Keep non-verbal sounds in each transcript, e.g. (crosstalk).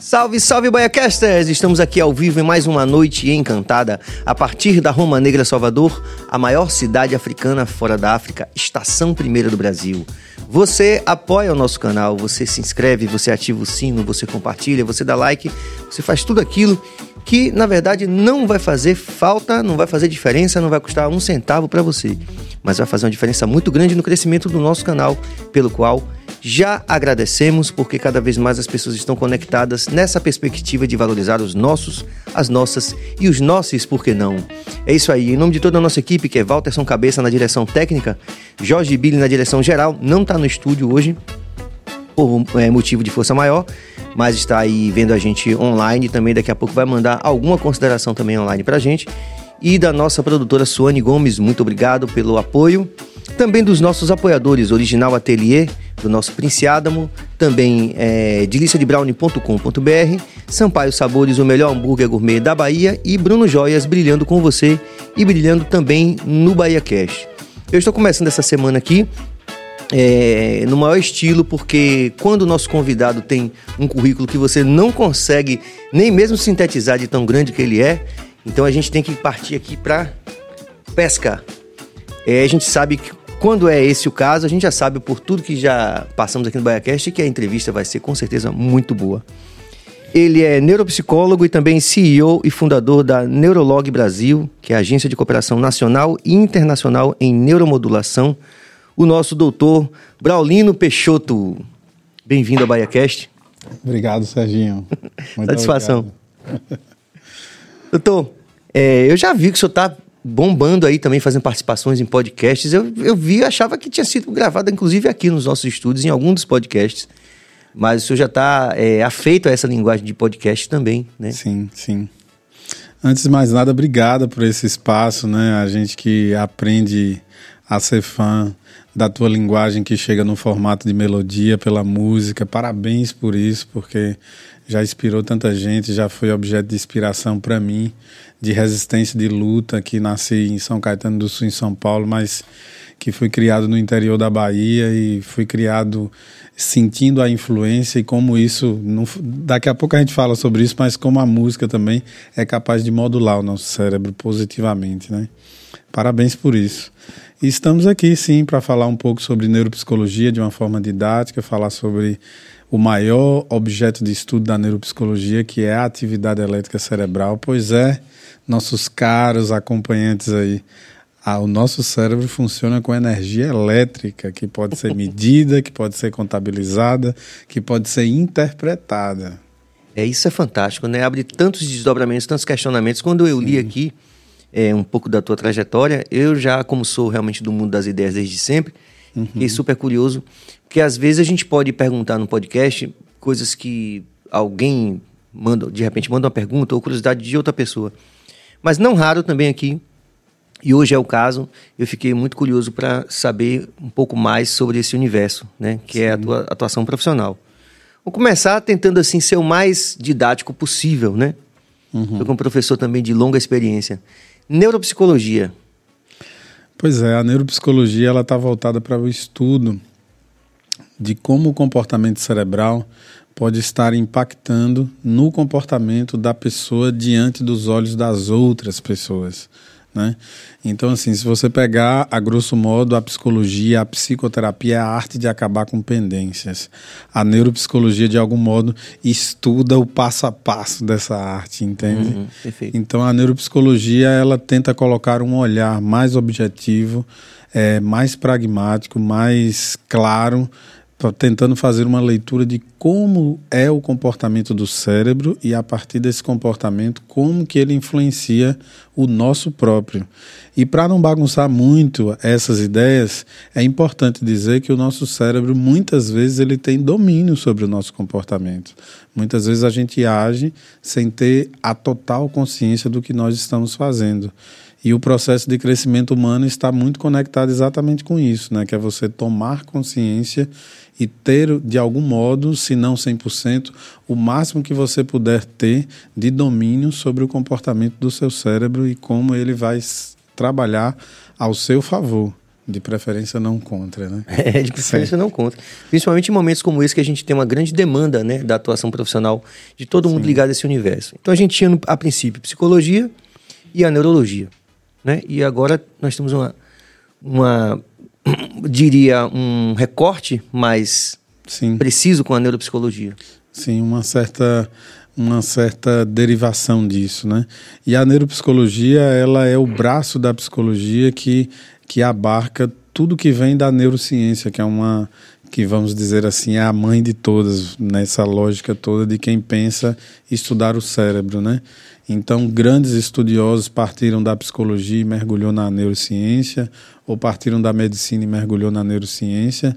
Salve, salve, Baiacasters! Estamos aqui ao vivo em mais uma noite encantada, a partir da Roma Negra Salvador, a maior cidade africana fora da África, estação primeira do Brasil. Você apoia o nosso canal, você se inscreve, você ativa o sino, você compartilha, você dá like, você faz tudo aquilo que na verdade não vai fazer falta, não vai fazer diferença, não vai custar um centavo para você, mas vai fazer uma diferença muito grande no crescimento do nosso canal, pelo qual já agradecemos porque cada vez mais as pessoas estão conectadas nessa perspectiva de valorizar os nossos, as nossas e os nossos, por que não? É isso aí. Em nome de toda a nossa equipe, que é Walterson Cabeça na direção técnica, Jorge Billy na direção geral, não está no estúdio hoje por é, motivo de força maior, mas está aí vendo a gente online também. Daqui a pouco vai mandar alguma consideração também online para a gente. E da nossa produtora Suane Gomes, muito obrigado pelo apoio. Também dos nossos apoiadores, Original Atelier, do nosso Prince Adamo, também é, deliciadebrownie.com.br, Sampaio Sabores, o melhor hambúrguer gourmet da Bahia e Bruno Joias brilhando com você e brilhando também no Bahia Cash. Eu estou começando essa semana aqui é, no maior estilo, porque quando o nosso convidado tem um currículo que você não consegue nem mesmo sintetizar de tão grande que ele é, então a gente tem que partir aqui para pesca. É, a gente sabe que quando é esse o caso, a gente já sabe por tudo que já passamos aqui no BaiaCast que a entrevista vai ser com certeza muito boa. Ele é neuropsicólogo e também CEO e fundador da Neurolog Brasil, que é a agência de cooperação nacional e internacional em neuromodulação. O nosso doutor Braulino Peixoto. Bem-vindo ao BaiaCast. Obrigado, Serginho. (laughs) Muito Satisfação. Doutor, é, eu já vi que o senhor está bombando aí também, fazendo participações em podcasts. Eu, eu vi, achava que tinha sido gravada, inclusive, aqui nos nossos estúdios, em algum dos podcasts. Mas o senhor já está é, afeito a essa linguagem de podcast também, né? Sim, sim. Antes de mais nada, obrigado por esse espaço, né? A gente que aprende a ser fã da tua linguagem que chega no formato de melodia, pela música. Parabéns por isso, porque já inspirou tanta gente, já foi objeto de inspiração para mim de resistência de luta que nasci em São Caetano do Sul, em São Paulo, mas que fui criado no interior da Bahia e fui criado sentindo a influência e como isso, não, daqui a pouco a gente fala sobre isso, mas como a música também é capaz de modular o nosso cérebro positivamente, né? Parabéns por isso. E estamos aqui sim para falar um pouco sobre neuropsicologia de uma forma didática, falar sobre o maior objeto de estudo da neuropsicologia, que é a atividade elétrica cerebral, pois é nossos caros acompanhantes aí. Ah, o nosso cérebro funciona com energia elétrica, que pode ser (laughs) medida, que pode ser contabilizada, que pode ser interpretada. É, isso é fantástico, né? Abre tantos desdobramentos, tantos questionamentos. Quando eu Sim. li aqui é, um pouco da tua trajetória, eu já, como sou realmente do mundo das ideias desde sempre, uhum. fiquei super curioso, porque às vezes a gente pode perguntar no podcast coisas que alguém manda, de repente manda uma pergunta ou curiosidade de outra pessoa. Mas não raro também aqui, e hoje é o caso, eu fiquei muito curioso para saber um pouco mais sobre esse universo, né, que Sim. é a tua atuação profissional. Vou começar tentando assim ser o mais didático possível, né? Uhum. Sou um professor também de longa experiência. Neuropsicologia. Pois é, a neuropsicologia ela está voltada para o estudo de como o comportamento cerebral pode estar impactando no comportamento da pessoa diante dos olhos das outras pessoas. Né? Então, assim, se você pegar a grosso modo a psicologia, a psicoterapia é a arte de acabar com pendências. A neuropsicologia, de algum modo, estuda o passo a passo dessa arte, entende? Uhum, então, a neuropsicologia ela tenta colocar um olhar mais objetivo, é, mais pragmático, mais claro tentando fazer uma leitura de como é o comportamento do cérebro e a partir desse comportamento como que ele influencia o nosso próprio. E para não bagunçar muito essas ideias, é importante dizer que o nosso cérebro muitas vezes ele tem domínio sobre o nosso comportamento. Muitas vezes a gente age sem ter a total consciência do que nós estamos fazendo. E o processo de crescimento humano está muito conectado exatamente com isso, né? que é você tomar consciência e ter, de algum modo, se não 100%, o máximo que você puder ter de domínio sobre o comportamento do seu cérebro e como ele vai trabalhar ao seu favor. De preferência não contra, né? (laughs) É, de preferência Sim. não contra. Principalmente em momentos como esse que a gente tem uma grande demanda né, da atuação profissional de todo mundo Sim. ligado a esse universo. Então a gente tinha, a princípio, psicologia e a neurologia. Né? E agora nós temos uma, uma (coughs) diria, um recorte mais Sim. preciso com a neuropsicologia. Sim, uma certa uma certa derivação disso, né? E a neuropsicologia, ela é o braço da psicologia que, que abarca tudo que vem da neurociência, que é uma que vamos dizer assim é a mãe de todas nessa lógica toda de quem pensa estudar o cérebro, né? Então, grandes estudiosos partiram da psicologia e mergulhou na neurociência, ou partiram da medicina e mergulhou na neurociência.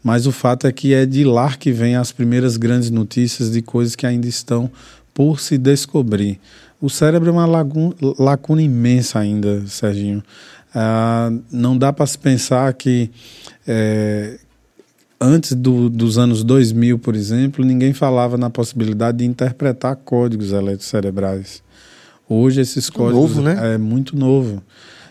Mas o fato é que é de lá que vem as primeiras grandes notícias de coisas que ainda estão por se descobrir. O cérebro é uma laguna, lacuna imensa ainda, Serginho. Ah, não dá para se pensar que é, antes do, dos anos 2000, por exemplo, ninguém falava na possibilidade de interpretar códigos eletrocerebrais. Hoje esses códigos novo, né? é muito novo.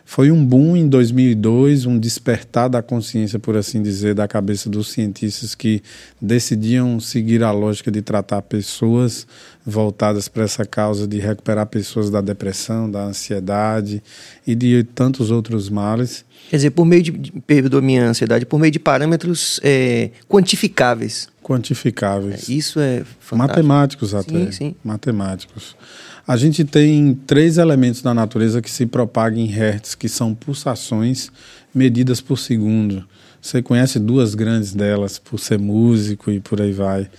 Foi um boom em 2002, um despertar da consciência, por assim dizer, da cabeça dos cientistas que decidiam seguir a lógica de tratar pessoas voltadas para essa causa de recuperar pessoas da depressão, da ansiedade e de tantos outros males. Quer dizer, por meio de, perdoa minha ansiedade, por meio de parâmetros é, quantificáveis. Quantificáveis. É, isso é fantástico. Matemáticos até. Sim, sim. Matemáticos. A gente tem três elementos na natureza que se propagam em hertz, que são pulsações medidas por segundo. Você conhece duas grandes delas, por ser músico e por aí vai,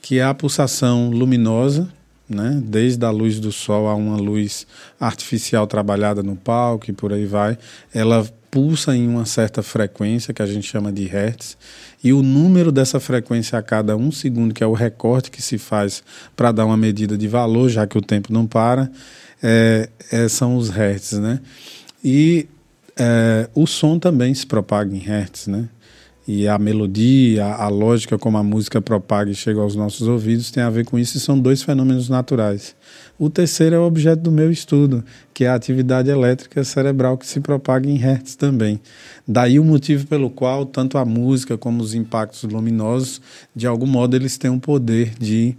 que é a pulsação luminosa, né? desde a luz do sol a uma luz artificial trabalhada no palco e por aí vai. Ela pulsa em uma certa frequência, que a gente chama de hertz, e o número dessa frequência a cada um segundo, que é o recorte que se faz para dar uma medida de valor, já que o tempo não para, é, é, são os hertz. Né? E é, o som também se propaga em hertz, né? e a melodia, a, lógica como a música propaga e chega aos nossos ouvidos tem a ver com isso e são dois fenômenos naturais. O terceiro é o objeto do meu estudo, que é a atividade elétrica cerebral que se propaga em hertz também. Daí o motivo pelo qual tanto a música como os impactos luminosos, de algum modo, eles têm um poder de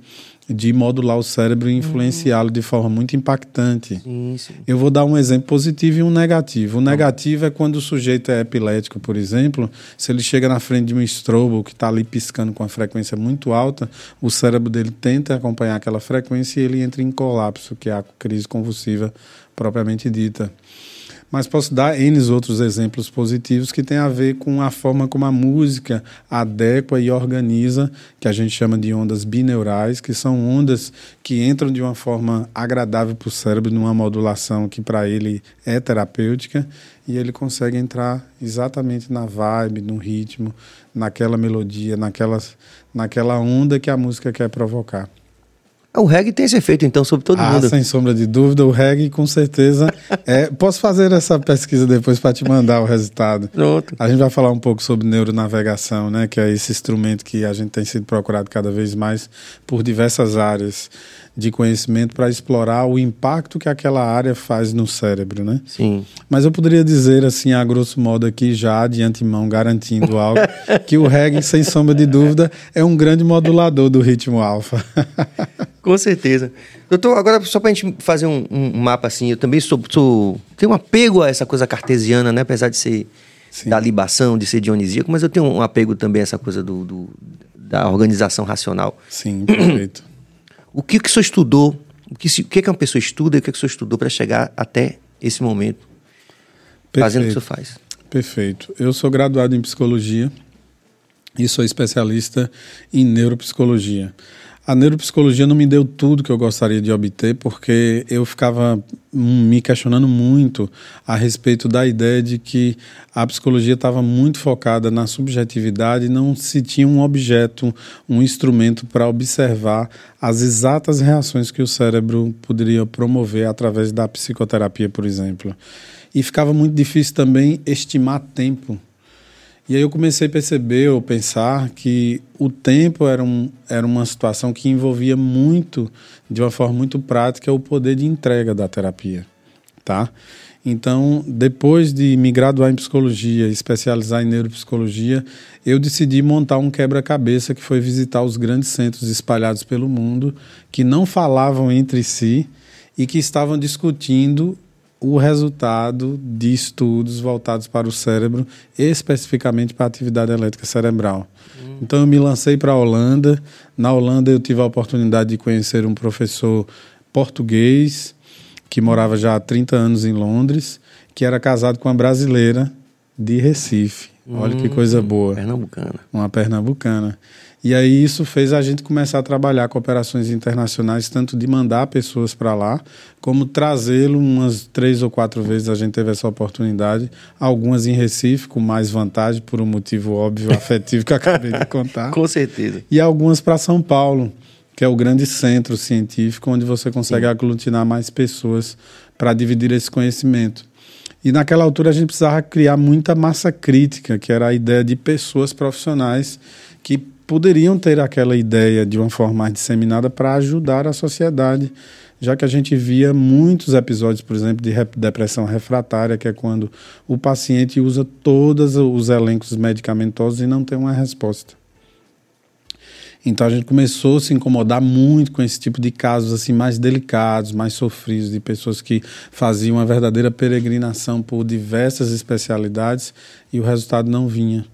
de modular o cérebro e influenciá-lo de forma muito impactante. Sim, sim. Eu vou dar um exemplo positivo e um negativo. O negativo é quando o sujeito é epilético, por exemplo, se ele chega na frente de um estrobo que está ali piscando com a frequência muito alta, o cérebro dele tenta acompanhar aquela frequência e ele entra em colapso, que é a crise convulsiva propriamente dita. Mas posso dar N outros exemplos positivos que têm a ver com a forma como a música adequa e organiza, que a gente chama de ondas bineurais, que são ondas que entram de uma forma agradável para o cérebro, numa modulação que para ele é terapêutica, e ele consegue entrar exatamente na vibe, no ritmo, naquela melodia, naquela, naquela onda que a música quer provocar. O reggae tem esse efeito, então, sobre todo ah, mundo. Sem sombra de dúvida, o reggae, com certeza. é, posso fazer essa pesquisa depois para te mandar o resultado. Pronto. A gente vai falar um pouco sobre neuronavegação, né? Que é esse instrumento que a gente tem sido procurado cada vez mais por diversas áreas de conhecimento para explorar o impacto que aquela área faz no cérebro, né? Sim. Mas eu poderia dizer assim, a grosso modo aqui, já de antemão, garantindo algo, que o reggae, sem sombra de dúvida, é um grande modulador do ritmo alfa. (laughs) Com certeza. Doutor, agora só para a gente fazer um, um, mapa assim, eu também sou, sou, tenho um apego a essa coisa cartesiana, né? Apesar de ser Sim. da libação, de ser dionisíaco, mas eu tenho um apego também a essa coisa do, do da organização racional. Sim, perfeito. O que, que o senhor estudou? O que, o que, que uma pessoa estuda e o que, que o senhor estudou para chegar até esse momento? Perfeito. Fazendo o que o senhor faz. Perfeito. Eu sou graduado em psicologia e sou especialista em neuropsicologia. A neuropsicologia não me deu tudo que eu gostaria de obter, porque eu ficava me questionando muito a respeito da ideia de que a psicologia estava muito focada na subjetividade e não se tinha um objeto, um instrumento para observar as exatas reações que o cérebro poderia promover através da psicoterapia, por exemplo. E ficava muito difícil também estimar tempo e aí eu comecei a perceber ou pensar que o tempo era, um, era uma situação que envolvia muito, de uma forma muito prática, o poder de entrega da terapia. tá? Então, depois de me graduar em psicologia, especializar em neuropsicologia, eu decidi montar um quebra-cabeça que foi visitar os grandes centros espalhados pelo mundo que não falavam entre si e que estavam discutindo o resultado de estudos voltados para o cérebro, especificamente para a atividade elétrica cerebral. Hum. Então eu me lancei para a Holanda. Na Holanda eu tive a oportunidade de conhecer um professor português que morava já há 30 anos em Londres, que era casado com uma brasileira de Recife. Olha hum, que coisa boa. Pernambucana. Uma pernambucana. E aí isso fez a gente começar a trabalhar com operações internacionais, tanto de mandar pessoas para lá, como trazê-lo umas três ou quatro vezes a gente teve essa oportunidade. Algumas em Recife, com mais vantagem, por um motivo óbvio, (laughs) afetivo que eu acabei de contar. (laughs) com certeza. E algumas para São Paulo que é o grande centro científico onde você consegue Sim. aglutinar mais pessoas para dividir esse conhecimento. E naquela altura a gente precisava criar muita massa crítica, que era a ideia de pessoas profissionais que poderiam ter aquela ideia de uma forma mais disseminada para ajudar a sociedade, já que a gente via muitos episódios, por exemplo, de depressão refratária, que é quando o paciente usa todos os elencos medicamentosos e não tem uma resposta. Então a gente começou a se incomodar muito com esse tipo de casos assim mais delicados, mais sofridos, de pessoas que faziam uma verdadeira peregrinação por diversas especialidades e o resultado não vinha.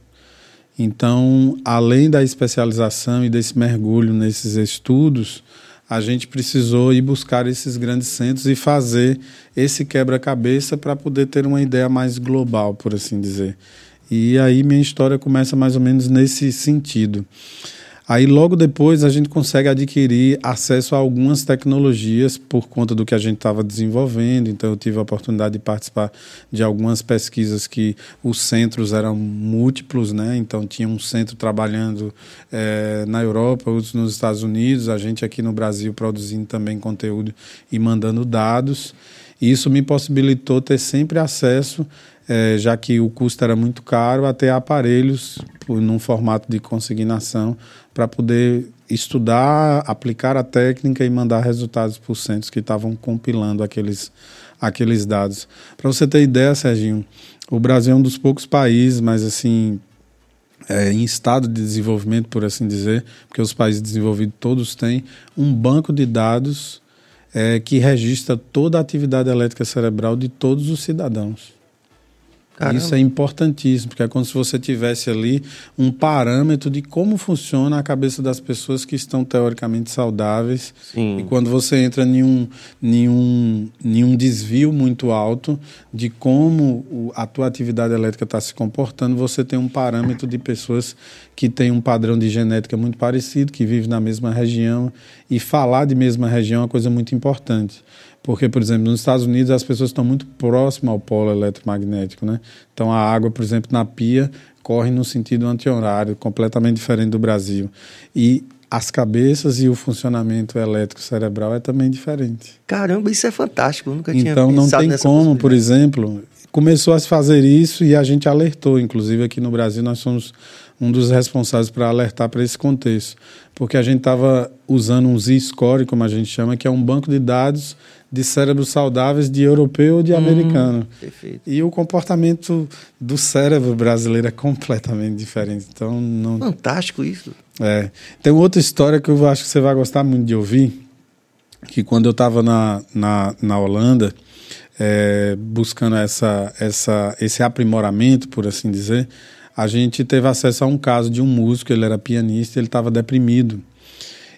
Então, além da especialização e desse mergulho nesses estudos, a gente precisou ir buscar esses grandes centros e fazer esse quebra-cabeça para poder ter uma ideia mais global, por assim dizer. E aí minha história começa mais ou menos nesse sentido. Aí logo depois a gente consegue adquirir acesso a algumas tecnologias por conta do que a gente estava desenvolvendo. Então eu tive a oportunidade de participar de algumas pesquisas que os centros eram múltiplos, né? Então tinha um centro trabalhando é, na Europa, outros nos Estados Unidos, a gente aqui no Brasil produzindo também conteúdo e mandando dados. E isso me possibilitou ter sempre acesso é, já que o custo era muito caro, a ter aparelhos num formato de consignação para poder estudar, aplicar a técnica e mandar resultados para os centros que estavam compilando aqueles, aqueles dados. Para você ter ideia, Serginho, o Brasil é um dos poucos países, mas assim, é, em estado de desenvolvimento, por assim dizer, porque os países desenvolvidos todos têm um banco de dados é, que registra toda a atividade elétrica cerebral de todos os cidadãos. Caramba. Isso é importantíssimo, porque é como se você tivesse ali um parâmetro de como funciona a cabeça das pessoas que estão teoricamente saudáveis. Sim. E quando você entra em um, em um, em um desvio muito alto de como a tua atividade elétrica está se comportando, você tem um parâmetro de pessoas que têm um padrão de genética muito parecido, que vivem na mesma região. E falar de mesma região é uma coisa muito importante. Porque, por exemplo, nos Estados Unidos as pessoas estão muito próximas ao polo eletromagnético, né? Então a água, por exemplo, na pia corre no sentido anti-horário, completamente diferente do Brasil. E as cabeças e o funcionamento elétrico cerebral é também diferente. Caramba, isso é fantástico, eu nunca tinha Então não tem como, por exemplo, começou a se fazer isso e a gente alertou, inclusive aqui no Brasil nós somos um dos responsáveis para alertar para esse contexto, porque a gente estava usando um Z-score, como a gente chama, que é um banco de dados de cérebros saudáveis de europeu ou de hum, americano. Perfeito. E o comportamento do cérebro brasileiro é completamente diferente. Então não. Fantástico isso. É. Tem outra história que eu acho que você vai gostar muito de ouvir, que quando eu estava na, na, na Holanda, é, buscando essa, essa, esse aprimoramento, por assim dizer, a gente teve acesso a um caso de um músico, ele era pianista, ele estava deprimido.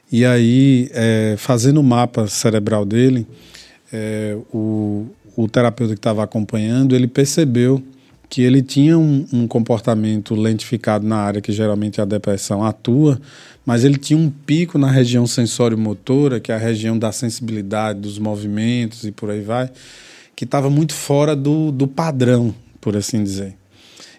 E aí, é, fazendo o mapa cerebral dele, é, o, o terapeuta que estava acompanhando, ele percebeu que ele tinha um, um, comportamento lentificado na área que geralmente a depressão atua, mas ele tinha um pico na região sensório-motora, que é a região da sensibilidade, dos movimentos e por aí vai, que estava muito fora do, do padrão, por assim dizer.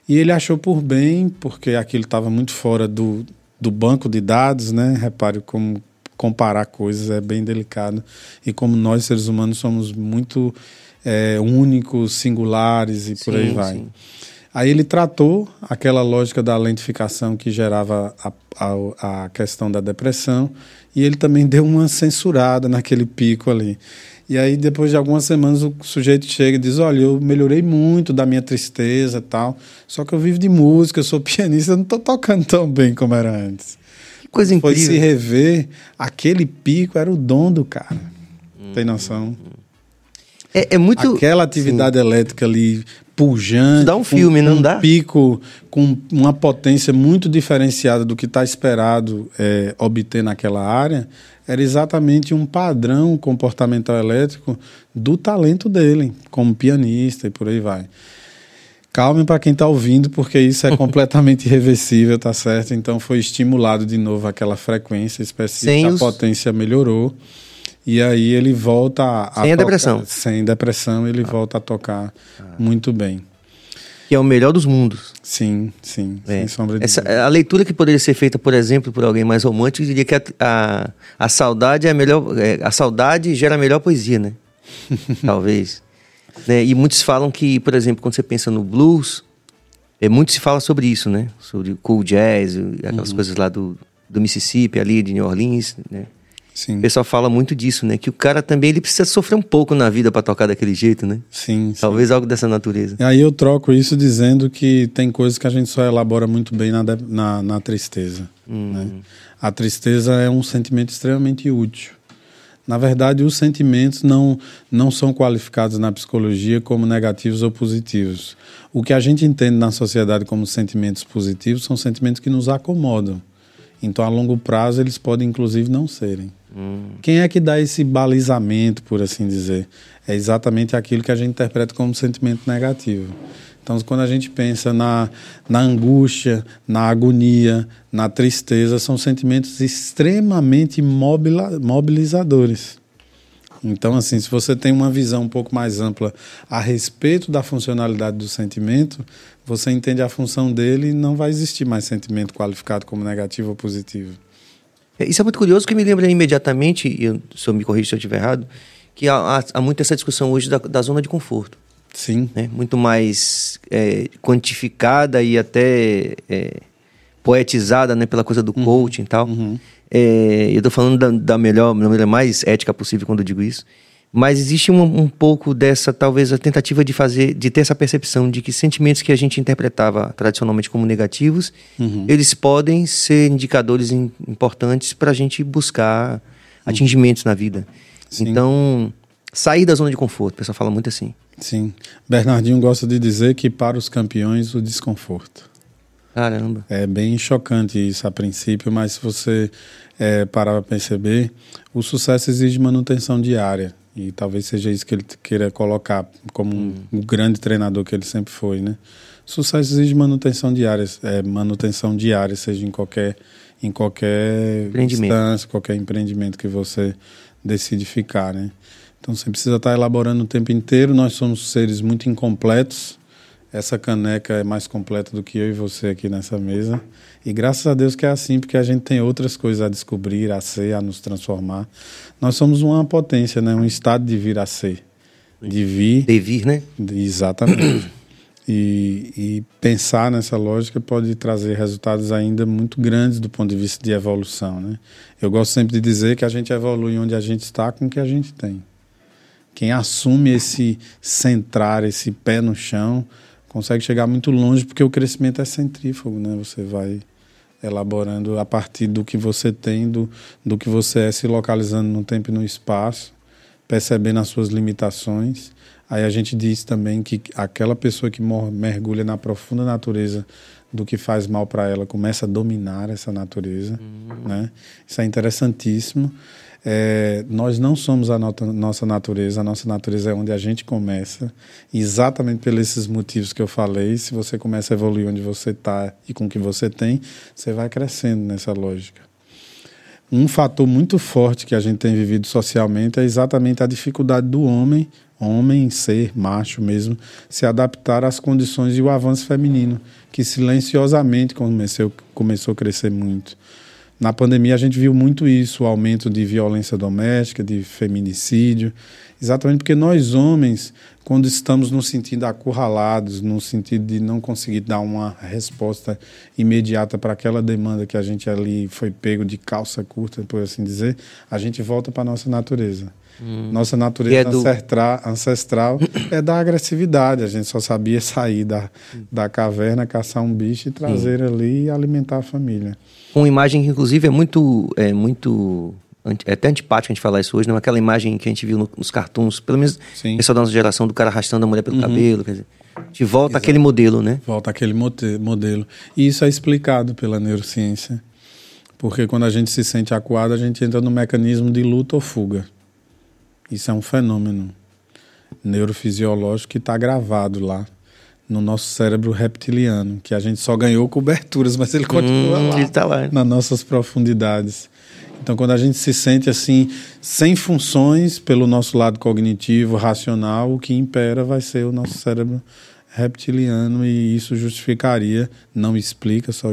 E ele achou por bem, porque aquilo estava muito fora do, do banco de dados, né? Repare como comparar coisas é bem delicado. E como nós, seres humanos, somos muito é, únicos, singulares e sim, por aí vai. Sim. Aí ele tratou aquela lógica da lentificação que gerava a, a, a, questão da depressão e ele também deu uma censurada naquele pico ali. E aí, depois de algumas semanas, o sujeito chega e diz: Olha, eu melhorei muito da minha tristeza e tal, só que eu vivo de música, eu sou (laughs) pianista, eu não estou tocando tão bem como era antes. Coisa incrível. Foi se rever, aquele pico era o dom do cara. Hum, Tem noção? É, é, muito. Aquela atividade sim. elétrica ali pujante. Dá um filme, com, não um dá? pico com uma potência muito diferenciada do que está esperado é, obter naquela área era exatamente um padrão comportamental elétrico do talento dele, como pianista e por aí vai. Calme para quem está ouvindo, porque isso é (laughs) completamente irreversível, tá certo? Então foi estimulado de novo aquela frequência específica, os... a potência melhorou. E aí ele volta a. Sem a, a depressão. Sem depressão, ele ah. volta a tocar ah. muito bem que é o melhor dos mundos. Sim, sim, é. sem sombra de Essa, A leitura que poderia ser feita, por exemplo, por alguém mais romântico, diria que a, a, a saudade é a melhor. É, a saudade gera a melhor poesia, né? (laughs) Talvez. Né? E muitos falam que, por exemplo, quando você pensa no blues, é, muito se fala sobre isso, né? Sobre cool jazz, aquelas uhum. coisas lá do, do Mississippi, ali de New Orleans, né? Sim. O pessoal fala muito disso, né? Que o cara também ele precisa sofrer um pouco na vida para tocar daquele jeito, né? Sim. Talvez sim. algo dessa natureza. E aí eu troco isso dizendo que tem coisas que a gente só elabora muito bem na, na, na tristeza. Hum. Né? A tristeza é um sentimento extremamente útil. Na verdade, os sentimentos não, não são qualificados na psicologia como negativos ou positivos. O que a gente entende na sociedade como sentimentos positivos são sentimentos que nos acomodam. Então, a longo prazo, eles podem, inclusive, não serem. Hum. Quem é que dá esse balizamento, por assim dizer? É exatamente aquilo que a gente interpreta como sentimento negativo. Então, quando a gente pensa na, na angústia, na agonia, na tristeza, são sentimentos extremamente mobilizadores. Então, assim, se você tem uma visão um pouco mais ampla a respeito da funcionalidade do sentimento, você entende a função dele e não vai existir mais sentimento qualificado como negativo ou positivo. É, isso é muito curioso, que me lembra imediatamente, e eu, se eu me corrija se eu estiver errado, que há, há, muito essa discussão hoje da, da zona de conforto. Sim. Né? Muito mais é, quantificada e até é, poetizada né, pela coisa do uhum. coaching e tal. Uhum. É, eu estou falando da, da, melhor, da maneira mais ética possível quando eu digo isso. Mas existe um, um, pouco dessa, talvez, a tentativa de fazer, de ter essa percepção de que sentimentos que a gente interpretava tradicionalmente como negativos, uhum. eles podem ser indicadores in, importantes para a gente buscar uhum. atingimentos na vida. Sim. Então, sair da zona de conforto, o pessoal fala muito assim. Sim. Bernardinho gosta de dizer que para os campeões o desconforto. Caramba. É bem chocante isso a princípio, mas se você é, parar para perceber, o sucesso exige manutenção diária. E talvez seja isso que ele queira colocar como hum. um, grande treinador que ele sempre foi, né? Sucesso exige manutenção diária, é, manutenção diária, seja em qualquer em qualquer instância, qualquer empreendimento que você decide ficar, né? Então você precisa estar elaborando o tempo inteiro. Nós somos seres muito incompletos. Essa caneca é mais completa do que eu e você aqui nessa mesa. E graças a Deus que é assim, porque a gente tem outras coisas a descobrir, a ser, a nos transformar. Nós somos uma potência, né? um estado de vir a ser. De vir. De vir, né? De, exatamente. (clears throat) e, e pensar nessa lógica pode trazer resultados ainda muito grandes do ponto de vista de evolução. Né? Eu gosto sempre de dizer que a gente evolui onde a gente está com o que a gente tem. Quem assume esse centrar, esse pé no chão, consegue chegar muito longe, porque o crescimento é centrífugo, né? Você vai elaborando a partir do que você tem, do, do que você é, se localizando no tempo e no espaço, percebendo as suas limitações. Aí a gente diz também que aquela pessoa que mergulha na profunda natureza do que faz mal para ela começa a dominar essa natureza, uhum. né? Isso é interessantíssimo. É, nós não somos a nossa natureza, a nossa natureza é onde a gente começa. exatamente por esses motivos que eu falei, se você começa a evoluir onde você está e com o que você tem, você vai crescendo nessa lógica. Um fator muito forte que a gente tem vivido socialmente é exatamente a dificuldade do homem, homem, ser, macho mesmo, se adaptar às condições e o avanço feminino, que silenciosamente começou, começou a crescer muito. Na pandemia a gente viu muito isso, o aumento de violência doméstica, de feminicídio, exatamente porque nós homens quando estamos no sentido acurralados, no sentido de não conseguir dar uma resposta imediata para aquela demanda que a gente ali foi pego de calça curta, por assim dizer, a gente volta para nossa natureza. Hum. Nossa natureza é do... ancestral, ancestral (coughs) é da agressividade. A gente só sabia sair da, da caverna, caçar um bicho e trazer hum. ali e alimentar a família. Uma imagem que, inclusive, é muito, é muito é até antipático a gente falar isso hoje, não é aquela imagem que a gente viu no, nos cartoons, pelo menos Sim. essa da nossa geração, do cara arrastando a mulher pelo uhum. cabelo, quer dizer, a gente volta Exato. àquele modelo, né? Volta àquele modelo. E isso é explicado pela neurociência, porque quando a gente se sente acuado, a gente entra no mecanismo de luta ou fuga. Isso é um fenômeno neurofisiológico que está gravado lá no nosso cérebro reptiliano, que a gente só ganhou coberturas, mas ele continua hum, lá, ele tá lá, nas nossas profundidades. Então, quando a gente se sente assim, sem funções pelo nosso lado cognitivo, racional, o que impera vai ser o nosso cérebro reptiliano e isso justificaria, não explica, só,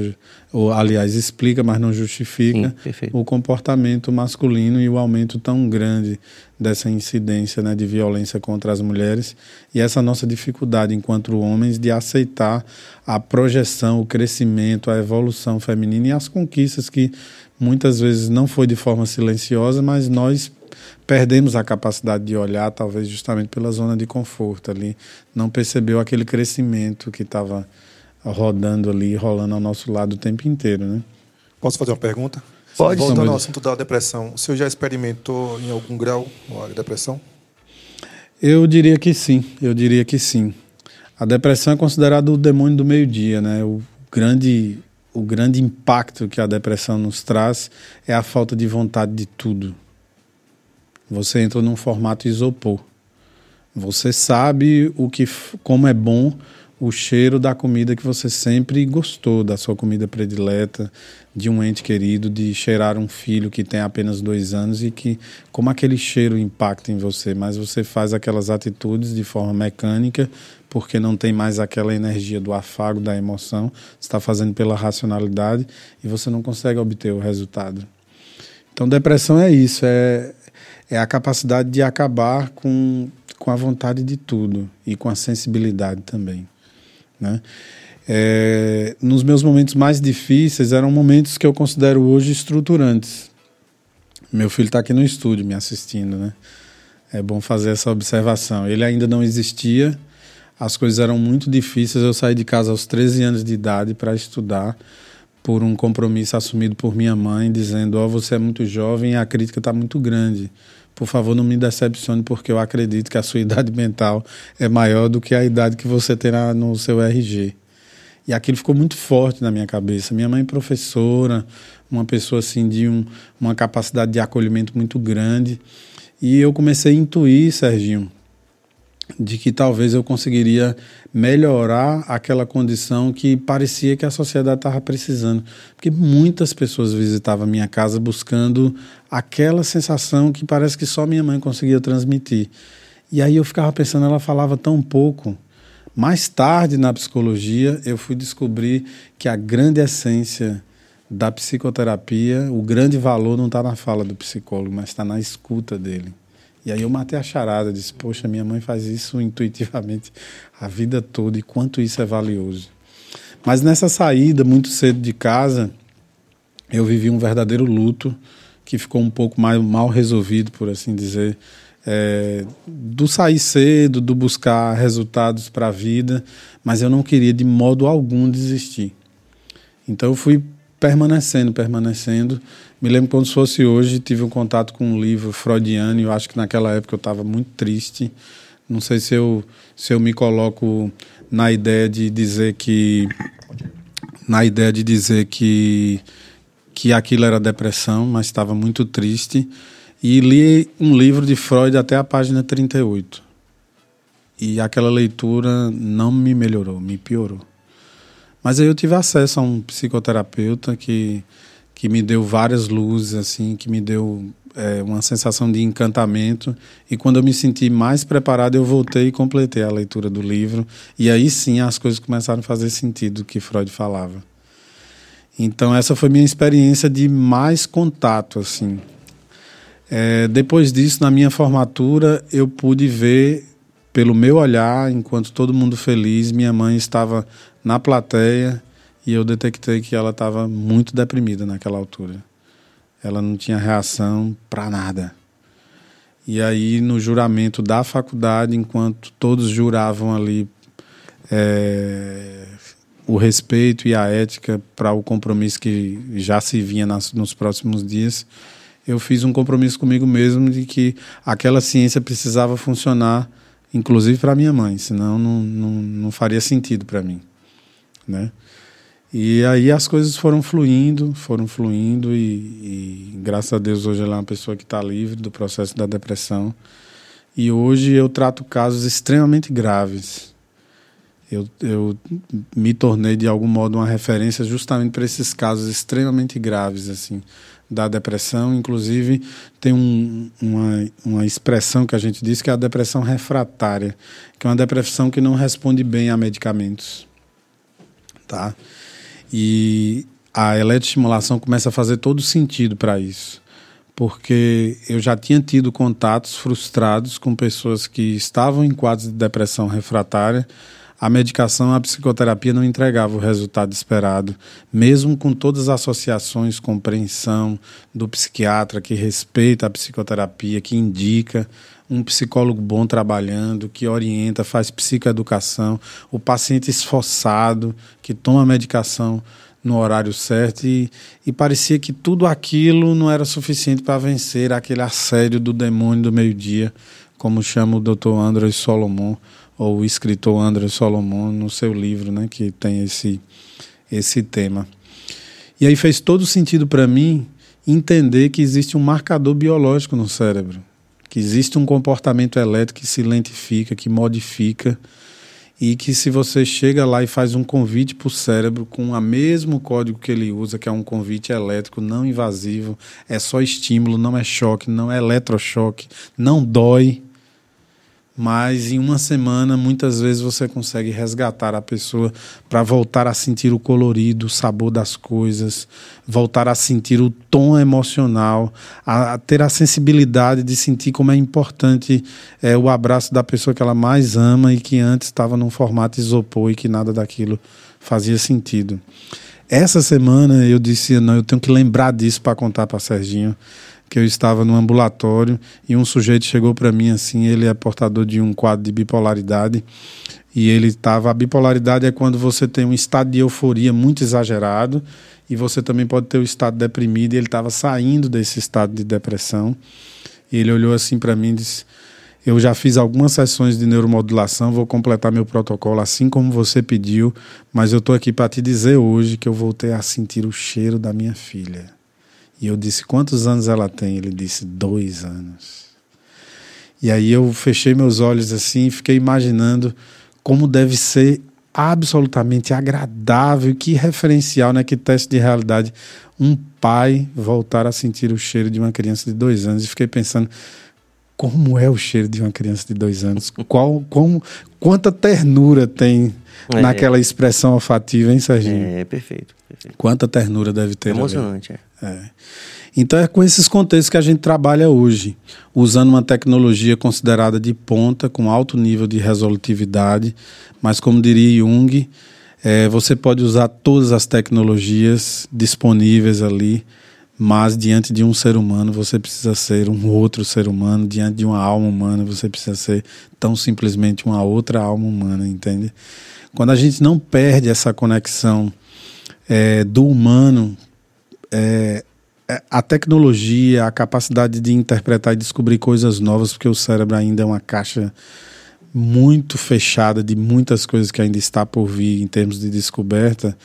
ou aliás explica, mas não justifica Sim, o comportamento masculino e o aumento tão grande dessa incidência né, de violência contra as mulheres e essa nossa dificuldade enquanto homens de aceitar a projeção, o crescimento, a evolução feminina e as conquistas que muitas vezes não foi de forma silenciosa, mas nós perdemos a capacidade de olhar, talvez justamente pela zona de conforto ali, não percebeu aquele crescimento que estava rodando ali, rolando ao nosso lado o tempo inteiro, né? Posso fazer uma pergunta? Pode. Voltando ao assunto da depressão, o senhor já experimentou em algum grau a depressão? Eu diria que sim, eu diria que sim. A depressão é considerada o demônio do meio-dia, né? O grande, o grande impacto que a depressão nos traz é a falta de vontade de tudo. Você entra num formato isopor. Você sabe o que, como é bom o cheiro da comida que você sempre gostou, da sua comida predileta, de um ente querido, de cheirar um filho que tem apenas dois anos e que, como aquele cheiro impacta em você, mas você faz aquelas atitudes de forma mecânica porque não tem mais aquela energia do afago, da emoção, está fazendo pela racionalidade e você não consegue obter o resultado. Então, depressão é isso, é, é a capacidade de acabar com, com a vontade de tudo e com a sensibilidade também. Né? É, nos meus momentos mais difíceis eram momentos que eu considero hoje estruturantes. Meu filho está aqui no estúdio me assistindo, né? É bom fazer essa observação. Ele ainda não existia, as coisas eram muito difíceis. Eu saí de casa aos 13 anos de idade para estudar por um compromisso assumido por minha mãe, dizendo: Ó, oh, você é muito jovem e a crítica está muito grande por favor, não me decepcione, porque eu acredito que a sua (laughs) idade mental é maior do que a idade que você terá no seu RG. E aquilo ficou muito forte na minha cabeça. Minha mãe é professora, uma pessoa assim de um, uma capacidade de acolhimento muito grande. E eu comecei a intuir, Serginho, de que talvez eu conseguiria melhorar aquela condição que parecia que a sociedade estava precisando. Porque muitas pessoas visitavam a minha casa buscando aquela sensação que parece que só minha mãe conseguia transmitir. E aí eu ficava pensando, ela falava tão pouco. Mais tarde na psicologia, eu fui descobrir que a grande essência da psicoterapia, o grande valor não está na fala do psicólogo, mas está na escuta dele. E aí eu matei a charada, disse, poxa, minha mãe faz isso intuitivamente a vida toda e quanto isso é valioso. Mas nessa saída, muito cedo de casa, eu vivi um verdadeiro luto que ficou um pouco mais mal resolvido, por assim dizer, é, do sair cedo, do buscar resultados para a vida, mas eu não queria de modo algum desistir. Então eu fui permanecendo, permanecendo, me lembro como se fosse hoje, tive um contato com um livro freudiano, eu acho que naquela época eu estava muito triste. Não sei se eu, se eu me coloco na ideia de dizer que na ideia de dizer que que aquilo era depressão, mas estava muito triste e li um livro de Freud até a página 38. E aquela leitura não me melhorou, me piorou. Mas aí eu tive acesso a um psicoterapeuta que que me deu várias luzes, assim, que me deu é, uma sensação de encantamento. E quando eu me senti mais preparado, eu voltei e completei a leitura do livro. E aí sim as coisas começaram a fazer sentido do que Freud falava. Então essa foi minha experiência de mais contato, assim. É, depois disso, na minha formatura, eu pude ver pelo meu olhar, enquanto todo mundo feliz, minha mãe estava na plateia e eu detectei que ela estava muito deprimida naquela altura. Ela não tinha reação para nada. E aí, no juramento da faculdade, enquanto todos juravam ali é, o respeito e a ética para o compromisso que já se vinha nas, nos próximos dias, eu fiz um compromisso comigo mesmo de que aquela ciência precisava funcionar, inclusive para minha mãe, senão não, não, não faria sentido para mim, né? E aí as coisas foram fluindo, foram fluindo e, e graças a Deus hoje ela é uma pessoa que está livre do processo da depressão. E hoje eu trato casos extremamente graves. Eu, eu me tornei de algum modo uma referência justamente para esses casos extremamente graves assim da depressão. Inclusive tem um, uma, uma expressão que a gente diz que é a depressão refratária, que é uma depressão que não responde bem a medicamentos, tá? E a eletroestimulação começa a fazer todo sentido para isso. Porque eu já tinha tido contatos frustrados com pessoas que estavam em quadros de depressão refratária. A medicação, a psicoterapia não entregava o resultado esperado, mesmo com todas as associações, compreensão do psiquiatra que respeita a psicoterapia, que indica um psicólogo bom trabalhando, que orienta, faz psicoeducação, o paciente esforçado, que toma a medicação no horário certo e, e parecia que tudo aquilo não era suficiente para vencer aquele assédio do demônio do meio-dia, como chama o Dr. André Solomon, ou o escritor André Solomon no seu livro, né, que tem esse, esse tema. E aí fez todo sentido para mim entender que existe um marcador biológico no cérebro que existe um comportamento elétrico que se lentifica, que modifica, e que se você chega lá e faz um convite para o cérebro com o mesmo código que ele usa, que é um convite elétrico não invasivo, é só estímulo, não é choque, não é eletrochoque, não dói, mas em uma semana muitas vezes você consegue resgatar a pessoa para voltar a sentir o colorido, o sabor das coisas, voltar a sentir o tom emocional, a, a ter a sensibilidade de sentir como é importante é, o abraço da pessoa que ela mais ama e que antes estava num formato isopor e que nada daquilo fazia sentido. Essa semana eu disse, não, eu tenho que lembrar disso para contar para Serginho que eu estava no ambulatório e um sujeito chegou para mim assim, ele é portador de um quadro de bipolaridade e ele estava a bipolaridade é quando você tem um estado de euforia muito exagerado e você também pode ter o estado deprimido e ele estava saindo desse estado de depressão. E ele olhou assim para mim e disse: "Eu já fiz algumas sessões de neuromodulação, vou completar meu protocolo assim como você pediu, mas eu estou aqui para te dizer hoje que eu voltei a sentir o cheiro da minha filha." E eu disse: Quantos anos ela tem? Ele disse: Dois anos. E aí eu fechei meus olhos assim e fiquei imaginando como deve ser absolutamente agradável, que referencial, né? Que teste de realidade. Um pai voltar a sentir o cheiro de uma criança de dois anos. E fiquei pensando como é o cheiro de uma criança de dois anos? (laughs) Qual, como, quanta ternura tem é, naquela expressão olfativa, hein, Serginho? É, perfeito, perfeito. Quanta ternura deve ter. Emocionante, é. É. Então é com esses contextos que a gente trabalha hoje, usando uma tecnologia considerada de ponta, com alto nível de resolutividade, mas como diria Jung, é, você pode usar todas as tecnologias disponíveis ali, mas diante de um ser humano você precisa ser um outro ser humano, diante de uma alma humana você precisa ser tão simplesmente uma outra alma humana, entende? Quando a gente não perde essa conexão é, do humano, é, é, a tecnologia, a capacidade de interpretar e descobrir coisas novas, porque o cérebro ainda é uma caixa muito fechada de muitas coisas que ainda está por vir em termos de descoberta.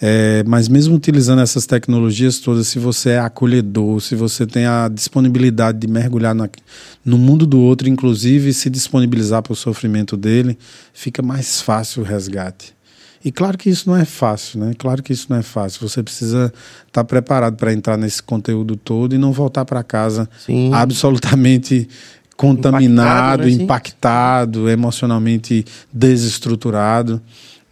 É, mas mesmo utilizando essas tecnologias todas, se você é acolhedor, se você tem a disponibilidade de mergulhar na, no mundo do outro, inclusive se disponibilizar para o sofrimento dele, fica mais fácil o resgate. E claro que isso não é fácil, né? Claro que isso não é fácil. Você precisa estar tá preparado para entrar nesse conteúdo todo e não voltar para casa Sim. absolutamente contaminado, impactado, né? impactado, emocionalmente desestruturado.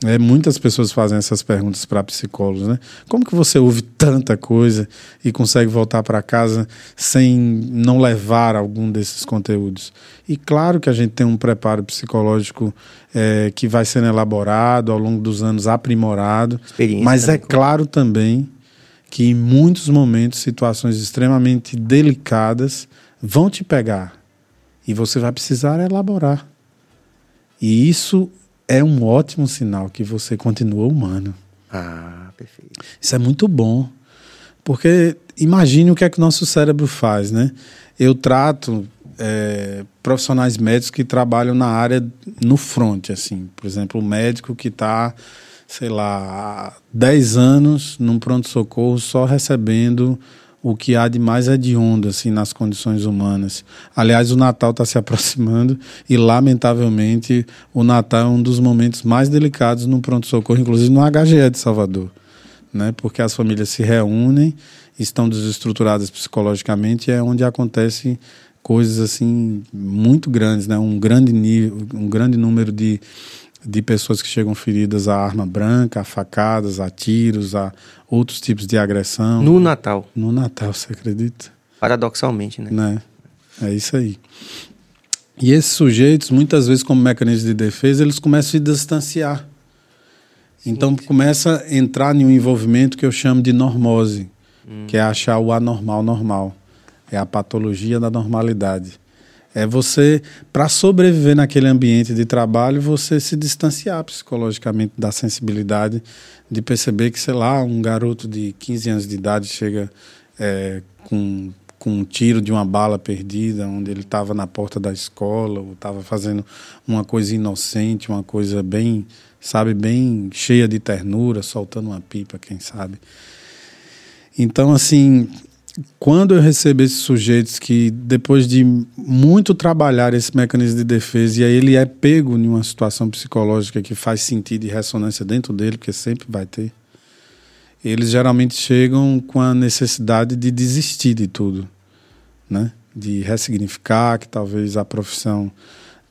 É, muitas pessoas fazem essas perguntas para psicólogos, né? Como que você ouve tanta coisa e consegue voltar para casa sem não levar algum desses conteúdos? E claro que a gente tem um preparo psicológico é, que vai sendo elaborado ao longo dos anos, aprimorado. Mas é claro também que em muitos momentos, situações extremamente delicadas vão te pegar e você vai precisar elaborar. E isso é um ótimo sinal que você continua humano. Ah, perfeito. Isso é muito bom. Porque imagine o que é que o nosso cérebro faz, né? Eu trato é, profissionais médicos que trabalham na área no front, assim. Por exemplo, o médico que está, sei lá, há 10 anos num pronto-socorro só recebendo o que há de mais hediondo assim, nas condições humanas. Aliás, o Natal está se (laughs) aproximando e, lamentavelmente, o Natal é um dos momentos mais delicados no pronto-socorro, inclusive no HGE de Salvador. Né? Porque as famílias se reúnem, estão desestruturadas psicologicamente e é onde acontecem coisas assim muito grandes, né? um, grande nível, um grande número de de pessoas que chegam feridas a arma branca, a facadas, a tiros, a outros tipos de agressão. No Natal. No Natal, você acredita? Paradoxalmente, né? né? É isso aí. E esses sujeitos, muitas vezes, como mecanismo de defesa, eles começam a se distanciar. Então, começa a entrar em um envolvimento que eu chamo de normose, hum. que é achar o anormal normal. É a patologia da normalidade. É você, para sobreviver naquele ambiente de trabalho, você se distanciar psicologicamente da sensibilidade de perceber que, sei lá, um garoto de 15 anos de idade chega é, com, com um tiro de uma bala perdida, onde ele estava na porta da escola, ou estava fazendo uma coisa inocente, uma coisa bem, sabe, bem cheia de ternura, soltando uma pipa, quem sabe. Então, assim, quando eu recebo esses sujeitos que, depois de muito trabalhar esse mecanismo de defesa, e aí ele é pego em uma situação psicológica que faz sentido e ressonância dentro dele, porque sempre vai ter, eles geralmente chegam com a necessidade de desistir de tudo, né? de ressignificar que talvez a profissão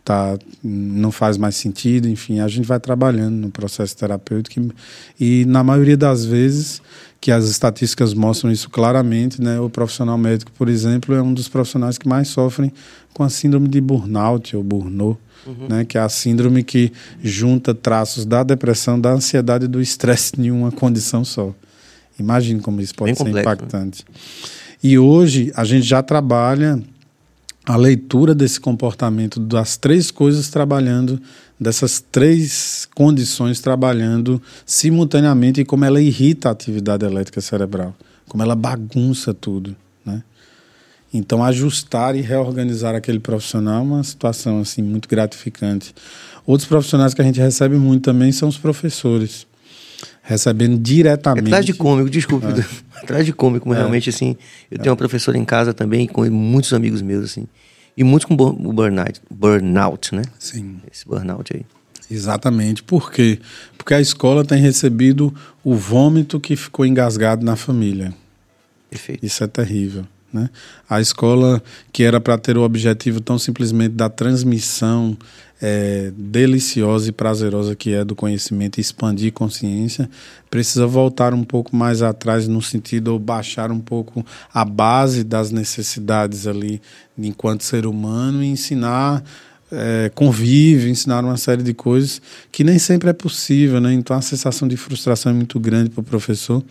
tá, não faz mais sentido, enfim, a gente vai trabalhando no processo terapêutico e, na maioria das vezes que as estatísticas mostram isso claramente, né? O profissional médico, por exemplo, é um dos profissionais que mais sofrem com a síndrome de burnout ou burnout, uhum. né? Que é a síndrome que junta traços da depressão, da ansiedade e do estresse em uma condição só. Imagine como isso pode Bem ser complexo, né? impactante. Né? E hoje a gente já trabalha a leitura desse comportamento das três coisas trabalhando dessas três condições trabalhando simultaneamente e como ela irrita a atividade elétrica cerebral, como ela bagunça tudo, né? Então ajustar e reorganizar aquele profissional é uma situação assim muito gratificante. Outros profissionais que a gente recebe muito também são os professores, recebendo diretamente. É de cômico, desculpe, é. (laughs) de cômico, mas é. realmente assim, eu tenho uma professora em casa também com muitos amigos meus assim e muitos com burnout, burnout, né? Sim. Esse burnout aí. Exatamente. Por quê? Porque a escola tem recebido o vômito que ficou engasgado na família. Perfeito. Isso é terrível. Né? A escola, que era para ter o objetivo tão simplesmente da transmissão é, deliciosa e prazerosa que é do conhecimento expandir consciência, precisa voltar um pouco mais atrás no sentido ou baixar um pouco a base das necessidades ali enquanto ser humano e ensinar é, convívio, ensinar uma série de coisas que nem sempre é possível, né? Então a sensação de frustração é muito grande para o professor,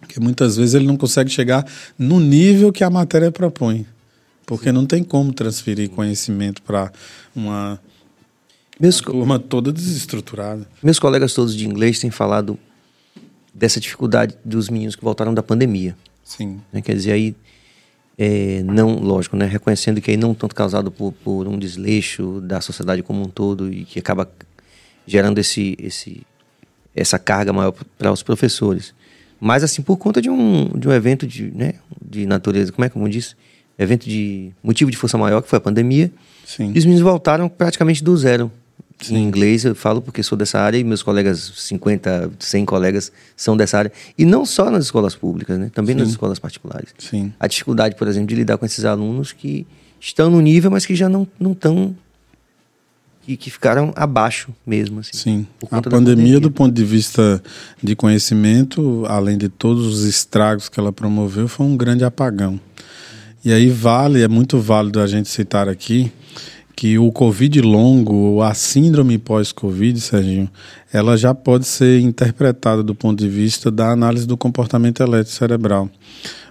porque muitas vezes ele não consegue chegar no nível que a matéria propõe. Porque não tem como transferir conhecimento para uma, Meus uma turma toda desestruturada. Meus colegas todos de inglês têm falado dessa dificuldade dos meninos que voltaram da pandemia. Sim. Né? Quer dizer, aí, é, não, lógico, né? reconhecendo que aí não tanto causado por, por um desleixo da sociedade como um todo e que acaba gerando esse, esse, essa carga maior para os professores. Mas, assim, por conta de um, de um evento de, né, de natureza, como é que eu disse? Evento de motivo de força maior, que foi a pandemia. Sim. E os meninos voltaram praticamente do zero. Sim. Em inglês, eu falo porque sou dessa área e meus colegas, 50, 100 colegas, são dessa área. E não só nas escolas públicas, né? também Sim. nas escolas particulares. Sim. A dificuldade, por exemplo, de lidar com esses alunos que estão no nível, mas que já não estão que, que ficaram abaixo mesmo. Assim, Sim. A pandemia, pandemia, do ponto de vista de conhecimento, além de todos os estragos que ela promoveu, foi um grande apagão. E aí vale, é muito válido a gente citar aqui que o Covid longo, a síndrome pós-Covid, Serginho, ela já pode ser interpretada do ponto de vista da análise do comportamento elétrico cerebral.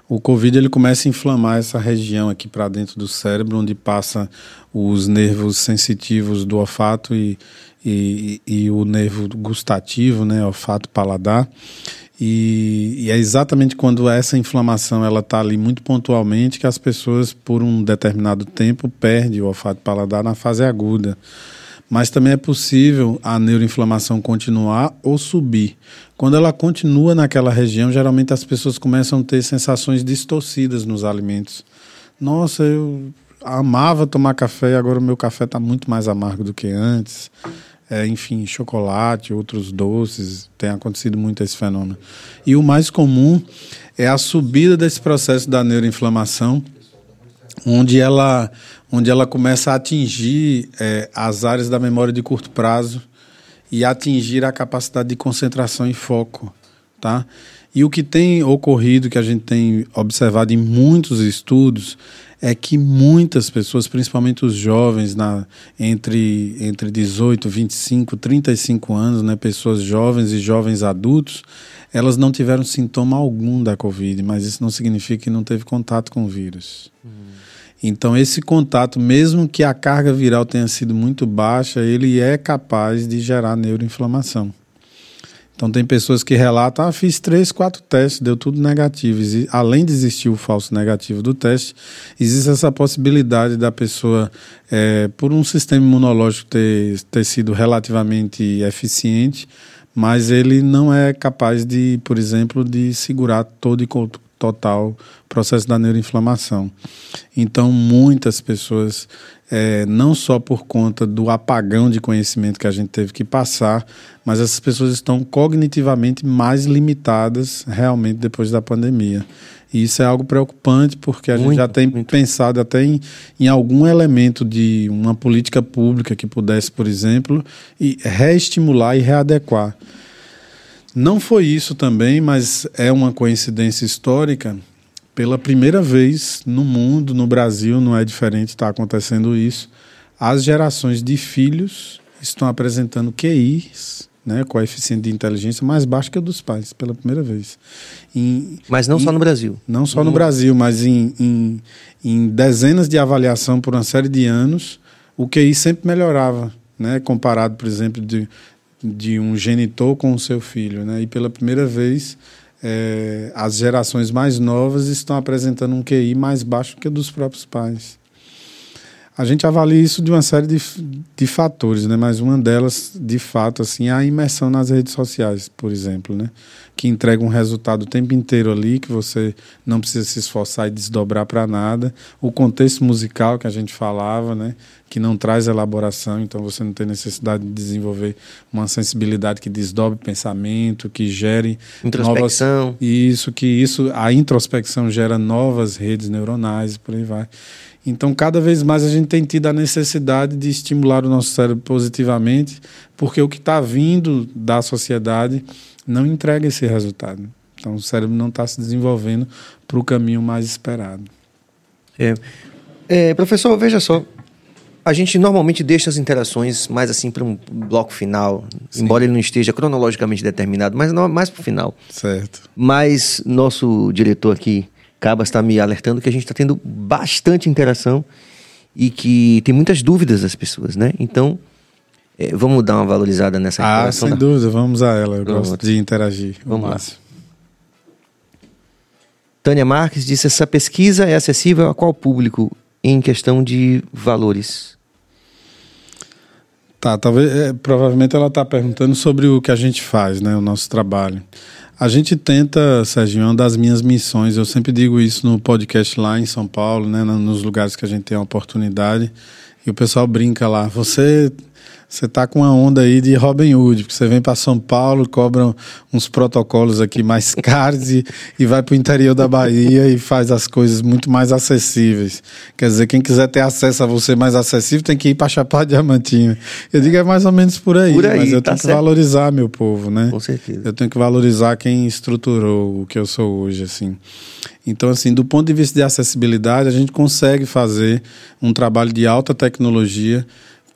O Covid ele começa a inflamar essa região aqui para dentro do cérebro, onde passa os nervos sensitivos do olfato e, e, e o nervo gustativo, né, olfato paladar. E, e, é exatamente quando essa inflamação ela está ali muito pontualmente que as pessoas, por um determinado tempo, perdem o olfato paladar na fase aguda. Mas também é possível a neuroinflamação continuar ou subir. Quando ela continua naquela região, geralmente as pessoas começam a ter sensações distorcidas nos alimentos. Nossa, eu amava tomar café e agora o meu café está muito mais amargo do que antes é, enfim, chocolate, outros doces, tem acontecido muito esse fenômeno. E o mais comum é a subida desse processo da neuroinflamação, onde ela, onde ela começa a atingir é, as áreas da memória de curto prazo e atingir a capacidade de concentração e foco, tá? E o que tem ocorrido, que a gente tem observado em muitos estudos, é que muitas pessoas, principalmente os jovens, na, entre, entre 18, 25, 35 anos, né, pessoas jovens e jovens adultos, elas não tiveram sintoma algum da Covid, mas isso não significa que não teve contato com o vírus. Uhum. Então, esse contato, mesmo que a carga viral tenha sido muito baixa, ele é capaz de gerar neuroinflamação. Então tem pessoas que relatam, ah, fiz três, quatro testes, deu tudo negativo. Além de existir o falso negativo do teste, existe essa possibilidade da pessoa, é, por um sistema imunológico ter, ter sido relativamente eficiente, mas ele não é capaz de, por exemplo, de segurar todo e total processo da neuroinflamação. Então muitas pessoas é, não só por conta do apagão de conhecimento que a gente teve que passar, mas essas pessoas estão cognitivamente mais limitadas realmente depois da pandemia. E isso é algo preocupante, porque a muito, gente já tem muito. pensado até em, em algum elemento de uma política pública que pudesse, por exemplo, e reestimular e readequar. Não foi isso também, mas é uma coincidência histórica pela primeira vez no mundo, no Brasil, não é diferente, está acontecendo isso. As gerações de filhos estão apresentando QIs, né, coeficiente de inteligência mais baixo que o dos pais, pela primeira vez. Em, mas não em, só no Brasil. Não só no, no Brasil, mas em, em, em, dezenas de avaliação por uma série de anos, o QI sempre melhorava, né, comparado, por exemplo, de, de um genitor com o seu filho. Né, e pela primeira vez é, as gerações mais novas estão apresentando um QI mais baixo que o dos próprios pais. A gente avalia isso de uma série de, de fatores, né? mas uma delas, de fato, assim, é a imersão nas redes sociais, por exemplo, né? Que entrega um resultado o tempo inteiro ali, que você não precisa se esforçar e desdobrar para nada. O contexto musical que a gente falava, né? que não traz elaboração, então você não tem necessidade de desenvolver uma sensibilidade que desdobre pensamento, que gere introspecção. Novas, isso, que isso, a introspecção gera novas redes neuronais e por aí vai. Então, cada vez mais a gente tem tido a necessidade de estimular o nosso cérebro positivamente, porque o que está vindo da sociedade não entrega esse resultado. Então, o cérebro não está se desenvolvendo para o caminho mais esperado. É. é. professor, veja só. A gente normalmente deixa as interações mais assim para um bloco final, Sim. embora ele não esteja cronologicamente determinado, mas não, mais para o final. Certo. Mas nosso diretor aqui Cabas está me alertando que a gente está tendo bastante interação e que tem muitas dúvidas das pessoas, né? Então, vamos dar uma valorizada nessa ah. Ah, sem da... dúvida, vamos a ela. Eu Pronto. gosto de interagir. Vamos lá. Tânia Marques disse: essa pesquisa é acessível a qual público em questão de valores? Tá, talvez, é, provavelmente ela está perguntando sobre o que a gente faz, né, o nosso trabalho. A gente tenta, Serginho, é uma das minhas missões, eu sempre digo isso no podcast lá em São Paulo, né, nos lugares que a gente tem a oportunidade, e o pessoal brinca lá, você você tá com uma onda aí de Robin Hood, porque você vem para São Paulo, cobram uns protocolos aqui mais (laughs) caros e, e vai para o interior da Bahia e faz as coisas muito mais acessíveis. Quer dizer, quem quiser ter acesso a você mais acessível tem que ir para Chapada Diamantina. Eu digo é mais ou menos por aí, por aí mas eu tá tenho certo. que valorizar meu povo, né? Com certeza. Eu tenho que valorizar quem estruturou o que eu sou hoje, assim. Então, assim, do ponto de vista de acessibilidade, a gente consegue fazer um trabalho de alta tecnologia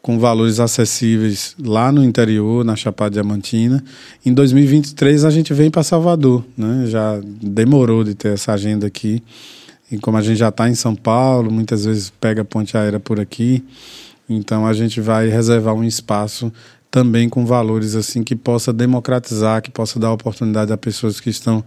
com valores acessíveis lá no interior, na Chapada Diamantina. Em 2023 a gente vem para Salvador, né? Já demorou de ter essa agenda aqui. E como a gente já está em São Paulo, muitas vezes pega ponte aérea por aqui, então a gente vai reservar um espaço também com valores assim que possa democratizar, que possa dar oportunidade a pessoas que estão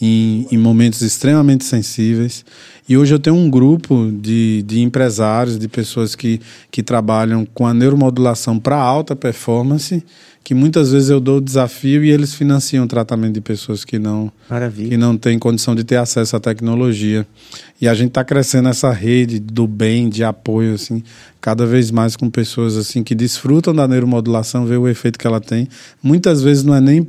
em, em momentos extremamente sensíveis. E hoje eu tenho um grupo de, de empresários, de pessoas que, que trabalham com a neuromodulação para alta performance que muitas vezes eu dou o desafio e eles financiam o tratamento de pessoas que não, Maravilha. que não têm condição de ter acesso à tecnologia. E a gente está crescendo essa rede do bem, de apoio, assim, cada vez mais com pessoas assim que desfrutam da neuromodulação, ver o efeito que ela tem. Muitas vezes não é nem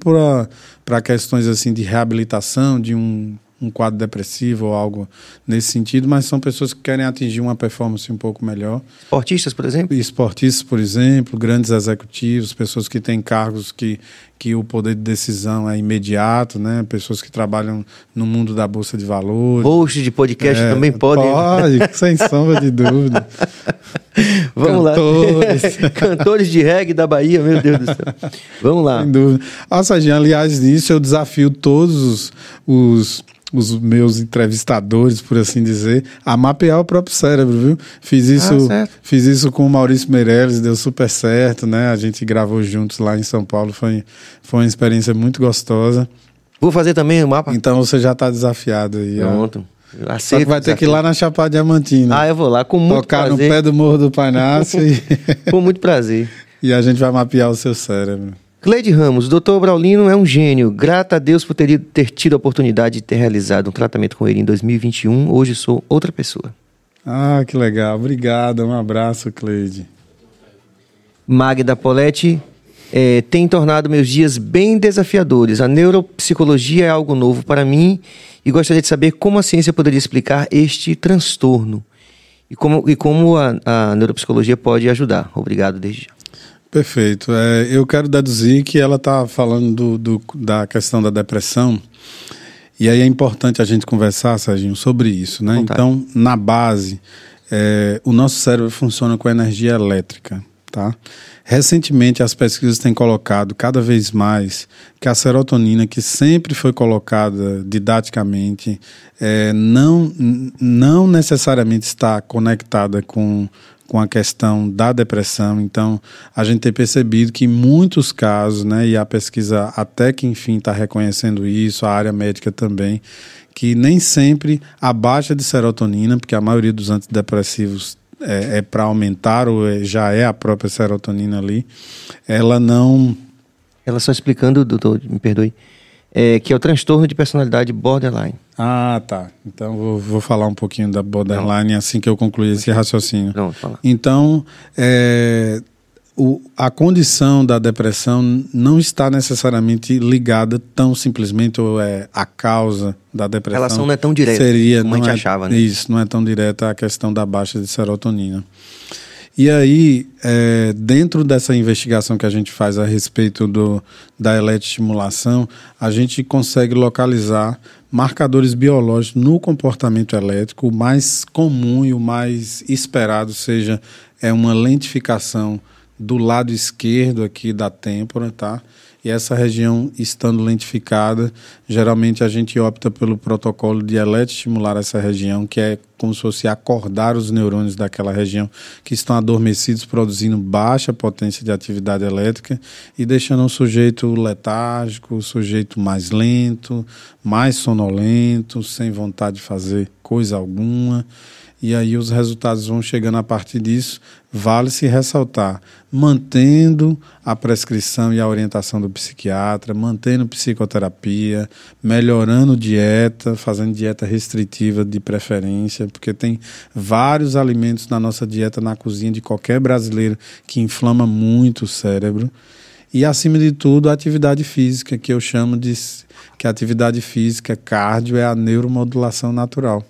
para questões assim de reabilitação, de um um quadro depressivo ou algo nesse sentido, mas são pessoas que querem atingir uma performance um pouco melhor. Esportistas, por exemplo? Esportistas, por exemplo, grandes executivos, pessoas que têm cargos que, que o poder de decisão é imediato, né? Pessoas que trabalham no mundo da bolsa de valores. Host de podcast é, também podem. Pode, sem sombra de dúvida. (laughs) Vamos Cantores. lá. (laughs) Cantores de reggae da Bahia, meu Deus do céu. Vamos lá. Sem dúvida. Ah, Sarginho, aliás, nisso eu desafio todos os, os os meus entrevistadores, por assim dizer, a mapear o próprio cérebro, viu? Fiz isso, ah, fiz isso com o Maurício Meirelles, deu super certo, né? A gente gravou juntos lá em São Paulo, foi, foi uma experiência muito gostosa. Vou fazer também o mapa. Então você já está desafiado aí. Pronto. Aceito, Só que vai ter que ir lá na Chapada Diamantina. Ah, eu vou lá com muito Tocar prazer. no pé do Morro do Painácio. e... (laughs) com muito prazer. E a gente vai mapear o seu cérebro. Cleide Ramos, doutor Braulino é um gênio. Grata a Deus por ter, ter tido a oportunidade de ter realizado um tratamento com ele em 2021. Hoje sou outra pessoa. Ah, que legal. Obrigado. Um abraço, Cleide. Magda Poletti é, tem tornado meus dias bem desafiadores. A neuropsicologia é algo novo para mim e gostaria de saber como a ciência poderia explicar este transtorno e como, e como a, a neuropsicologia pode ajudar. Obrigado desde já. Perfeito. É, eu quero deduzir que ela está falando do, do, da questão da depressão. E aí é importante a gente conversar, Serginho, sobre isso. Né? Então, na base, é, o nosso cérebro funciona com energia elétrica. Tá? Recentemente, as pesquisas têm colocado cada vez mais que a serotonina, que sempre foi colocada didaticamente, é, não, não necessariamente está conectada com com a questão da depressão. Então, a gente tem percebido que em muitos casos, né, e a pesquisa até que enfim está reconhecendo isso, a área médica também, que nem sempre a baixa de serotonina, porque a maioria dos antidepressivos é, é para aumentar ou é, já é a própria serotonina ali, ela não. Ela só explicando, doutor, me perdoe, é, que é o transtorno de personalidade borderline. Ah, tá. Então vou, vou falar um pouquinho da borderline Não. assim que eu concluir esse raciocínio. Não, fala. Então, é, o, a condição da depressão não está necessariamente ligada tão simplesmente ou é a causa da depressão. A relação não é tão direta seria, como a gente é, achava, né? Isso, não é tão direta a questão da baixa de serotonina. E aí, é, dentro dessa investigação que a gente faz a respeito do, da eletroestimulação, a gente consegue localizar marcadores biológicos no comportamento elétrico. O mais comum e o mais esperado seja é uma lentificação do lado esquerdo aqui da têmpora, tá? E essa região estando lentificada, geralmente a gente opta pelo protocolo de eletroestimular essa região, que é como se fosse acordar os neurônios daquela região que estão adormecidos, produzindo baixa potência de atividade elétrica e deixando o sujeito letárgico, o sujeito mais lento, mais sonolento, sem vontade de fazer coisa alguma. E aí os resultados vão chegando a partir disso. Vale se ressaltar, mantendo a prescrição e a orientação do psiquiatra, mantendo psicoterapia, melhorando dieta, fazendo dieta restritiva de preferência, porque tem vários alimentos na nossa dieta, na cozinha de qualquer brasileiro, que inflama muito o cérebro. E, acima de tudo, a atividade física, que eu chamo de que a atividade física, cardio, é a neuromodulação natural.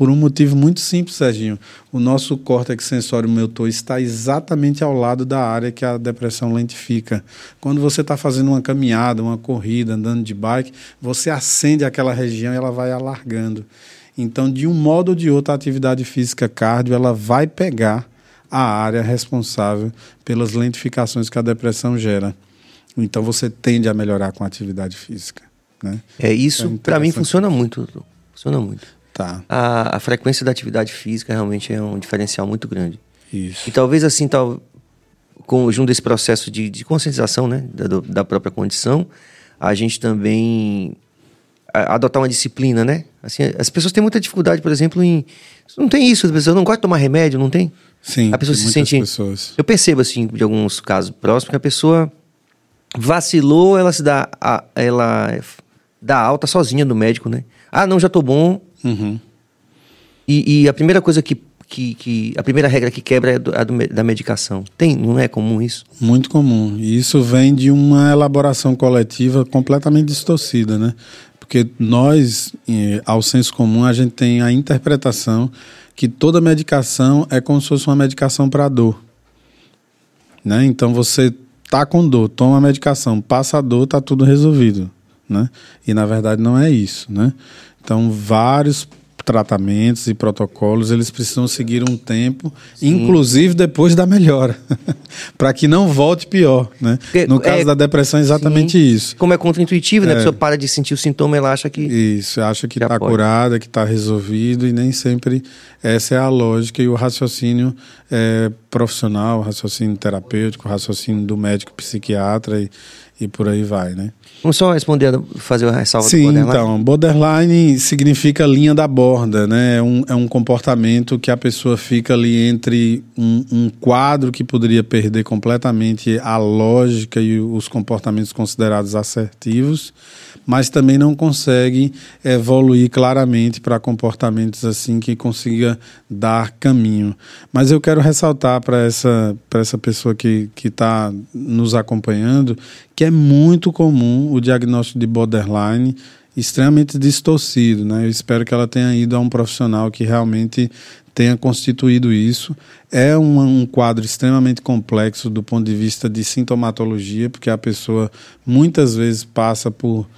Por um motivo muito simples, Serginho. O nosso córtex sensório motor está exatamente ao lado da área que a depressão lentifica. Quando você está fazendo uma caminhada, uma corrida, andando de bike, você acende aquela região e ela vai alargando. Então, de um modo ou de outro, a atividade física cardio ela vai pegar a área responsável pelas lentificações que a depressão gera. Então você tende a melhorar com a atividade física. Né? É isso, é para mim funciona muito. Funciona muito. Tá. A, a frequência da atividade física realmente é um diferencial muito grande. Isso. E talvez assim, tal, com, junto desse processo de, de conscientização né, da, da própria condição, a gente também adotar uma disciplina, né? Assim, as pessoas têm muita dificuldade, por exemplo, em. Não tem isso, a pessoa não gosta de tomar remédio, não tem? Sim. A pessoa se sente. Pessoas. Eu percebo, assim, de alguns casos próximos, que a pessoa vacilou, ela se dá. Ela dá alta sozinha do médico, né? Ah, não, já tô bom, Uhum. E, e, a primeira coisa que, que, que, A primeira regra que quebra é do, a do, da medicação. Tem, não é comum isso? Muito comum. E isso vem de uma elaboração coletiva completamente distorcida, né? Porque nós, ao senso comum, a gente tem a interpretação que toda medicação é como se fosse uma medicação para dor. Né? Então você tá com dor, toma a medicação, passa a dor, tá tudo resolvido. Né? E na verdade não é isso. Né? Então, vários tratamentos e protocolos, eles precisam seguir um tempo, Sim. inclusive depois da melhora, (laughs) para que não volte pior, né? Porque, no caso é, da depressão é exatamente sim. isso. Como é contraintuitivo, né? A é. pessoa para de sentir o sintoma, ela acha que Isso, acha que está curada, que está resolvido e nem sempre essa é a lógica e o raciocínio é, profissional, o raciocínio terapêutico, o raciocínio do médico psiquiatra e, e por aí vai, né? Vamos só responder, fazer a ressalva Sim, do borderline? então, borderline significa linha da borda, né? É um, é um comportamento que a pessoa fica ali entre um, um quadro que poderia perder completamente a lógica e os comportamentos considerados assertivos, mas também não consegue evoluir claramente para comportamentos assim que consiga dar caminho. Mas eu quero ressaltar para essa, essa pessoa que está nos acompanhando que é muito comum o diagnóstico de borderline extremamente distorcido, né? Eu espero que ela tenha ido a um profissional que realmente tenha constituído isso. É um, um, quadro extremamente complexo do ponto de vista de sintomatologia, porque a pessoa muitas vezes passa por,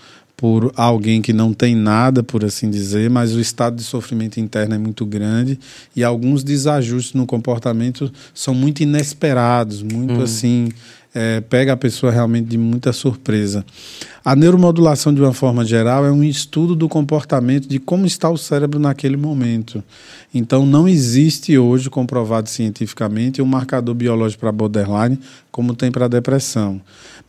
por alguém que não tem nada, por assim dizer, mas o estado de sofrimento interno é muito grande e alguns desajustes no comportamento são muito inesperados, muito hum. assim é, pega a pessoa realmente de muita surpresa. A neuromodulação, de uma forma geral, é um estudo do comportamento de como está o cérebro naquele momento. Então, não existe hoje, comprovado cientificamente, um marcador biológico para borderline como tem para depressão.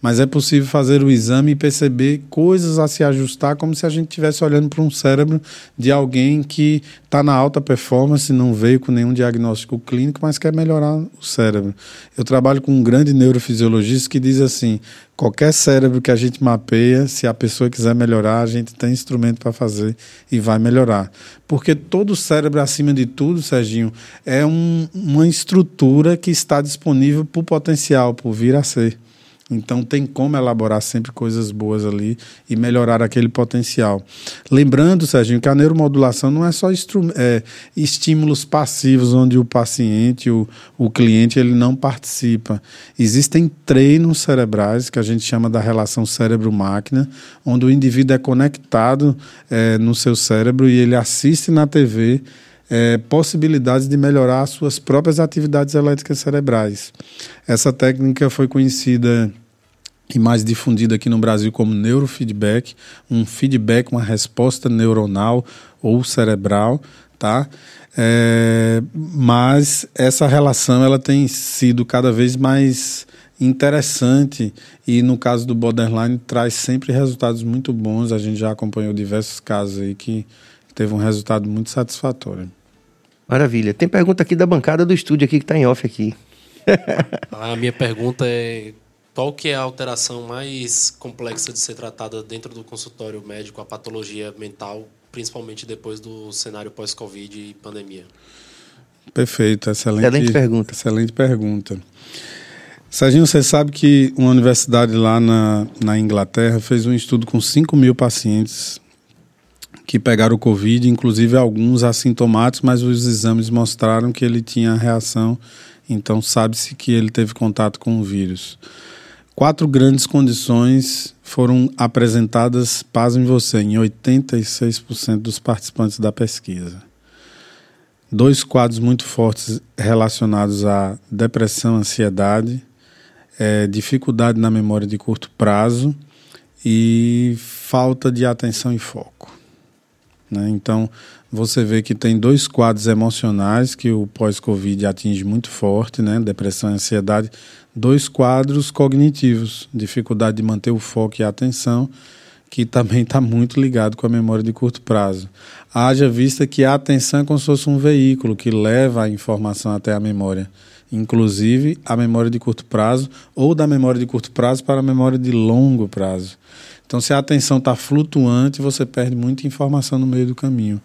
Mas é possível fazer o exame e perceber coisas a se ajustar, como se a gente estivesse olhando para um cérebro de alguém que está na alta performance, não veio com nenhum diagnóstico clínico, mas quer melhorar o cérebro. Eu trabalho com um grande neurofisiologista que diz assim: qualquer cérebro que a gente mapeia, se a pessoa quiser melhorar, a gente tem instrumento para fazer e vai melhorar. Porque todo cérebro, acima de tudo, Serginho, é um, uma estrutura que está disponível para o potencial, por vir a ser. Então tem como elaborar sempre coisas boas ali e melhorar aquele potencial. Lembrando, Serginho, que a neuromodulação não é só é, estímulos passivos onde o paciente, o, o cliente, ele não participa. Existem treinos cerebrais que a gente chama da relação cérebro-máquina, onde o indivíduo é conectado é, no seu cérebro e ele assiste na TV é, possibilidades de melhorar suas próprias atividades elétricas cerebrais. Essa técnica foi conhecida e mais difundida aqui no Brasil como neurofeedback, um feedback, uma resposta neuronal ou cerebral, tá? É, mas essa relação ela tem sido cada vez mais interessante e no caso do borderline traz sempre resultados muito bons. A gente já acompanhou diversos casos aí que teve um resultado muito satisfatório. Maravilha. Tem pergunta aqui da bancada do estúdio aqui que está em off aqui. (laughs) a minha pergunta é qual que é a alteração mais complexa de ser tratada dentro do consultório médico, a patologia mental, principalmente depois do cenário pós-Covid e pandemia? Perfeito, excelente, excelente pergunta. Excelente pergunta. Serginho, você sabe que uma universidade lá na, na Inglaterra fez um estudo com 5 mil pacientes que pegaram o Covid, inclusive alguns assintomáticos, mas os exames mostraram que ele tinha reação, então sabe-se que ele teve contato com o vírus. Quatro grandes condições foram apresentadas, pasmem você, em 86% dos participantes da pesquisa. Dois quadros muito fortes relacionados à depressão, ansiedade, é, dificuldade na memória de curto prazo e falta de atenção e foco. Né? Então, você vê que tem dois quadros emocionais que o pós-Covid atinge muito forte, né? depressão e ansiedade, dois quadros cognitivos, dificuldade de manter o foco e a atenção, que também está muito ligado com a memória de curto prazo. Haja vista que a atenção é como se fosse um veículo que leva a informação até a memória, inclusive a memória de curto prazo ou da memória de curto prazo para a memória de longo prazo. Então, se a atenção está flutuante, você perde muita informação no meio do caminho.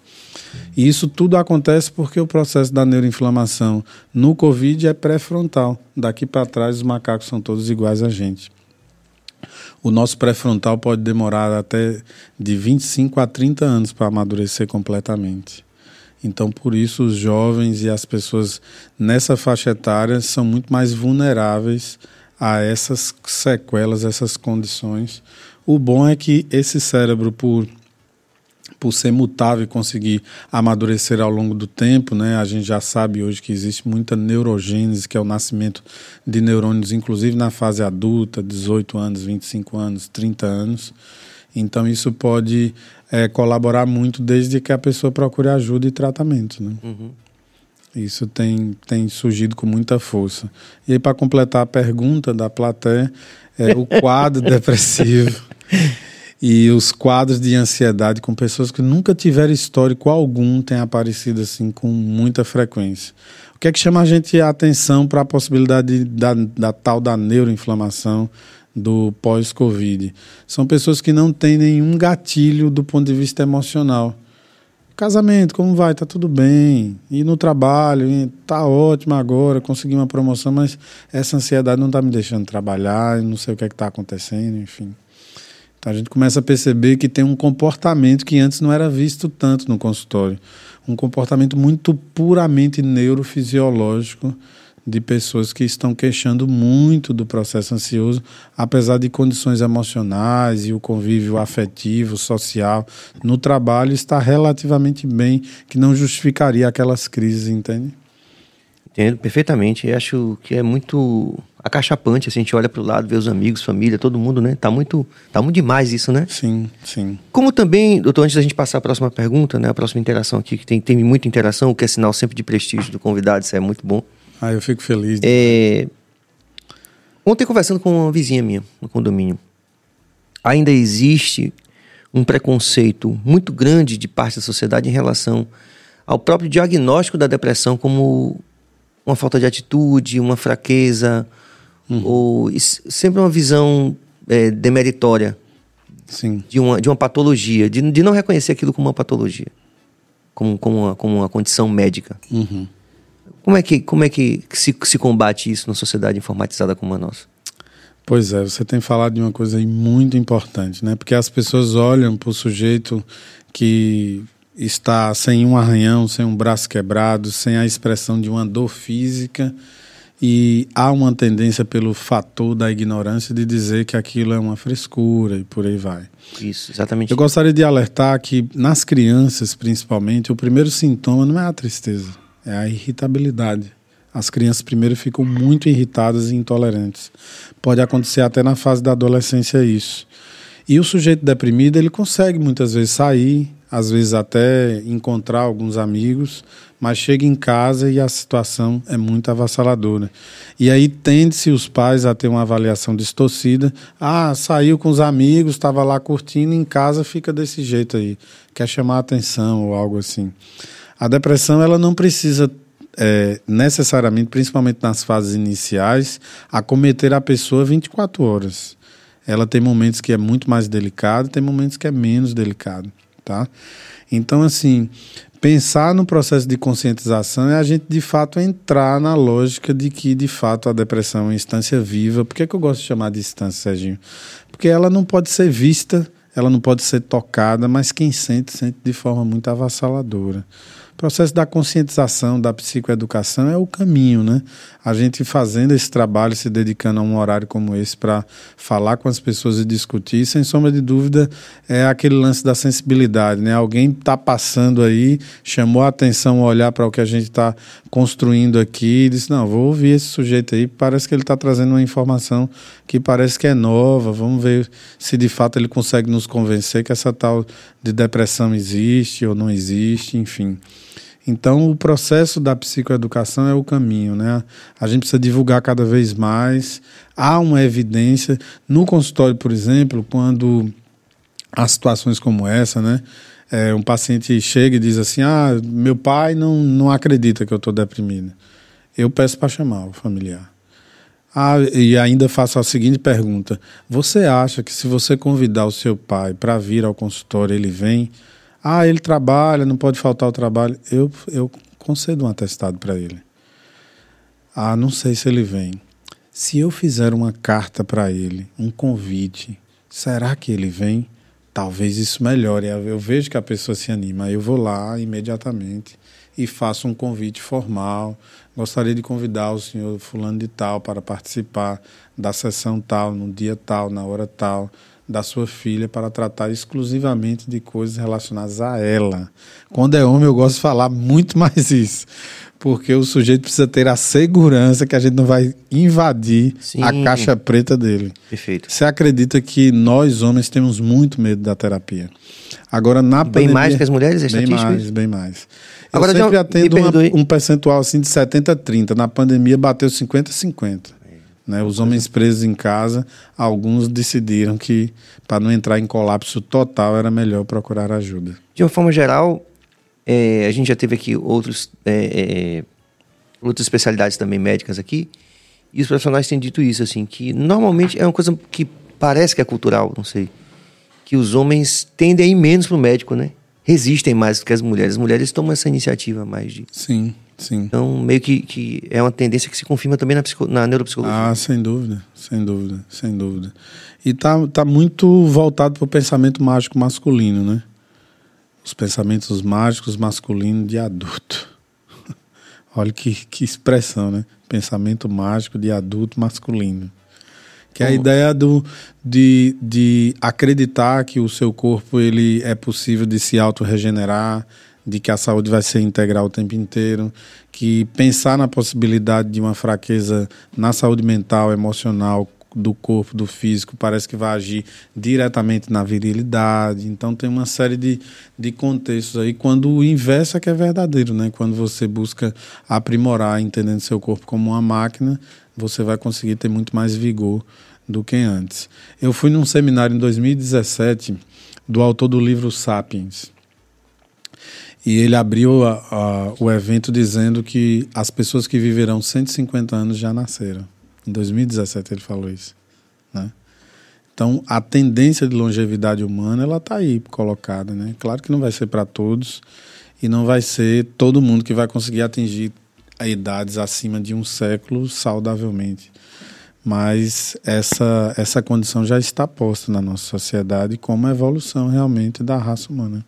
E isso tudo acontece porque o processo da neuroinflamação no Covid é pré-frontal. Daqui para trás, os macacos são todos iguais a gente. O nosso pré-frontal pode demorar até de 25 a 30 anos para amadurecer completamente. Então, por isso, os jovens e as pessoas nessa faixa etária são muito mais vulneráveis a essas sequelas, essas condições, o bom é que esse cérebro, por, por ser mutável e conseguir amadurecer ao longo do tempo, né, a gente já sabe hoje que existe muita neurogênese, que é o nascimento de neurônios, inclusive na fase adulta, 18 anos, 25 anos, 30 anos. Então, isso pode é, colaborar muito desde que a pessoa procure ajuda e tratamento. Né? Uhum. Isso tem, tem surgido com muita força. E aí, para completar a pergunta da plateia, é, o quadro (laughs) depressivo e os quadros de ansiedade com pessoas que nunca tiveram histórico algum têm aparecido assim com muita frequência. O que é que chama a gente a atenção para a possibilidade da, da tal da neuroinflamação do pós-Covid? São pessoas que não têm nenhum gatilho do ponto de vista emocional. Casamento, como vai? Tá tudo bem. E no trabalho, tá ótimo agora, consegui uma promoção, mas essa ansiedade não tá me deixando trabalhar, não sei o que é que tá acontecendo, enfim. Então a gente começa a perceber que tem um comportamento que antes não era visto tanto no consultório. Um comportamento muito puramente neurofisiológico de pessoas que estão queixando muito do processo ansioso, apesar de condições emocionais e o convívio afetivo, social no trabalho está relativamente bem, que não justificaria aquelas crises, entende? Entendo perfeitamente. acho que é muito acachapante, assim, a gente olha para o lado, vê os amigos, família, todo mundo, né? Tá muito, tá muito demais isso, né? Sim, sim. Como também, doutor, antes da gente passar a próxima pergunta, né? A próxima interação aqui, que tem, tem muita interação, o que é sinal sempre de prestígio do convidado, isso é muito bom. Ah, eu fico feliz. É... Ontem, conversando com uma vizinha minha no condomínio, ainda existe um preconceito muito grande de parte da sociedade em relação ao próprio diagnóstico da depressão como uma falta de atitude, uma fraqueza, uhum. ou sempre uma visão é, demeritória Sim. De, uma, de uma patologia, de, de não reconhecer aquilo como uma patologia, como, como, uma, como uma condição médica. Uhum. Como é que, como é que se, se combate isso na sociedade informatizada como a nossa? Pois é, você tem falado de uma coisa muito importante, né? Porque as pessoas olham para o sujeito que está sem um arranhão, sem um braço quebrado, sem a expressão de uma dor física e há uma tendência pelo fator da ignorância de dizer que aquilo é uma frescura e por aí vai. Isso, exatamente. Eu gostaria de alertar que nas crianças, principalmente, o primeiro sintoma não é a tristeza, é a irritabilidade. As crianças primeiro ficam muito irritadas e intolerantes. Pode acontecer até na fase da adolescência isso. E o sujeito deprimido, ele consegue muitas vezes sair, às vezes até encontrar alguns amigos, mas chega em casa e a situação é muito avassaladora. E aí tende-se os pais a ter uma avaliação distorcida. Ah, saiu com os amigos, estava lá curtindo, em casa fica desse jeito aí, quer chamar atenção ou algo assim. A depressão ela não precisa é, necessariamente, principalmente nas fases iniciais, acometer a pessoa 24 horas. Ela tem momentos que é muito mais delicado, tem momentos que é menos delicado, tá? Então, assim, pensar no processo de conscientização é a gente, de fato, entrar na lógica de que, de fato, a depressão é uma instância viva. Por que, é que eu gosto de chamar de instância, Serginho? Porque ela não pode ser vista, ela não pode ser tocada, mas quem sente, sente de forma muito avassaladora. O processo da conscientização, da psicoeducação é o caminho, né? A gente fazendo esse trabalho, se dedicando a um horário como esse para falar com as pessoas e discutir, sem sombra de dúvida, é aquele lance da sensibilidade, né? Alguém está passando aí, chamou a atenção olhar para o que a gente está construindo aqui e disse: Não, vou ouvir esse sujeito aí, parece que ele está trazendo uma informação que parece que é nova, vamos ver se de fato ele consegue nos convencer que essa tal de depressão existe ou não existe, enfim. Então, o processo da psicoeducação é o caminho, né? A gente precisa divulgar cada vez mais. Há uma evidência. No consultório, por exemplo, quando há situações como essa, né? É, um paciente chega e diz assim: Ah, meu pai não, não acredita que eu estou deprimido. Eu peço para chamar o familiar. Ah, e ainda faço a seguinte pergunta: Você acha que se você convidar o seu pai para vir ao consultório, ele vem? Ah, ele trabalha, não pode faltar o trabalho. Eu, eu concedo um atestado para ele. Ah, não sei se ele vem. Se eu fizer uma carta para ele, um convite, será que ele vem? Talvez isso melhore. Eu vejo que a pessoa se anima. Eu vou lá imediatamente e faço um convite formal. Gostaria de convidar o senhor Fulano de Tal para participar da sessão tal, no dia tal, na hora tal da sua filha para tratar exclusivamente de coisas relacionadas a ela. Quando é homem, eu gosto de falar muito (laughs) mais isso, porque o sujeito precisa ter a segurança que a gente não vai invadir Sim. a caixa preta dele. Perfeito. Você acredita que nós homens temos muito medo da terapia? Agora na bem pandemia, mais que as mulheres, é bem mais, bem mais. Eu Agora, sempre atendo uma, um percentual assim de 70 30. Na pandemia bateu 50 50. Né? Os homens presos em casa, alguns decidiram que, para não entrar em colapso total, era melhor procurar ajuda. De uma forma geral, é, a gente já teve aqui outros, é, é, outras especialidades também médicas aqui, e os profissionais têm dito isso, assim, que normalmente é uma coisa que parece que é cultural, não sei, que os homens tendem a ir menos para o médico, né? Resistem mais do que as mulheres. As mulheres tomam essa iniciativa mais de... Sim. Sim. Então, meio que, que é uma tendência que se confirma também na, psico, na neuropsicologia. Ah, sem dúvida, sem dúvida, sem dúvida. E tá, tá muito voltado para o pensamento mágico masculino, né? Os pensamentos mágicos masculinos de adulto. (laughs) Olha que, que expressão, né? Pensamento mágico de adulto masculino. Que é a ideia do, de, de acreditar que o seu corpo ele é possível de se autorregenerar, de que a saúde vai ser integral o tempo inteiro, que pensar na possibilidade de uma fraqueza na saúde mental, emocional, do corpo, do físico, parece que vai agir diretamente na virilidade. Então tem uma série de, de contextos aí, quando o inverso é que é verdadeiro, né? Quando você busca aprimorar, entendendo seu corpo como uma máquina, você vai conseguir ter muito mais vigor do que antes. Eu fui num seminário em 2017 do autor do livro Sapiens. E ele abriu a, a, o evento dizendo que as pessoas que viverão 150 anos já nasceram. Em 2017 ele falou isso. Né? Então, a tendência de longevidade humana ela está aí colocada. Né? Claro que não vai ser para todos e não vai ser todo mundo que vai conseguir atingir idades acima de um século saudavelmente. Mas essa, essa condição já está posta na nossa sociedade como a evolução realmente da raça humana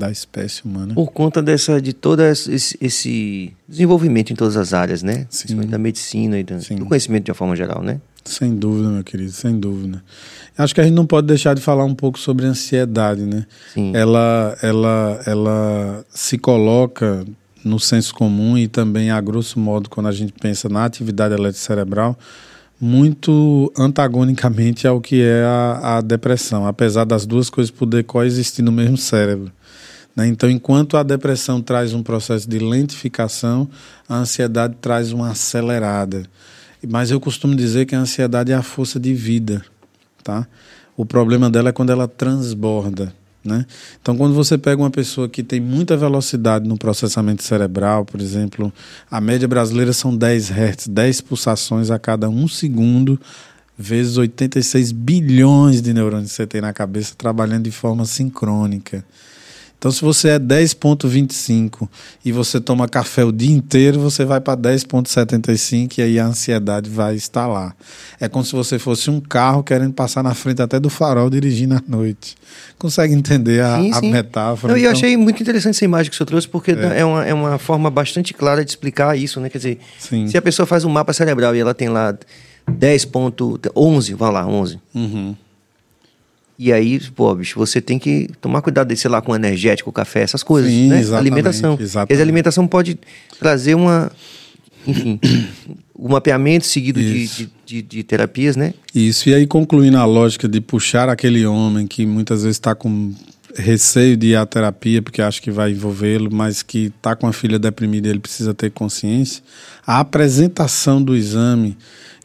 da espécie humana. Por conta dessa, de todo esse, esse desenvolvimento em todas as áreas, né? Sim. Da medicina e do, do conhecimento de uma forma geral, né? Sem dúvida, meu querido, sem dúvida. Acho que a gente não pode deixar de falar um pouco sobre ansiedade, né? Sim. Ela, ela, ela se coloca no senso comum e também, a grosso modo, quando a gente pensa na atividade eletrocerebral, muito antagonicamente ao que é a, a depressão, apesar das duas coisas poder coexistir no mesmo cérebro. Né? Então, enquanto a depressão traz um processo de lentificação, a ansiedade traz uma acelerada. Mas eu costumo dizer que a ansiedade é a força de vida. Tá? O problema dela é quando ela transborda. Né? Então, quando você pega uma pessoa que tem muita velocidade no processamento cerebral, por exemplo, a média brasileira são 10 Hz, 10 pulsações a cada um segundo, vezes 86 bilhões de neurônios que você tem na cabeça trabalhando de forma sincrônica. Então, se você é 10,25 e você toma café o dia inteiro, você vai para 10,75 e aí a ansiedade vai estar lá. É como se você fosse um carro querendo passar na frente até do farol dirigindo à noite. Consegue entender a, sim, sim. a metáfora? Não, então... Eu achei muito interessante essa imagem que o senhor trouxe, porque é. é, uma, é uma forma bastante clara de explicar isso, né? Quer dizer, sim. se a pessoa faz um mapa cerebral e ela tem lá 10,11, vai lá, 11. Uhum. E aí, pô, bicho, você tem que tomar cuidado, de, sei lá, com energético, café, essas coisas, Sim, né? Exatamente, alimentação. Exatamente. a alimentação pode trazer uma, enfim, o (coughs) um mapeamento seguido de, de, de, de, terapias, né? Isso, e aí concluindo a lógica de puxar aquele homem que muitas vezes está com receio de ir à terapia porque acha que vai envolvê-lo, mas que está com a filha deprimida e ele precisa ter consciência, a apresentação do exame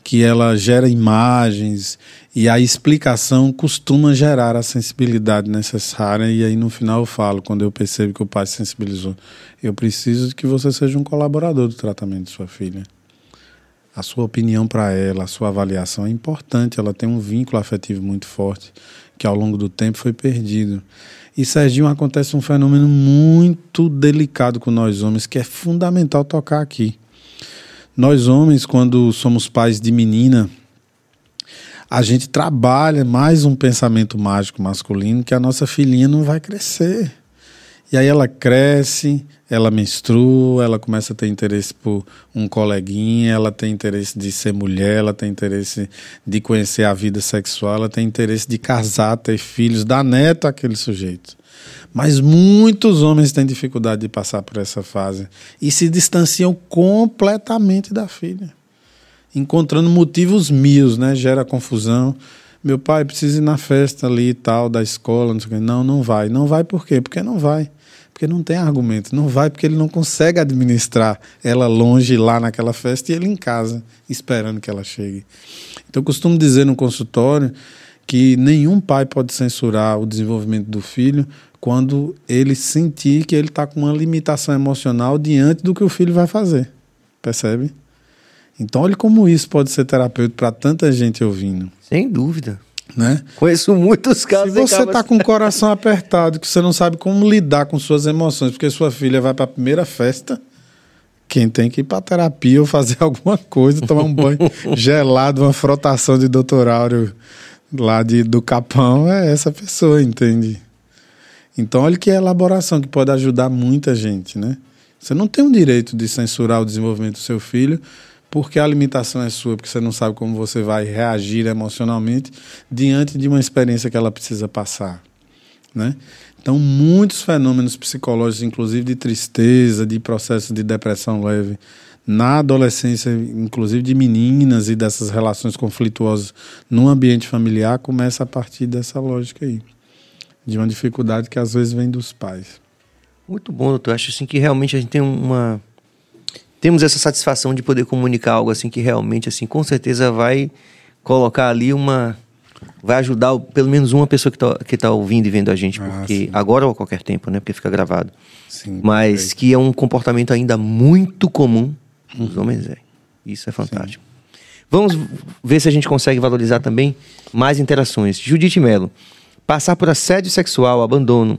que ela gera imagens e a explicação costuma gerar a sensibilidade necessária. E aí no final eu falo, quando eu percebo que o pai se sensibilizou, eu preciso que você seja um colaborador do tratamento de sua filha. A sua opinião para ela, a sua avaliação é importante, ela tem um vínculo afetivo muito forte que ao longo do tempo foi perdido. E Serginho acontece um fenômeno muito delicado com nós homens que é fundamental tocar aqui nós homens, quando somos pais de menina, a gente trabalha mais um pensamento mágico masculino que a nossa filhinha não vai crescer. E aí ela cresce, ela menstrua, ela começa a ter interesse por um coleguinha, ela tem interesse de ser mulher, ela tem interesse de conhecer a vida sexual, ela tem interesse de casar, ter filhos, dar neto àquele sujeito. Mas muitos homens têm dificuldade de passar por essa fase e se distanciam completamente da filha, encontrando motivos mil, né? Gera confusão. Meu pai precisa ir na festa ali e tal, da escola, não sei o quê. Não, não vai. Não vai por quê? Porque não vai. Porque não tem argumento. Não vai porque ele não consegue administrar ela longe lá naquela festa e ele em casa, esperando que ela chegue. Então, eu costumo dizer no consultório que nenhum pai pode censurar o desenvolvimento do filho quando ele sentir que ele está com uma limitação emocional diante do que o filho vai fazer. Percebe? Então, olha como isso pode ser terapêutico para tanta gente ouvindo. Sem dúvida. Né? Conheço muitos casos. Se você está com o coração apertado, que você não sabe como lidar com suas emoções, porque sua filha vai para a primeira festa, quem tem que ir para terapia ou fazer (laughs) alguma coisa, tomar um banho (laughs) gelado, uma frotação de doutorário lá de, do Capão, é essa pessoa, entende? Então, olha que elaboração que pode ajudar muita gente, né? Você não tem o direito de censurar o desenvolvimento do seu filho porque a limitação é sua, porque você não sabe como você vai reagir emocionalmente diante de uma experiência que ela precisa passar, né? Então, muitos fenômenos psicológicos, inclusive de tristeza, de processo de depressão leve, na adolescência, inclusive de meninas e dessas relações conflituosas no ambiente familiar, começa a partir dessa lógica aí de uma dificuldade que às vezes vem dos pais. Muito bom, doutor. Acho assim que realmente a gente tem uma temos essa satisfação de poder comunicar algo assim que realmente assim com certeza vai colocar ali uma vai ajudar pelo menos uma pessoa que está que tá ouvindo e vendo a gente, ah, porque ah, agora ou a qualquer tempo, né? Porque fica gravado. Sim, Mas perfeito. que é um comportamento ainda muito comum nos uhum. homens é. Isso é fantástico. Sim. Vamos ver se a gente consegue valorizar também mais interações. Judite Melo passar por assédio sexual, abandono,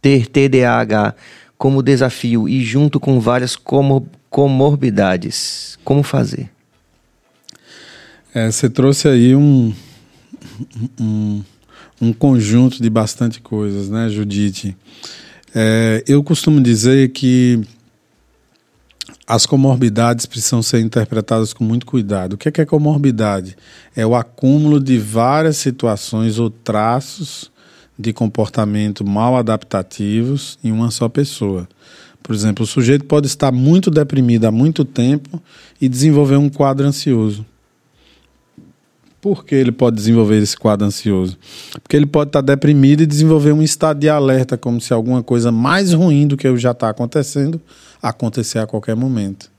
ter TDAH como desafio e junto com várias comor comorbidades. Como fazer? É, você trouxe aí um, um, um, conjunto de bastante coisas, né, Judite? É, eu costumo dizer que as comorbidades precisam ser interpretadas com muito cuidado. O que é, que é comorbidade? É o acúmulo de várias situações ou traços de comportamento mal adaptativos em uma só pessoa. Por exemplo, o sujeito pode estar muito deprimido há muito tempo e desenvolver um quadro ansioso. Por que ele pode desenvolver esse quadro ansioso? Porque ele pode estar deprimido e desenvolver um estado de alerta, como se alguma coisa mais ruim do que já está acontecendo acontecer a qualquer momento.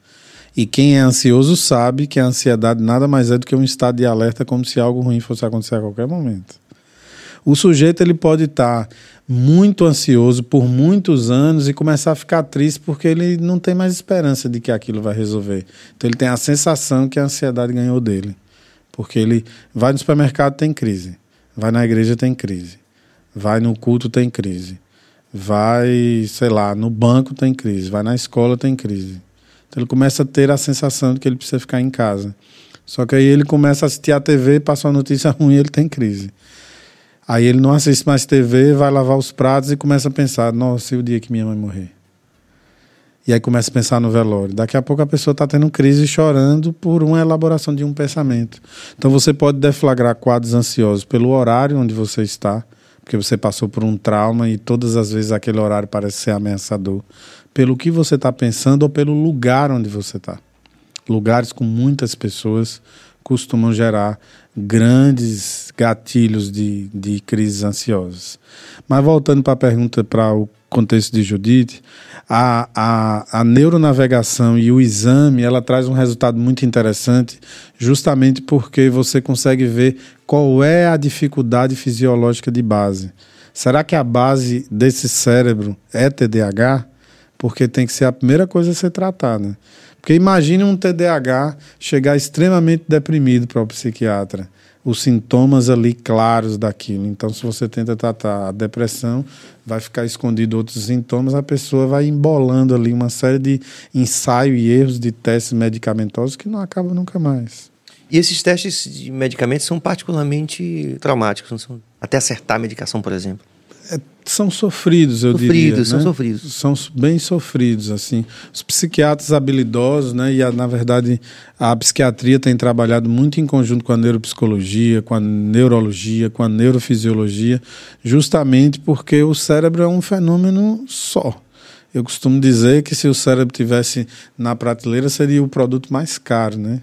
E quem é ansioso sabe que a ansiedade nada mais é do que um estado de alerta, como se algo ruim fosse acontecer a qualquer momento. O sujeito ele pode estar muito ansioso por muitos anos e começar a ficar triste porque ele não tem mais esperança de que aquilo vai resolver. Então ele tem a sensação que a ansiedade ganhou dele. Porque ele vai no supermercado tem crise, vai na igreja tem crise, vai no culto tem crise, vai, sei lá, no banco tem crise, vai na escola tem crise. Então ele começa a ter a sensação de que ele precisa ficar em casa. Só que aí ele começa a assistir a TV, passa uma notícia (laughs) ruim e ele tem crise. Aí ele não assiste mais TV, vai lavar os pratos e começa a pensar: nossa, e o dia que minha mãe morrer? E aí começa a pensar no velório. Daqui a pouco a pessoa está tendo crise chorando por uma elaboração de um pensamento. Então você pode deflagrar quadros ansiosos pelo horário onde você está, porque você passou por um trauma e todas as vezes aquele horário parece ser ameaçador. Pelo que você está pensando ou pelo lugar onde você está. Lugares com muitas pessoas costumam gerar grandes gatilhos de, de crises ansiosas. Mas voltando para a pergunta, para o contexto de Judite, a, a, a neuronavegação e o exame, ela traz um resultado muito interessante, justamente porque você consegue ver qual é a dificuldade fisiológica de base. Será que a base desse cérebro é TDAH? Porque tem que ser a primeira coisa a ser tratada. Né? Porque imagine um TDAH chegar extremamente deprimido para o psiquiatra. Os sintomas ali claros daquilo. Então, se você tenta tratar a depressão, vai ficar escondido outros sintomas, a pessoa vai embolando ali uma série de ensaios e erros de testes medicamentosos que não acabam nunca mais. E esses testes de medicamentos são particularmente traumáticos, são, até acertar a medicação, por exemplo. É, são sofridos, eu sofridos, diria. São né? sofridos. São bem sofridos, assim. Os psiquiatras habilidosos, né? E, a, na verdade, a psiquiatria tem trabalhado muito em conjunto com a neuropsicologia, com a neurologia, com a neurofisiologia, justamente porque o cérebro é um fenômeno só. Eu costumo dizer que se o cérebro tivesse na prateleira, seria o produto mais caro, né?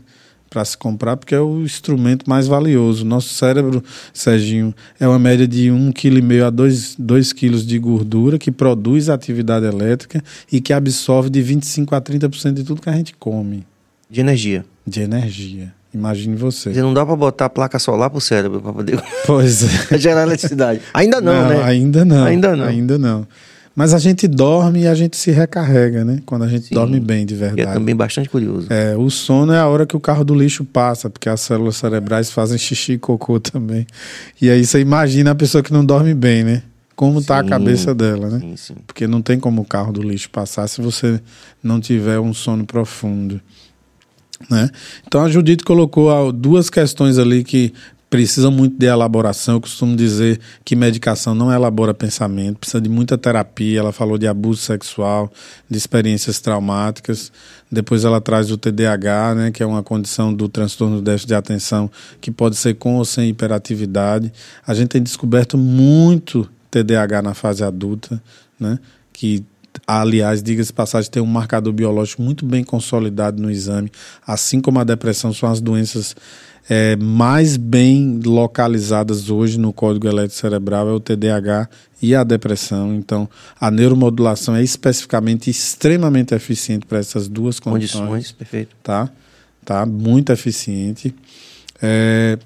Para se comprar, porque é o instrumento mais valioso. Nosso cérebro, Serginho, é uma média de 1,5 kg a 2, 2 kg de gordura que produz atividade elétrica e que absorve de 25 a 30% de tudo que a gente come. De energia. De energia. Imagine você. Dizer, não dá para botar placa solar pro cérebro para poder pois é. (laughs) gerar eletricidade. Ainda não, não, né? Ainda não. Ainda não. Ainda não. Mas a gente dorme e a gente se recarrega, né? Quando a gente Sim, dorme bem, de verdade. É também bastante curioso. É, o sono é a hora que o carro do lixo passa, porque as células cerebrais fazem xixi e cocô também. E aí você imagina a pessoa que não dorme bem, né? Como sim, tá a cabeça dela, né? Sim, sim. Porque não tem como o carro do lixo passar se você não tiver um sono profundo. Né? Então a Judite colocou duas questões ali que precisa muito de elaboração. Eu costumo dizer que medicação não elabora pensamento, precisa de muita terapia. Ela falou de abuso sexual, de experiências traumáticas. Depois ela traz o TDAH, né, que é uma condição do transtorno do déficit de atenção que pode ser com ou sem hiperatividade. A gente tem descoberto muito TDAH na fase adulta, né, que aliás, diga-se passagem, tem um marcador biológico muito bem consolidado no exame, assim como a depressão são as doenças é, mais bem localizadas hoje no código elétrico cerebral é o TDAH e a depressão. Então, a neuromodulação é especificamente extremamente eficiente para essas duas condições. Condições, perfeito. Tá? Tá muito eficiente. É,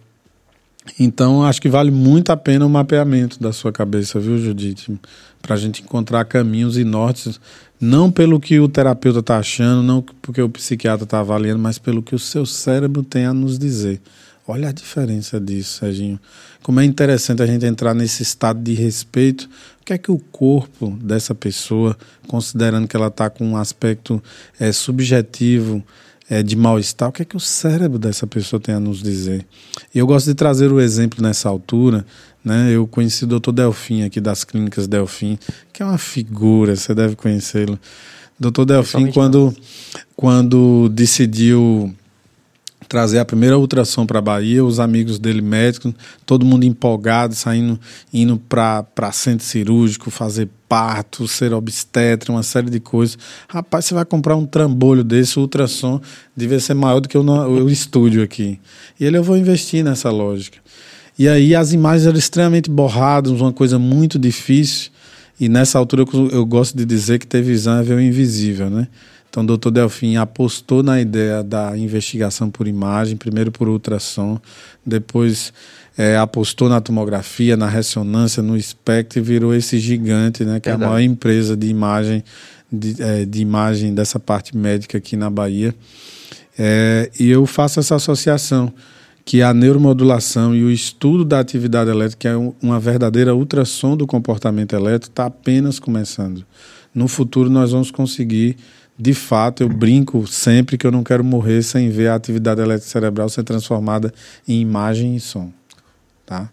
então, acho que vale muito a pena o mapeamento da sua cabeça, viu, Judite? Para a gente encontrar caminhos e nortes não pelo que o terapeuta está achando, não porque o psiquiatra está avaliando, mas pelo que o seu cérebro tem a nos dizer. Olha a diferença disso, Serginho. Como é interessante a gente entrar nesse estado de respeito. O que é que o corpo dessa pessoa, considerando que ela está com um aspecto é, subjetivo é, de mal-estar, o que é que o cérebro dessa pessoa tem a nos dizer? E eu gosto de trazer o exemplo nessa altura né? Eu conheci o doutor Delfim aqui das clínicas Delfim, que é uma figura, você deve conhecê-lo. Doutor Delfim, quando, quando decidiu trazer a primeira ultrassom para a Bahia, os amigos dele médicos, todo mundo empolgado, saindo, indo para centro cirúrgico, fazer parto, ser obstetra, uma série de coisas. Rapaz, você vai comprar um trambolho desse, o ultrassom devia ser maior do que o, o estúdio aqui. E ele, eu vou investir nessa lógica. E aí as imagens eram extremamente borradas, uma coisa muito difícil. E nessa altura eu, eu gosto de dizer que ver o invisível, né? Então, o doutor Delfim apostou na ideia da investigação por imagem, primeiro por ultrassom, depois é, apostou na tomografia, na ressonância, no espectro e virou esse gigante, né, que Verdade. é a maior empresa de imagem, de, é, de imagem dessa parte médica aqui na Bahia. É, e eu faço essa associação que a neuromodulação e o estudo da atividade elétrica, que é uma verdadeira ultrassom do comportamento elétrico, está apenas começando. No futuro nós vamos conseguir, de fato, eu brinco sempre que eu não quero morrer sem ver a atividade elétrica cerebral ser transformada em imagem e som, tá?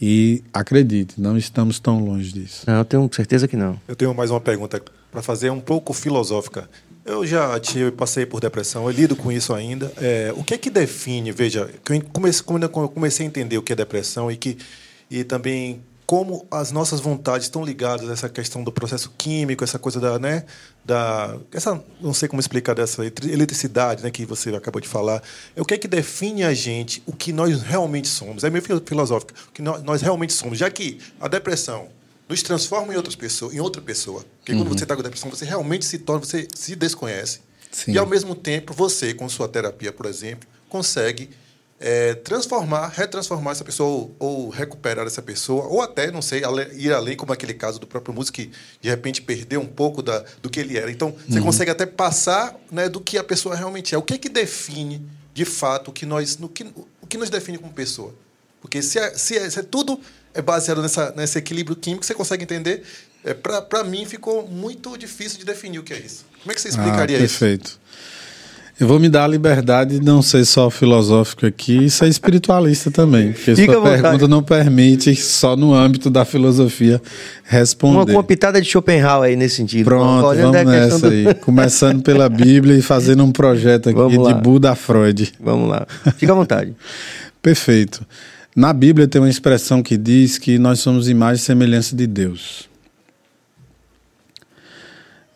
E acredite, não estamos tão longe disso. Não, eu tenho certeza que não. Eu tenho mais uma pergunta para fazer um pouco filosófica. Eu já tive, passei por depressão, eu lido com isso ainda. É, o que é que define, veja, comecei, quando eu comecei a entender o que é depressão e, que, e também como as nossas vontades estão ligadas a essa questão do processo químico, essa coisa da, né, da essa, não sei como explicar dessa eletricidade, né, que você acabou de falar. É o que é que define a gente, o que nós realmente somos? É meio filosófico, o que nós, realmente somos, já que a depressão nos transforma em, outras pessoas, em outra pessoa. Porque uhum. quando você está com depressão, você realmente se torna, você se desconhece. Sim. E ao mesmo tempo, você, com sua terapia, por exemplo, consegue é, transformar, retransformar essa pessoa, ou, ou, recuperar essa pessoa, ou até, não sei, ir além, como aquele caso do próprio músico que de repente perdeu um pouco da, do que ele era. Então, você uhum. consegue até passar né, do que a pessoa realmente é. O que é que define, de fato, o que, nós, no que, o que nos define como pessoa? Porque se é, se é, se é tudo é baseado nessa, nesse equilíbrio químico, você consegue entender. É, Para mim, ficou muito difícil de definir o que é isso. Como é que você explicaria ah, perfeito. isso? Perfeito. Eu vou me dar a liberdade de não ser só filosófico aqui e ser espiritualista também. Porque Fica sua pergunta não permite, só no âmbito da filosofia, responder. Uma, uma pitada de Schopenhauer aí nesse sentido. Pronto, vamos nessa do... aí. Começando pela Bíblia e fazendo um projeto aqui de Buda Freud. Vamos lá. Fica à vontade. (laughs) Perfeito. Na Bíblia tem uma expressão que diz que nós somos imagem e semelhança de Deus.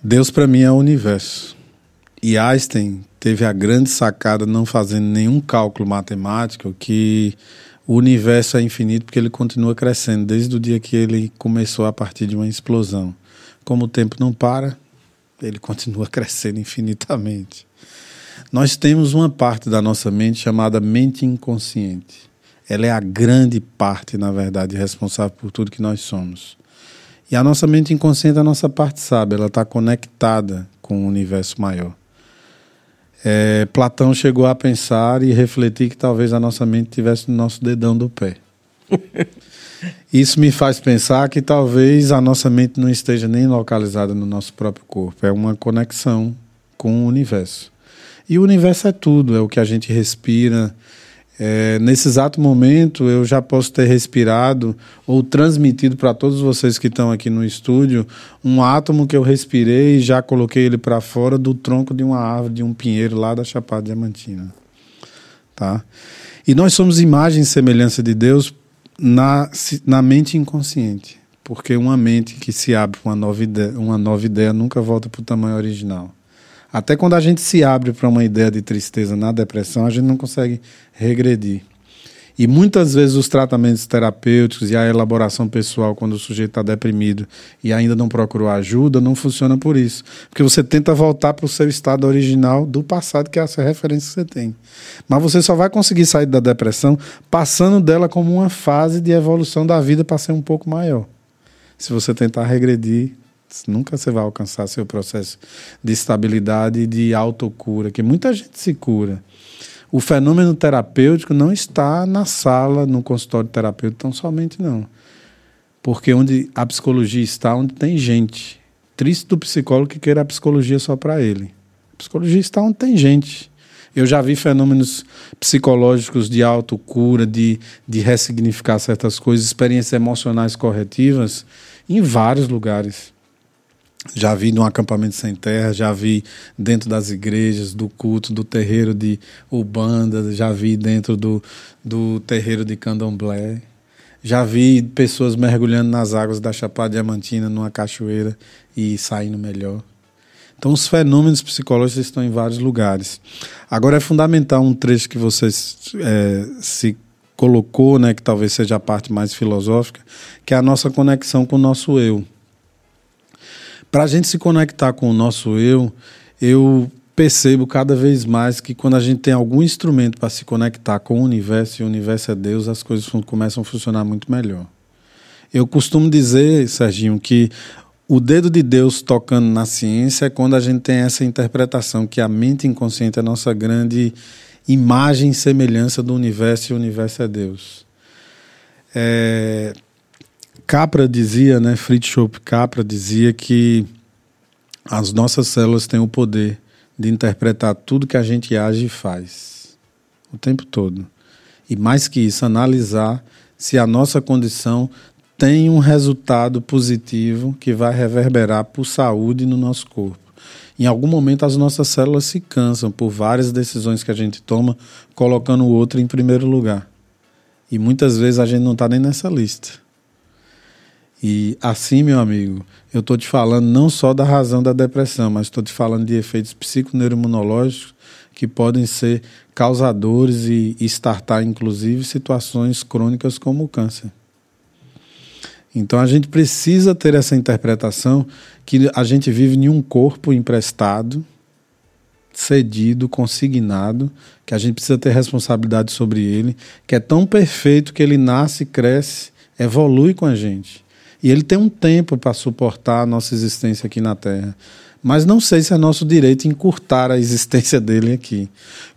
Deus para mim é o universo. E Einstein teve a grande sacada, não fazendo nenhum cálculo matemático, que o universo é infinito porque ele continua crescendo desde o dia que ele começou a partir de uma explosão. Como o tempo não para, ele (laughs) continua crescendo infinitamente. Nós temos uma parte da nossa mente chamada mente inconsciente ela é a grande parte, na verdade, responsável por tudo que nós somos. E a nossa mente inconsciente, a nossa parte sabe, ela está conectada com o universo maior. É, Platão chegou a pensar e refletir que talvez a nossa mente tivesse no nosso dedão do pé. (laughs) Isso me faz pensar que talvez a nossa mente não esteja nem localizada no nosso próprio corpo. É uma conexão com o universo. E o universo é tudo, é o que a gente respira, é, nesse exato momento, eu já posso ter respirado ou transmitido para todos vocês que estão aqui no estúdio um átomo que eu respirei e já coloquei ele para fora do tronco de uma árvore, de um pinheiro lá da Chapada Diamantina. Tá? E nós somos imagem e semelhança de Deus na, na mente inconsciente. Porque uma mente que se abre para uma nova ideia, uma nova ideia nunca volta para o tamanho original. Até quando a gente se abre para uma ideia de tristeza na depressão, a gente não consegue regredir. E muitas vezes os tratamentos terapêuticos e a elaboração pessoal, quando o sujeito está deprimido e ainda não procurou ajuda, não funciona por isso. Porque você tenta voltar para o seu estado original do passado, que é essa referência que você tem. Mas você só vai conseguir sair da depressão passando dela como uma fase de evolução da vida para ser um pouco maior. Se você tentar regredir, Nunca você vai alcançar seu processo de estabilidade e de autocura, que muita gente se cura. O fenômeno terapêutico não está na sala, no consultório terapêutico, tão somente não. Porque onde a psicologia está, onde tem gente. Triste do psicólogo que queira a psicologia só para ele. A psicologia está onde tem gente. Eu já vi fenômenos psicológicos de autocura, de, de ressignificar certas coisas, experiências emocionais corretivas em vários lugares. Já vi num acampamento sem terra, já vi dentro das igrejas, do culto, do terreiro de Ubanda, já vi dentro do, do terreiro de Candomblé. Já vi pessoas mergulhando nas águas da Chapada Diamantina numa cachoeira e saindo melhor. Então, os fenômenos psicológicos estão em vários lugares. Agora, é fundamental um trecho que você é, se colocou, né, que talvez seja a parte mais filosófica, que é a nossa conexão com o nosso eu. Para a gente se conectar com o nosso eu, eu percebo cada vez mais que quando a gente tem algum instrumento para se conectar com o universo e o universo é Deus, as coisas começam a funcionar muito melhor. Eu costumo dizer, Serginho, que o dedo de Deus tocando na ciência é quando a gente tem essa interpretação que a mente inconsciente é a nossa grande imagem e semelhança do universo e o universo é Deus. É, Capra dizia, né, Fritz Capra dizia que as nossas células têm o poder de interpretar tudo que a gente age e faz o tempo todo. E mais que isso, analisar se a nossa condição tem um resultado positivo que vai reverberar por saúde no nosso corpo. Em algum momento as nossas células se cansam por várias decisões que a gente toma, colocando o outro em primeiro lugar. E muitas vezes a gente não está nem nessa lista. E assim, meu amigo, eu estou te falando não só da razão da depressão, mas estou te falando de efeitos psiconeuroimunológicos que podem ser causadores e startar, inclusive, situações crônicas como o câncer. Então a gente precisa ter essa interpretação que a gente vive em um corpo emprestado, cedido, consignado, que a gente precisa ter responsabilidade sobre ele, que é tão perfeito que ele nasce, cresce, evolui com a gente. E ele tem um tempo para suportar a nossa existência aqui na Terra. Mas não sei se é nosso direito encurtar a existência (laughs) dele aqui.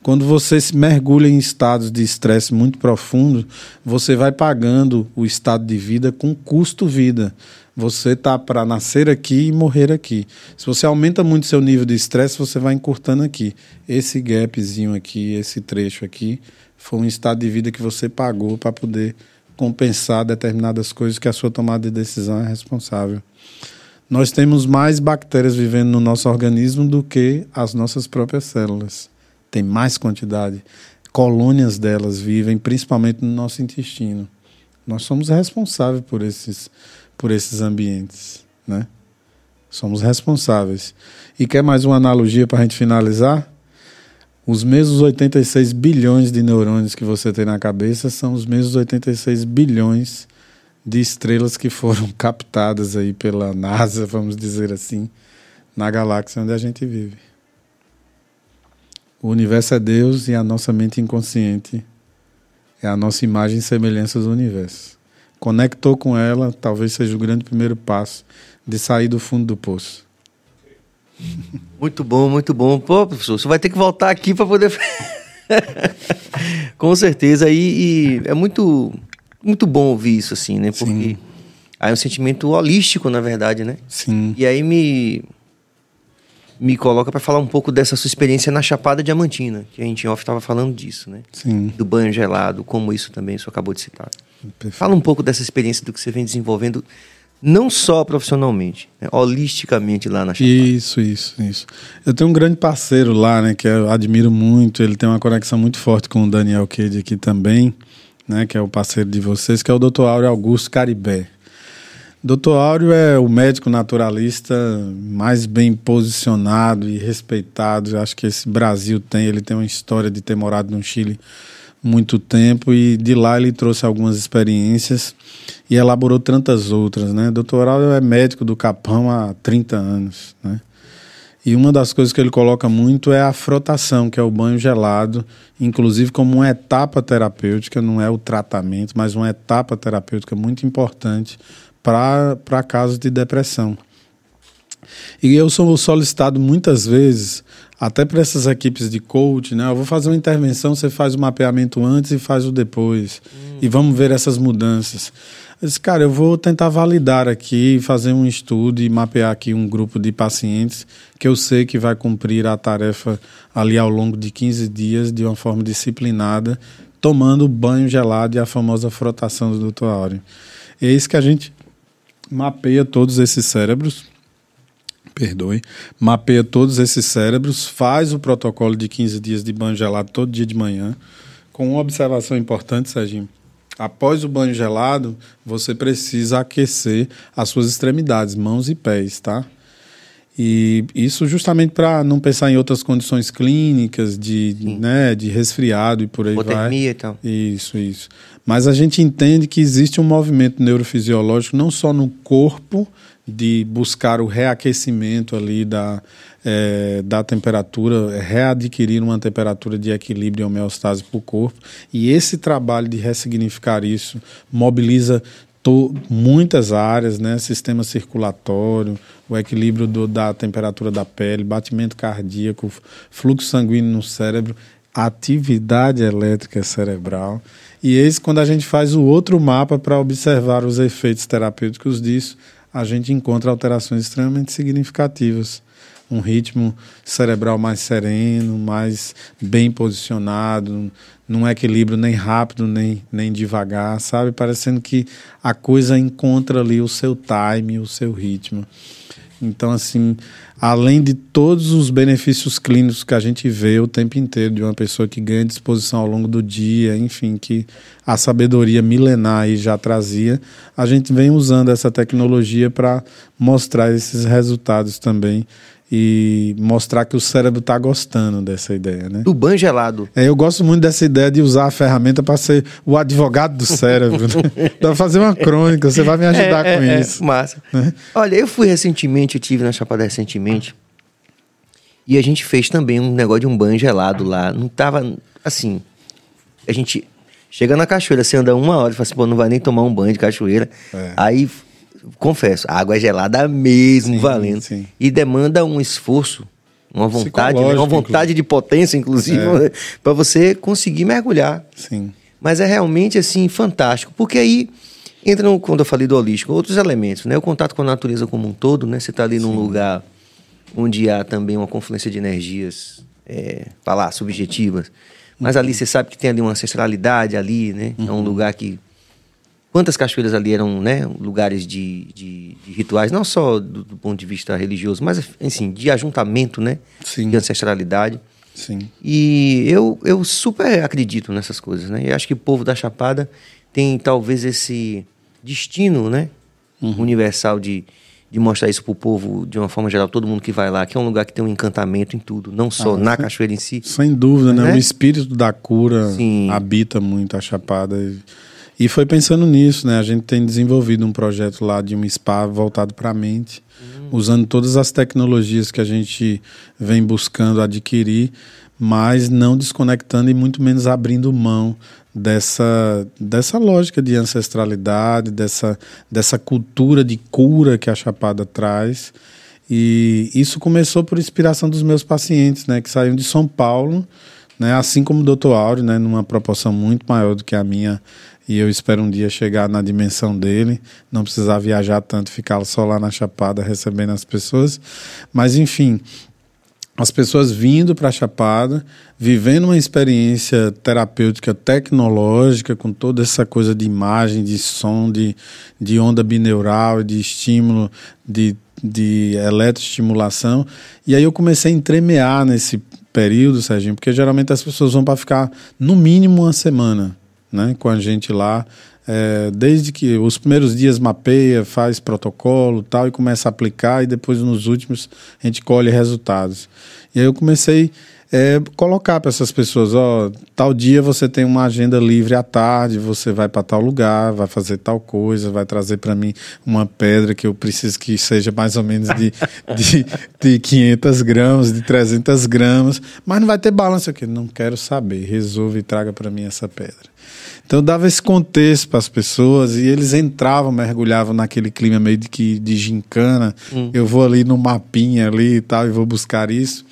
Quando você se mergulha em estados de estresse muito profundo, você vai pagando o estado de vida com custo vida. Você tá para nascer aqui e morrer aqui. Se você aumenta muito seu nível de estresse, você vai encurtando aqui. Esse gapzinho aqui, esse trecho aqui, foi um estado de vida que você pagou para poder compensar determinadas coisas que a sua tomada de decisão é responsável. Nós temos mais bactérias vivendo no nosso organismo do que as nossas próprias células. Tem mais quantidade. Colônias delas vivem principalmente no nosso intestino. Nós somos responsáveis por esses, por esses ambientes, né? Somos responsáveis. E quer mais uma analogia para a gente finalizar? Os mesmos 86 bilhões de neurônios que você tem na cabeça são os mesmos 86 bilhões de estrelas que foram (laughs) captadas aí pela NASA, vamos dizer assim, na galáxia onde a gente vive. O universo é Deus e a nossa mente inconsciente é a nossa imagem e semelhança do universo. Conectou com ela, talvez seja o grande primeiro passo de sair do fundo do poço. Muito bom, muito bom. Pô, professor, você vai ter que voltar aqui para poder. (laughs) Com certeza. E, e, é muito, muito bom ouvir isso, assim, né? Porque Sim. aí é um sentimento holístico, na verdade, né? Sim. E aí me, me coloca para falar um pouco dessa sua experiência na Chapada Diamantina, que a gente off estava falando disso, né? Sim. Do banho gelado, como isso também você acabou de citar. Perfeito. Fala um pouco dessa experiência do que você vem desenvolvendo não só profissionalmente, né? holisticamente lá na Chapada. Isso, isso, isso. Eu tenho um grande parceiro lá, né, que eu admiro muito, ele tem uma conexão muito forte com o Daniel Cade aqui também, né, que é o parceiro de vocês, que é o Dr. Áureo Augusto Caribé. Dr. Áureo é o médico naturalista mais bem posicionado e respeitado, acho que esse Brasil tem, ele tem uma história de ter morado no Chile muito tempo e de lá ele trouxe algumas experiências e elaborou tantas outras, né? Doutoral é médico do Capão há 30 anos, né? E uma das coisas que ele coloca muito é a frotação, que é o banho gelado, inclusive como uma etapa terapêutica, não é o tratamento, mas uma etapa terapêutica muito importante para casos de depressão. E eu sou solicitado muitas vezes até para essas equipes de coach, né? Eu vou fazer uma intervenção, você faz o mapeamento antes e faz o depois. Hum. E vamos ver essas mudanças. Eu disse, cara, eu vou tentar validar aqui, fazer um estudo e mapear aqui um grupo de pacientes que eu sei que vai cumprir a tarefa ali ao longo de 15 dias de uma forma disciplinada, tomando banho gelado e a famosa frotação do Dr. Áureo. É isso que a gente mapeia todos esses cérebros perdoe, mapeia todos esses cérebros, faz o protocolo de 15 dias de banho gelado todo dia de manhã, com uma observação importante, Serginho. Após o banho gelado, você precisa aquecer as suas extremidades, mãos e pés, tá? E isso justamente para não pensar em outras condições clínicas, de, né, de resfriado e por aí Hipotermia vai. e tal. Isso, isso. Mas a gente entende que existe um movimento neurofisiológico não só no corpo, de buscar o reaquecimento ali da, é, da temperatura, readquirir uma temperatura de equilíbrio e homeostase para o corpo. E esse trabalho de ressignificar isso mobiliza to, muitas áreas, né? sistema circulatório, o equilíbrio do, da temperatura da pele, batimento cardíaco, fluxo sanguíneo no cérebro, atividade elétrica cerebral. E esse, quando a gente faz o outro mapa para observar os efeitos terapêuticos disso, a gente encontra alterações extremamente significativas. Um ritmo cerebral mais sereno, mais bem posicionado, num equilíbrio nem rápido nem, nem devagar, sabe? Parecendo que a coisa encontra ali o seu time, o seu ritmo. Então, assim, além de todos os benefícios clínicos que a gente vê o tempo inteiro de uma pessoa que ganha disposição ao longo do dia, enfim, que a sabedoria milenar aí já trazia, a gente vem usando essa tecnologia para mostrar esses resultados também e mostrar que o cérebro está gostando dessa ideia, né? Do banho gelado. É, eu gosto muito dessa ideia de usar a ferramenta para ser o advogado do cérebro. né? (laughs) Para fazer uma crônica, você vai me ajudar É, com é, é, isso. massa. Né? Olha, eu fui recentemente, eu tive na Chapada recentemente. E a gente fez também um negócio de um banho gelado lá. Não tava assim. A gente chega na cachoeira, você anda uma hora e fala assim, pô, não vai nem tomar um banho de cachoeira. É. Aí, confesso, a água é gelada mesmo, Sim, valendo. sim. E demanda um esforço, uma vontade, né? uma vontade de potência, inclusive, É. (laughs) para você conseguir mergulhar. Sim. Mas é realmente assim fantástico, porque aí entra no, quando eu falei do holístico, outros elementos, né? O contato com a natureza como um todo, né? Você está ali num lugar onde há também uma confluência de energias, é, lá, subjetivas. Mas ali você sabe que tem ali uma ancestralidade ali, né? É um lugar que quantas cachoeiras ali eram, né? Lugares de, de, de rituais, não só do, do ponto de vista religioso, mas assim de ajuntamento, né? Sim. De ancestralidade. Sim. E eu, eu super acredito nessas coisas, né? Eu acho que o povo da Chapada tem talvez esse destino, né? Universal de, de mostrar isso pro povo de uma forma geral, todo mundo que vai lá, que é um lugar que tem um encantamento em tudo, não só Ah, na sim. cachoeira em si. Sem dúvida, né? Né? O espírito da cura Sim. habita muito a Chapada. E- E foi pensando nisso, né? A gente tem desenvolvido um projeto lá de um spa voltado para a mente, usando todas as tecnologias que a gente vem buscando adquirir, mas não desconectando e muito menos abrindo mão dessa, dessa lógica de ancestralidade, dessa, dessa cultura de cura que a Chapada traz. E isso começou por inspiração dos meus pacientes, né, que saíram de São Paulo, né, assim como o Dr. Áureo, né, numa proporção muito maior do que a minha, e eu espero um dia chegar na dimensão dele, não precisar viajar tanto, ficar só lá na Chapada recebendo as pessoas. Mas enfim, as pessoas vindo para a Chapada, vivendo uma experiência terapêutica tecnológica, com toda essa coisa de imagem, de som, de, de onda bineural, de estímulo, de, de eletroestimulação. E aí eu comecei a entremear nesse período, Serginho, porque geralmente as pessoas vão para ficar no mínimo uma semana né, com a gente lá. É, desde que os primeiros dias mapeia, faz protocolo tal, e começa a aplicar, e depois nos últimos a gente colhe resultados. E aí eu comecei é, colocar para essas pessoas: ó, tal dia você tem uma agenda livre à tarde, você vai para tal lugar, vai fazer tal coisa, vai trazer para mim uma pedra que eu preciso que seja mais ou menos de, (laughs) de, de 500 gramas, de 300 gramas, mas não vai ter balanço aqui. Não quero saber, resolve e traga para mim essa pedra. Então eu dava esse contexto para as pessoas e eles entravam, mergulhavam naquele clima meio de que de gincana. Eu vou ali no mapinha ali e tal e vou buscar isso.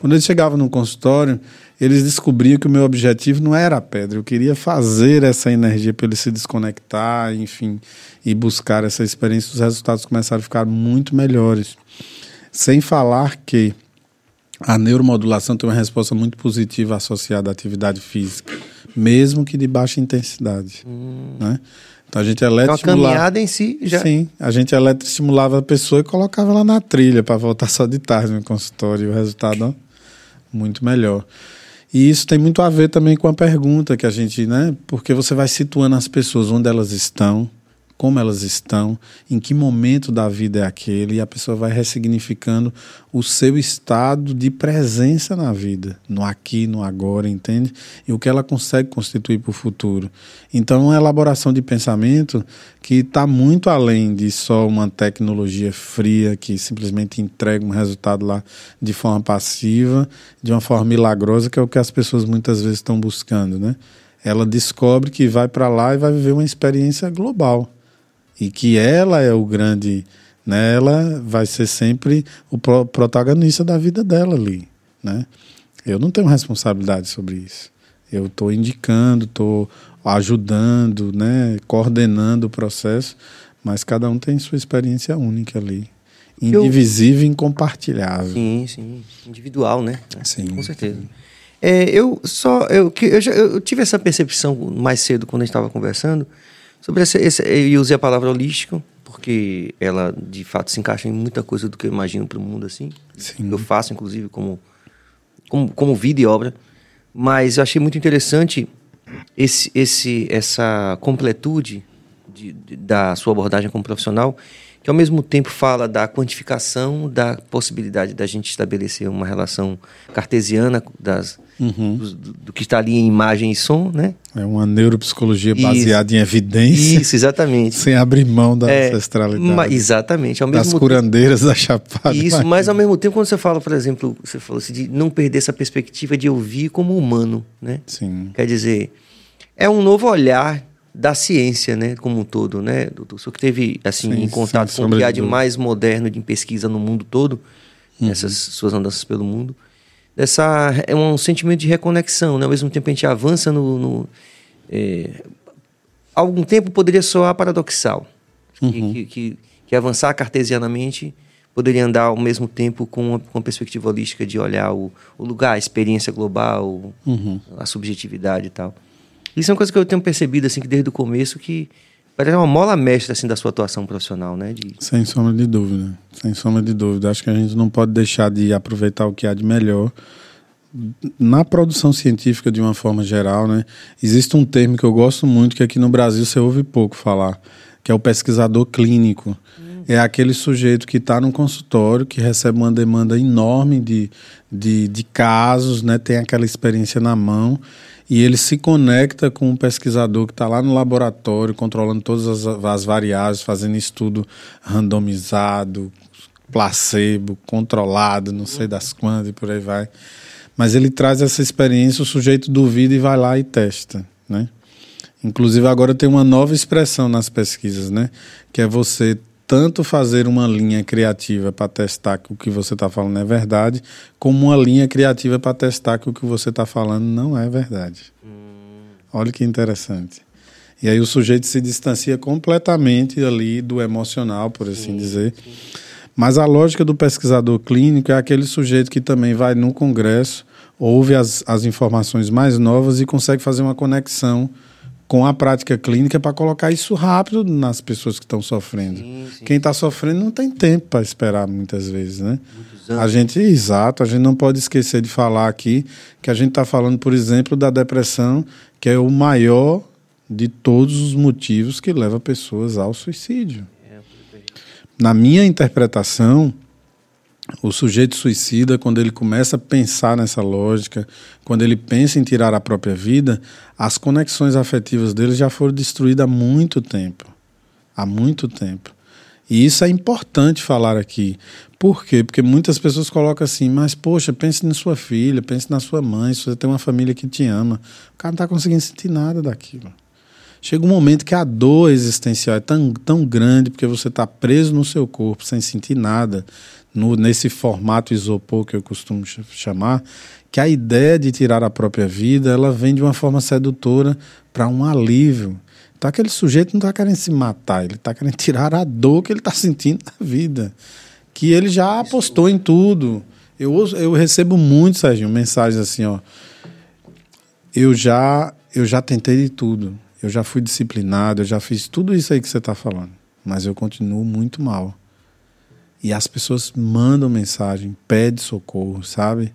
Quando eles chegavam no consultório, eles descobriam que o meu objetivo não era a pedra. Eu queria fazer essa energia para ele se desconectar, enfim, e buscar essa experiência. Os resultados começaram a ficar muito melhores. Sem falar que a neuromodulação tem uma resposta muito positiva associada à atividade física, mesmo que de baixa intensidade. Né? Então a gente É uma eletroestimulava. caminhada em si já. Sim, a gente eletroestimulava a pessoa e colocava ela na trilha para voltar só de tarde no consultório. E o resultado, ó, muito melhor. E isso tem muito a ver também com a pergunta que a gente, né? Porque você vai situando as pessoas onde elas estão, como elas estão, em que momento da vida é aquele, e a pessoa vai ressignificando o seu estado de presença na vida, no aqui, no agora, entende? E o que ela consegue constituir para o futuro. Então, é uma elaboração de pensamento que está muito além de só uma tecnologia fria que simplesmente entrega um resultado lá de forma passiva, de uma forma milagrosa, que é o que as pessoas muitas vezes estão buscando, né? Ela descobre que vai para lá e vai viver uma experiência global e que ela é o grande, né? Ela vai ser sempre o pro protagonista da vida dela ali, né? Eu não tenho responsabilidade sobre isso. Eu estou indicando, estou ajudando, né? Coordenando o processo, mas cada um tem sua experiência única ali, indivisível e incompartilhável. Sim, sim, individual, né? Sim, com certeza. É, eu só eu, eu, já, eu tive essa percepção mais cedo quando a gente estava conversando Sobre esse, esse, eu usei a palavra holístico, porque ela de fato se encaixa em muita coisa do que eu imagino para o mundo assim. Sim. Eu faço, inclusive, como, como, como vida e obra. Mas eu achei muito interessante esse, esse, essa completude de, de, da sua abordagem como profissional, que ao mesmo tempo fala da quantificação, da possibilidade da gente estabelecer uma relação cartesiana das, uhum. do, do, que está ali em imagem e som, né? É uma neuropsicologia baseada isso. em evidência. Isso, exatamente. Sem abrir mão da é, ancestralidade. exatamente. Ao mesmo das curandeiras tempo, da Chapada. Isso, imagina. mas ao mesmo tempo, quando você fala, por exemplo, você falou assim, de não perder essa perspectiva de ouvir como humano, né? Sim. Quer dizer, é um novo olhar da ciência, né, como um todo, né, doutor? O senhor que teve, assim, sim, em contato com o que há de mais moderno de pesquisa no mundo todo, uhum. nessas suas andanças pelo mundo, dessa, é um sentimento de reconexão, né? Ao mesmo tempo a gente avança no... no é, algum tempo poderia soar paradoxal, uhum. que, que, que, avançar cartesianamente poderia andar ao mesmo tempo com uma, com uma perspectiva holística de olhar o, o lugar, a experiência global, uhum. a subjetividade e tal. Isso é uma coisa que eu tenho percebido assim que desde o começo que parece uma mola mestra assim da sua atuação profissional, né? De... Sem sombra de dúvida, sem sombra de dúvida. Acho que a gente não pode deixar de aproveitar o que há de melhor na produção científica de uma forma geral, né? Existe um termo que eu gosto muito que aqui no Brasil você ouve pouco falar, que é o pesquisador clínico. Hum. É aquele sujeito que está no consultório, que recebe uma demanda enorme de, de, de casos, né? Tem aquela experiência na mão e ele se conecta com um pesquisador que está lá no laboratório, controlando todas as, as, variáveis, fazendo estudo randomizado, placebo, controlado, não sei das quantas e por aí vai. Mas ele traz essa experiência, o sujeito duvida e vai lá e testa, né? Inclusive agora tem uma nova expressão nas pesquisas, né? Que é você tanto fazer uma linha criativa para testar que o que você está falando é verdade, como uma linha criativa para testar que o que você está falando não é verdade. Hum. Olha que interessante. E aí o sujeito se distancia completamente ali do emocional, por assim sim, dizer. Sim. Mas a lógica do pesquisador clínico é aquele sujeito que também vai no congresso, ouve as, as informações mais novas e consegue fazer uma conexão com a prática clínica para colocar isso rápido nas pessoas que estão sofrendo. Sim, sim. Quem está sofrendo não tem tempo para esperar muitas vezes, né? A gente, exato, a gente não pode esquecer de falar aqui que a gente está falando, por exemplo, da depressão, que é o maior de todos os motivos que leva pessoas ao suicídio. É, Na minha interpretação, o sujeito suicida, quando ele começa a pensar nessa lógica, quando ele pensa em tirar a própria vida, as conexões afetivas dele já foram destruídas há muito tempo. Há muito tempo. E isso é importante falar aqui. Por quê? Porque muitas pessoas colocam assim, mas poxa, pense na sua filha, pense na sua mãe, se você tem uma família que te ama. O cara não está conseguindo sentir nada daquilo. Chega um momento que a dor existencial é tão, tão grande porque você está preso no seu corpo sem sentir nada, no, nesse formato isopor que eu costumo chamar, que a ideia de tirar a própria vida ela vem de uma forma sedutora para um alívio. Então aquele sujeito não está querendo se matar, ele está querendo tirar a dor que ele está sentindo na vida. Que ele já apostou em tudo. Eu, eu recebo muito, Serginho, mensagens assim, ó. Eu já, eu já tentei de tudo. Eu já fui disciplinado, eu já fiz tudo isso aí que você está falando. Mas eu continuo muito mal. E as pessoas mandam mensagem, pedem socorro, sabe?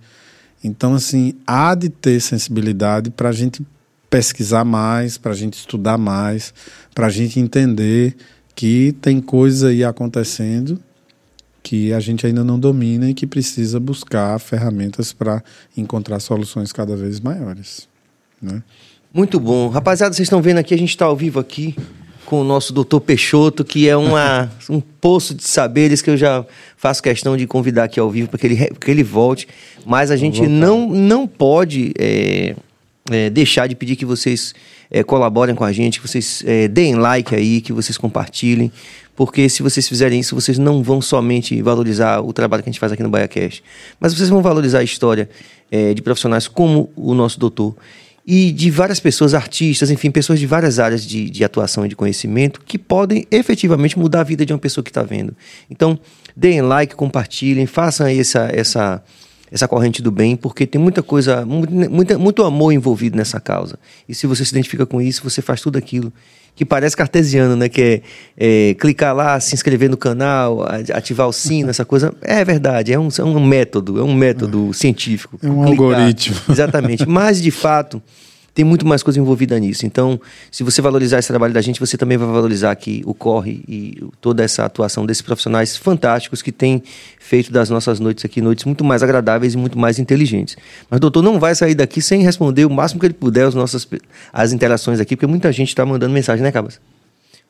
Então, assim, há de ter sensibilidade para a gente pesquisar mais, para a gente estudar mais, para a gente entender que tem coisa aí acontecendo que a gente ainda não domina e que precisa buscar ferramentas para encontrar soluções cada vez maiores. Né? Muito bom. Rapaziada, vocês estão vendo aqui, a gente está ao vivo aqui com o nosso doutor Peixoto, que é uma, (laughs) um poço de saberes que eu já faço questão de convidar aqui ao vivo para que ele, que ele volte. Mas a gente não, não pode é, é, deixar de pedir que vocês é, colaborem com a gente, que vocês é, deem like aí, que vocês compartilhem, porque se vocês fizerem isso, vocês não vão somente valorizar o trabalho que a gente faz aqui no BaiaCast, mas vocês vão valorizar a história é, de profissionais como o nosso doutor e de várias pessoas, artistas, enfim, pessoas de várias áreas de, de atuação e de conhecimento que podem efetivamente mudar a vida de uma pessoa que está vendo. Então, deem like, compartilhem, façam essa, essa, essa corrente do bem, porque tem muita coisa, muito, muito amor envolvido nessa causa. E se você se identifica com isso, você faz tudo aquilo que parece cartesiano, né? Que é, é, clicar lá, se inscrever no canal, ativar o sino, (laughs) essa coisa. É verdade, é um, é um método, é um método é. científico. É um clicar. algoritmo. Exatamente. Mas, de fato, tem muito mais coisa envolvida nisso. Então, se você valorizar esse trabalho da gente, você também vai valorizar aqui o corre e toda essa atuação desses profissionais fantásticos que têm feito das nossas noites aqui noites muito mais agradáveis e muito mais inteligentes. Mas doutor não vai sair daqui sem responder o máximo que ele puder as nossas as interações aqui, porque muita gente está mandando mensagem, né, Cabas?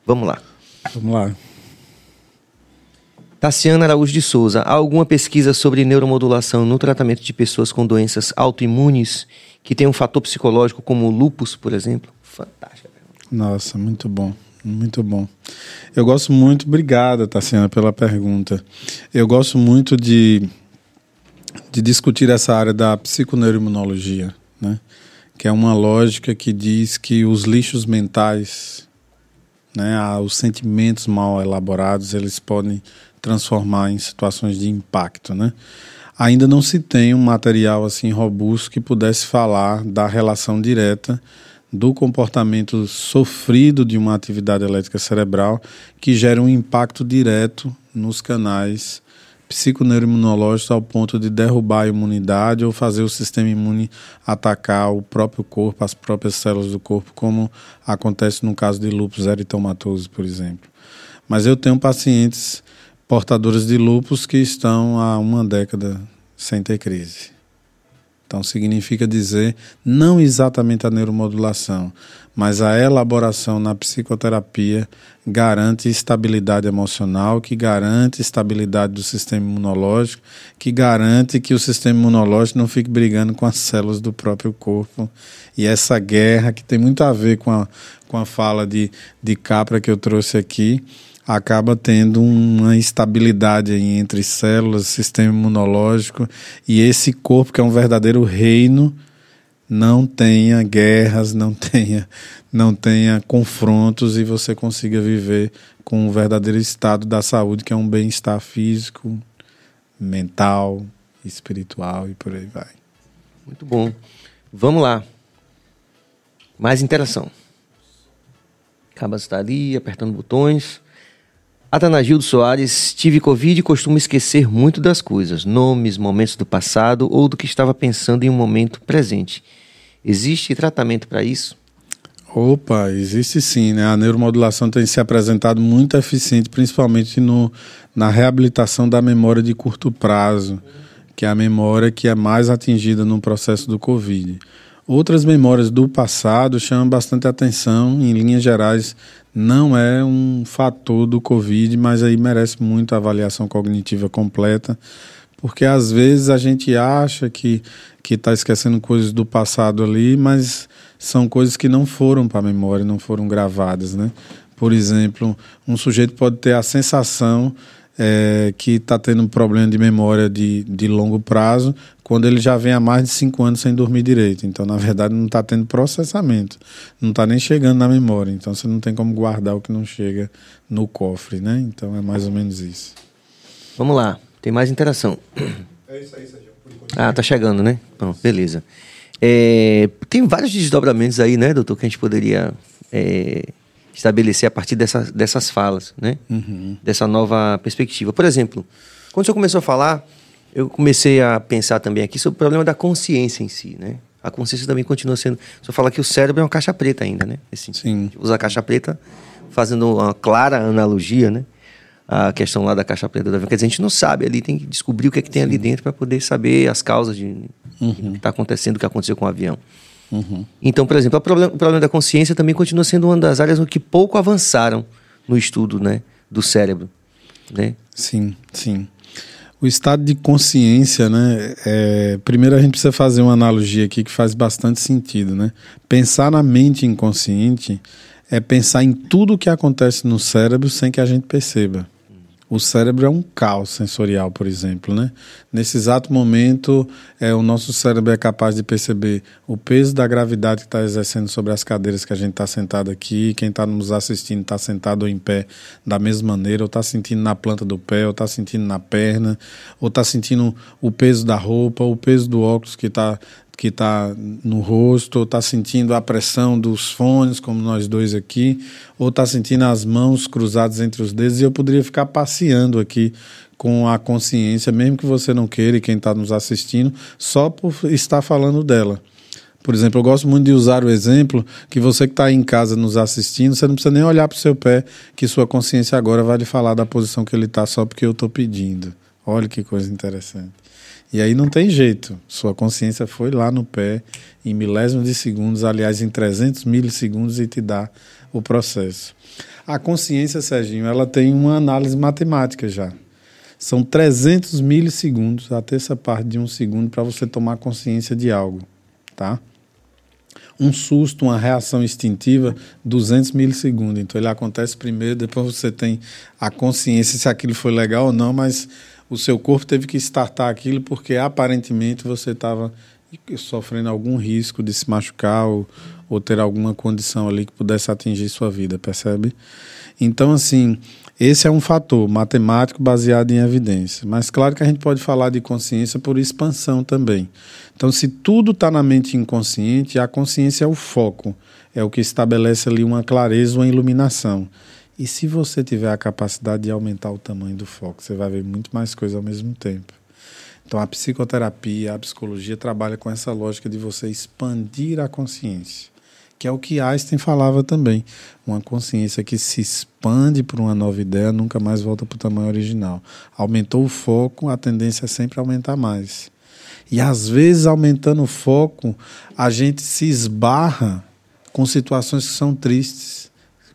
Vamos lá. Vamos lá. Tassiana Araújo de Souza, há alguma pesquisa sobre neuromodulação no tratamento de pessoas com doenças autoimunes que tem um fator psicológico como o lupus, por exemplo? Fantástica. Nossa, muito bom. Muito bom. Eu gosto muito, obrigada, Tassiana, pela pergunta. Eu gosto muito de, de discutir essa área da psiconeuroimunologia, né? que é uma lógica que diz que os lixos mentais, né, os sentimentos mal elaborados, eles podem transformar em situações de impacto, né? ainda não se tem um material assim robusto que pudesse falar da relação direta do comportamento sofrido de uma atividade elétrica cerebral que gera um impacto direto nos canais psiconeuroimunológicos ao ponto de derrubar a imunidade ou fazer o sistema imune atacar o próprio corpo, as próprias células do corpo, como acontece no caso de lúpus eritomatoso, por exemplo. Mas eu tenho pacientes portadores de lupus que estão há uma década sem ter crise. Então significa dizer não exatamente a neuromodulação, mas a elaboração na psicoterapia garante estabilidade emocional, que garante estabilidade do sistema imunológico, que garante que o sistema imunológico não fique brigando com as células do próprio corpo. E essa guerra que tem muito a ver com a, com a fala de, de Capra que eu trouxe aqui, acaba tendo uma instabilidade entre células, sistema imunológico e esse corpo que é um verdadeiro reino não tenha guerras, não tenha, não tenha confrontos e você consiga viver com um verdadeiro estado da saúde, que é um bem-estar físico, mental, espiritual e por aí vai. Muito bom. Vamos lá. Mais interação. Acaba de estar ali, apertando botões. Atanagildo Soares, tive Covid e costumo esquecer muito das coisas, nomes, momentos do passado ou do que estava pensando em um momento presente. Existe tratamento para isso? Opa, existe sim, né? A neuromodulação tem se apresentado muito eficiente, principalmente no, na reabilitação da memória de curto prazo, que é a memória que é mais atingida no processo do Covid. Outras memórias do passado chamam bastante atenção, em linhas gerais, não é um fator do Covid, mas aí merece muito a avaliação cognitiva completa, porque às vezes a gente acha que que está esquecendo coisas do passado ali, mas são coisas que não foram para a memória, não foram gravadas, né? Por exemplo, um sujeito pode ter a sensação é, que está tendo um problema de memória de, de longo prazo, quando ele já vem há mais de cinco anos sem dormir direito. Então, na verdade, não está tendo processamento, não está nem chegando na memória. Então, você não tem como guardar o que não chega no cofre, né? Então, é mais ou menos isso. Vamos lá, tem mais interação. É isso aí, Sérgio. Ah, tá chegando, né? Bom, beleza. É, tem vários desdobramentos aí, né, doutor, que a gente poderia é, estabelecer a partir dessa, dessas falas, né? Uhum. Dessa nova perspectiva. Por exemplo, quando senhor começou a falar, eu comecei a pensar também aqui sobre o problema da consciência em si, né? A consciência também continua sendo. Só fala que o cérebro é uma caixa preta ainda, né? Assim, Sim. Usa a caixa preta, fazendo uma clara analogia, né? A questão lá da caixa preta da. Quer dizer, a gente não sabe ali, tem que descobrir o que é que tem ali dentro para poder saber as causas de Uhum. que está acontecendo, o que aconteceu com o avião. Então, por exemplo, o problema, o problema da consciência também continua sendo uma das áreas no que pouco avançaram no estudo, né? Do cérebro, né? Sim, sim. O estado de consciência, né? é, primeiro a gente precisa fazer uma analogia aqui que faz bastante sentido, né? Pensar na mente inconsciente é pensar em tudo o que acontece no cérebro sem que a gente perceba. O cérebro é um caos sensorial, por exemplo, né? Nesse exato momento, é, o nosso cérebro é capaz de perceber o peso da gravidade que está exercendo sobre as cadeiras que a gente está sentado aqui, quem está nos assistindo está sentado ou em pé da mesma maneira, ou está sentindo na planta do pé, ou está sentindo na perna, ou está sentindo o peso da roupa, o peso do óculos que está que está no rosto, ou está sentindo a pressão dos fones, como nós dois aqui, ou está sentindo as mãos cruzadas entre os dedos, e eu poderia ficar passeando aqui com a consciência, mesmo que você não queira, e quem está nos assistindo, só por estar falando dela. Por exemplo, eu gosto muito de usar o exemplo que você que está em casa nos assistindo, você não precisa nem olhar para o seu pé, que sua consciência agora vai lhe falar da posição que ele está só porque eu estou pedindo. Olha que coisa interessante. E aí não tem jeito. Sua consciência foi lá no pé, em milésimos de segundos, aliás, em 300 milissegundos, e te dá o processo. A consciência, Serginho, ela tem uma análise matemática já. São 300 milissegundos, a terça parte de um segundo, para você tomar consciência de algo, tá? Um susto, uma reação instintiva, 200 milissegundos. Então ele acontece primeiro, depois você tem a consciência se aquilo foi legal ou não, mas o seu corpo teve que startar aquilo porque aparentemente você estava sofrendo algum risco de se machucar ou, ou ter alguma condição ali que pudesse atingir sua vida, percebe? Então, assim, esse é um fator matemático baseado em evidência. Mas claro que a gente pode falar de consciência por expansão também. Então, se tudo está na mente inconsciente, a consciência é o foco, é o que estabelece ali uma clareza, uma iluminação. E se você tiver a capacidade de aumentar o tamanho do foco, você vai ver muito mais coisa ao mesmo tempo. Então, a psicoterapia, a psicologia trabalha com essa lógica de você expandir a consciência, que é o que Einstein falava também. Uma consciência que se expande por uma nova ideia nunca mais volta para o tamanho original. Aumentou o foco, a tendência é sempre aumentar mais. E às vezes, aumentando o foco, a gente se esbarra com situações que são tristes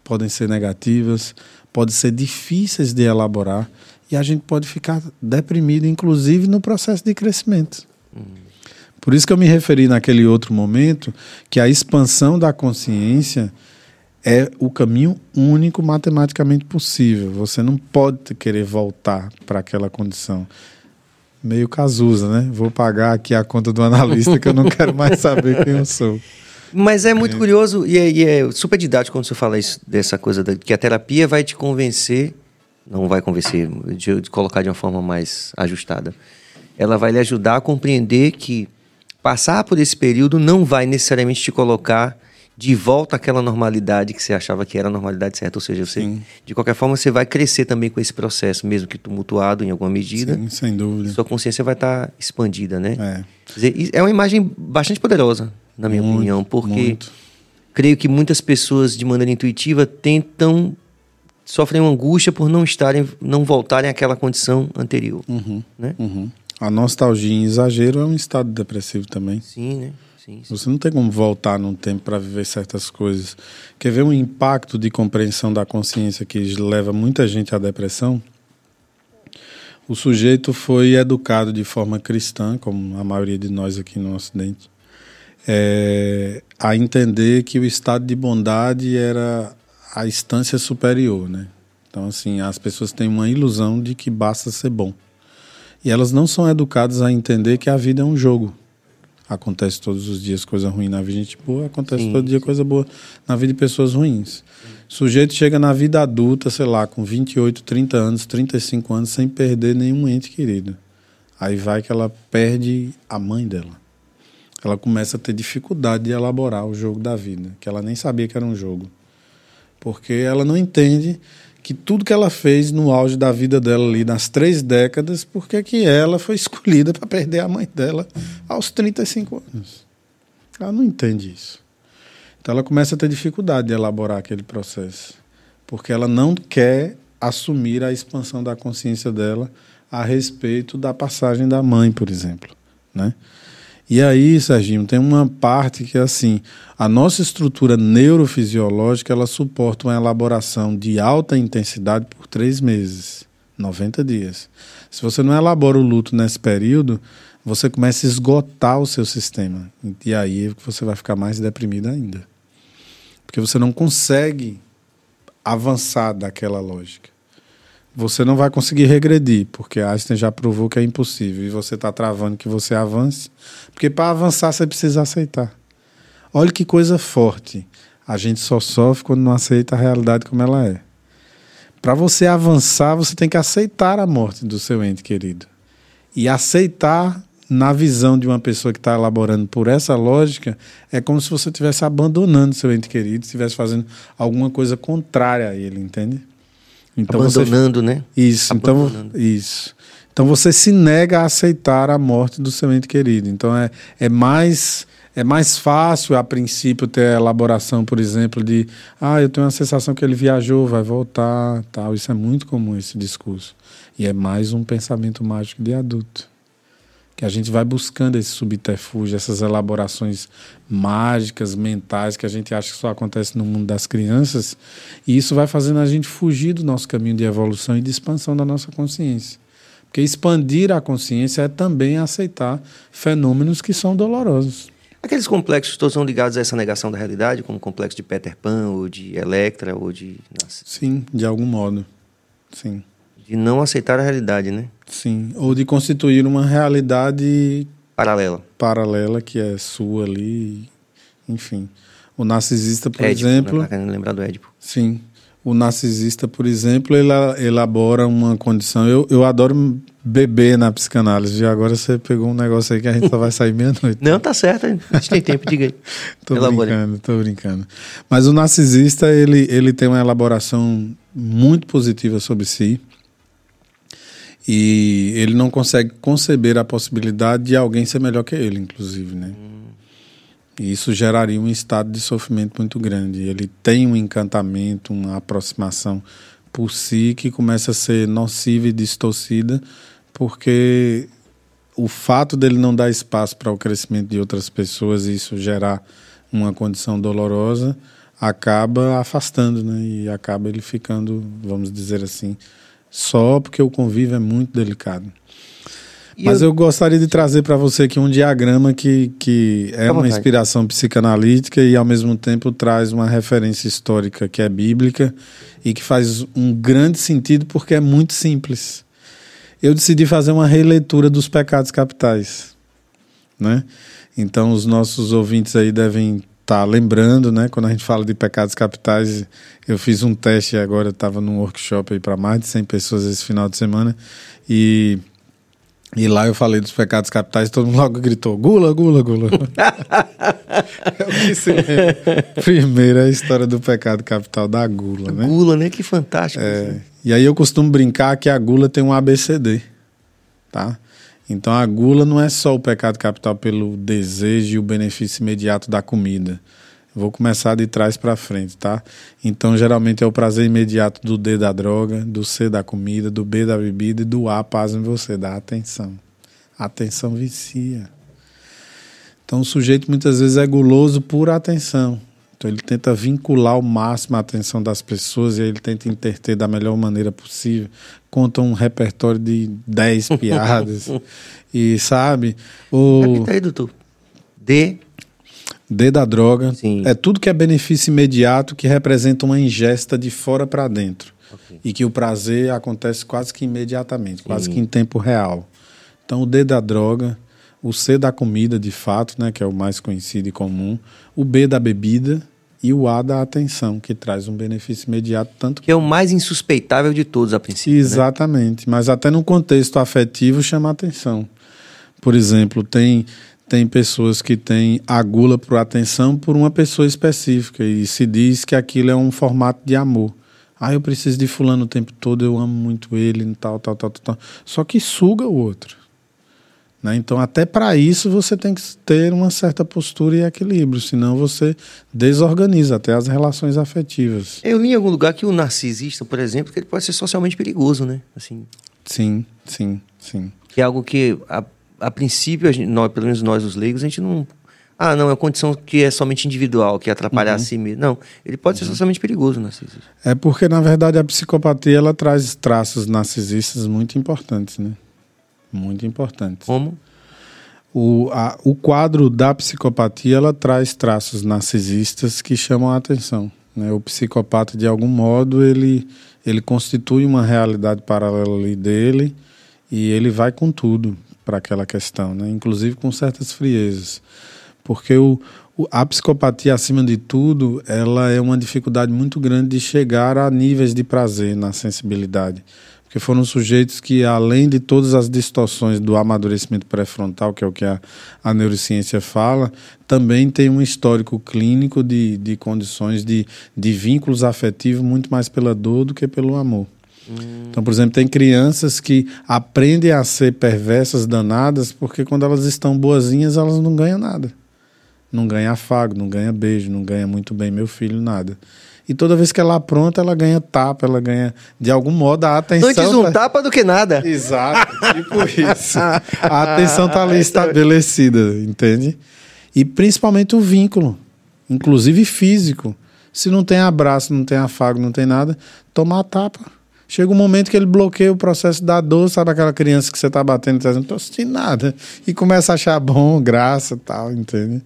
podem ser negativas, podem ser difíceis de elaborar e a gente pode ficar deprimido, inclusive no processo de crescimento. Por isso que eu me referi naquele outro momento que a expansão da consciência é o caminho único matematicamente possível. Você não pode querer voltar para aquela condição. Meio casusa, né? Vou pagar aqui a conta do analista que eu não quero mais saber quem eu sou. (laughs) Mas é muito é. curioso e é, e é, super didático quando você fala isso, dessa coisa da, que a terapia vai te convencer, não vai convencer, de, de, colocar de uma forma mais ajustada. Ela vai lhe ajudar a compreender que passar por esse período não vai necessariamente te colocar de volta àquela normalidade que você achava que era a normalidade certa. Ou seja, você, de qualquer forma, você vai crescer também com esse processo, mesmo que tumultuado em alguma medida. Sim, sem dúvida. Sua consciência vai estar expandida, né? É. Dizer, é uma imagem bastante poderosa na minha muito, opinião, porque muito. creio que muitas pessoas de maneira intuitiva tentam sofrem uma angústia por não estarem, não voltarem àquela condição anterior, uhum, né? Uhum. A nostalgia em exagero é um estado depressivo também. Sim, né? Sim, sim. Você não tem como voltar num tempo para viver certas coisas. Quer ver um impacto de compreensão da consciência que leva muita gente à depressão? O sujeito foi educado de forma cristã, como a maioria de nós aqui no Ocidente, é, a entender que o estado de bondade era a instância superior, né? Então, assim, as pessoas têm uma ilusão de que basta ser bom. E elas não são educadas a entender que a vida é um jogo. Acontece todos os dias coisa ruim na vida de gente boa, acontece Sim, todo dia sim. coisa boa na vida de pessoas ruins. O sujeito chega na vida adulta, sei lá, com 28, 30 anos, 35 anos, sem perder nenhum ente querido. Aí vai que ela perde a mãe dela ela começa a ter dificuldade de elaborar o jogo da vida, que ela nem sabia que era um jogo. Porque ela não entende que tudo que ela fez no auge da vida dela ali, nas três décadas, porque que ela foi (laughs) escolhida para perder a mãe dela aos 35 anos. Ela não entende isso. Então ela começa a ter dificuldade de elaborar aquele processo, porque ela não quer assumir a expansão da consciência dela a respeito da passagem da mãe, por exemplo, né? E aí, Serginho, tem uma parte que é assim, a nossa estrutura neurofisiológica, ela suporta uma elaboração de alta intensidade por três meses, 90 dias. Se você não elabora o luto nesse período, você começa a esgotar o seu sistema. E aí você vai ficar mais deprimido ainda. Porque você não consegue avançar daquela lógica você não vai conseguir regredir, porque Einstein já provou que é impossível e você está travando que você avance, porque para avançar você precisa aceitar. Olha que coisa forte. A gente só sofre quando não aceita a realidade como ela é. Para você avançar, você tem que aceitar a morte do seu ente querido. E aceitar, na visão de uma pessoa que está elaborando por essa lógica, é como se você estivesse abandonando seu ente querido, estivesse fazendo alguma coisa contrária a ele, entende? Então Abandonando, você... né? Isso, então Abandonando. então isso. Então você se nega a aceitar a morte do seu ente querido. Então é, é mais é mais fácil a princípio ter a elaboração, por exemplo, de ah, eu tenho a sensação que ele viajou, vai voltar, tal. Isso é muito comum esse discurso. E é mais um pensamento mágico de adulto que a gente vai buscando esse subterfúgio, essas elaborações mágicas, mentais, que a gente acha que só acontece no mundo das crianças, e isso vai fazendo a gente fugir do nosso caminho de evolução e de expansão da nossa consciência. Porque expandir a consciência é também aceitar fenômenos que são dolorosos. Aqueles complexos todos são ligados a essa negação da realidade, como o complexo de Peter Pan, ou de Electra, ou de... Nossa. Sim, de algum modo. Sim. De não aceitar a realidade, né? Sim, ou de constituir uma realidade paralela. Paralela que é sua ali, enfim. O narcisista, por Édipo, exemplo, né? lembrar do Édipo. Sim. O narcisista, por exemplo, ele elabora uma condição. Eu, eu adoro beber na psicanálise. E agora você pegou um negócio aí que a gente só vai sair (laughs) meia-noite. Não, tá certo. A gente tem tempo, diga aí. (laughs) tô Elabore. brincando, tô brincando. Mas o narcisista, ele, ele tem uma elaboração muito positiva sobre si. E ele não consegue conceber a possibilidade de alguém ser melhor que ele, inclusive, né? Hum. E isso geraria um estado de sofrimento muito grande. Ele tem um encantamento, uma aproximação por si que começa a ser nociva e distorcida, porque o fato dele não dar espaço para o crescimento de outras pessoas e isso gerar uma condição dolorosa acaba afastando, né? E acaba ele ficando, vamos dizer assim, só porque o convívio é muito delicado. E Mas eu... eu... gostaria de trazer para você aqui um diagrama que, que é uma inspiração psicanalítica e, ao mesmo tempo, traz uma referência histórica que é bíblica e que faz um grande sentido porque é muito simples. Eu decidi fazer uma releitura dos pecados capitais. Né? Então, os nossos ouvintes aí devem tá lembrando, né? Quando a gente fala de pecados capitais, eu fiz um teste agora, estava num workshop aí para mais de 100 pessoas esse final de semana e e lá eu falei dos pecados capitais, todo mundo (laughs) logo gritou: gula, gula, gula. (laughs) eu disse Primeiro a história do pecado capital da gula, né? Gula, né? Que fantástico. É, e aí eu costumo brincar que a gula tem um ABCD, tá? Então a gula não é só o pecado capital pelo desejo e o benefício imediato da comida. Vou começar de trás para frente, tá? Então geralmente é o prazer imediato do D da droga, do C da comida, do B da bebida e do A, paz em você, da atenção. A atenção vicia. Então o sujeito muitas vezes é guloso por atenção. Então ele tenta vincular ao máximo a atenção das pessoas e aí ele tenta interter da melhor maneira possível. Conta um repertório de 10 (laughs) piadas. e sabe? O... Repita aí, doutor. D. D da droga. Sim. É tudo que é benefício imediato que representa uma ingesta de fora para dentro. Okay. E que o prazer acontece quase que imediatamente, Sim. quase que em tempo real. Então o D da droga o C da comida, de fato, né, que é o mais conhecido e comum, o B da bebida e o A da atenção, que traz um benefício imediato tanto que é o mais insuspeitável de todos a princípio. Né? Exatamente, né? mas até no contexto afetivo chama atenção. Por exemplo, tem tem pessoas que têm a gula por atenção por uma pessoa específica e se diz que aquilo é um formato de amor. Ah, eu preciso de fulano o tempo todo, eu amo muito ele, tal, tal, tal, tal. Só que suga o outro Né? Então, até para isso, você tem que ter uma certa postura e equilíbrio, senão você desorganiza até as relações afetivas. Eu li em algum lugar que o narcisista, por exemplo, que ele pode ser socialmente perigoso, né? Assim, Sim, sim, sim. que é algo que, a, a princípio, a gente, nós, pelo menos nós, os leigos, a gente não. Ah, não, é uma condição que é somente individual, que é atrapalhar a si mesmo. Não, ele pode ser socialmente perigoso, o narcisista. É porque, na verdade, a psicopatia ela traz traços narcisistas muito importantes, né? Muito importantes. Como? O, a- o quadro da psicopatia ela traz traços narcisistas que chamam a atenção. Né? O psicopata, de algum modo, ele, ele constitui uma realidade paralela ali dele e ele vai com tudo para aquela questão, né? inclusive com certas friezas. Porque o- a psicopatia, acima de tudo, ela é uma dificuldade muito grande de chegar a níveis de prazer na sensibilidade. Porque foram sujeitos que, além de todas as distorções do amadurecimento pré-frontal, que é o que a, a neurociência fala, também tem um histórico clínico de, de condições de, de vínculos afetivos muito mais pela dor do que pelo amor. Então, por exemplo, tem crianças que aprendem a ser perversas, danadas, porque quando elas estão boazinhas, elas não ganham nada. Não ganha afago, não ganha beijo, não ganha muito bem meu filho, nada. E toda vez que ela apronta, ela ganha tapa, ela ganha, de algum modo, a atenção. Antes um tá- tapa do que nada. Exato, tipo (laughs) isso. A atenção está ali estabelecida, entende? E principalmente o vínculo, inclusive físico. Se não tem abraço, não tem afago, não tem nada, toma a tapa. Chega um momento que ele bloqueia o processo da dor, sabe aquela criança que você está batendo e tá dizendo, não tô sentindo nada. E começa a achar bom, graça e tal, entende?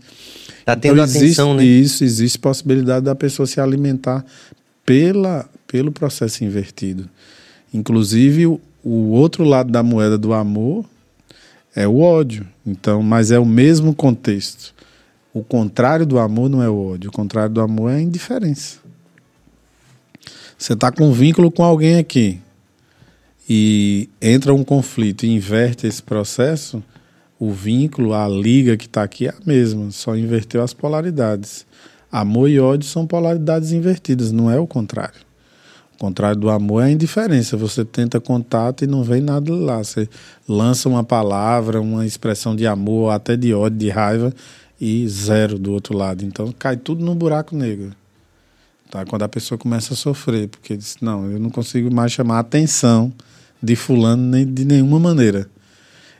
Tá tendo Então, existe, atenção, né? Isso, existe possibilidade da pessoa se alimentar pela, pelo processo invertido. Inclusive, o, o outro lado da moeda do amor é o ódio. Então, mas é o mesmo contexto. O contrário do amor não é o ódio. O contrário do amor é a indiferença. Você está com um vínculo com alguém aqui e entra um conflito e inverte esse processo, o vínculo, a liga que está aqui é a mesma, só inverteu as polaridades. Amor e ódio são polaridades invertidas, não é o contrário. O contrário do amor é a indiferença. Você tenta contato e não vem nada lá. Você lança uma palavra, uma expressão de amor, até de ódio, de raiva, e zero do outro lado. Então cai tudo no buraco negro. Tá? Quando a pessoa começa a sofrer, porque diz, não, eu não consigo mais chamar a atenção de fulano nem de nenhuma maneira.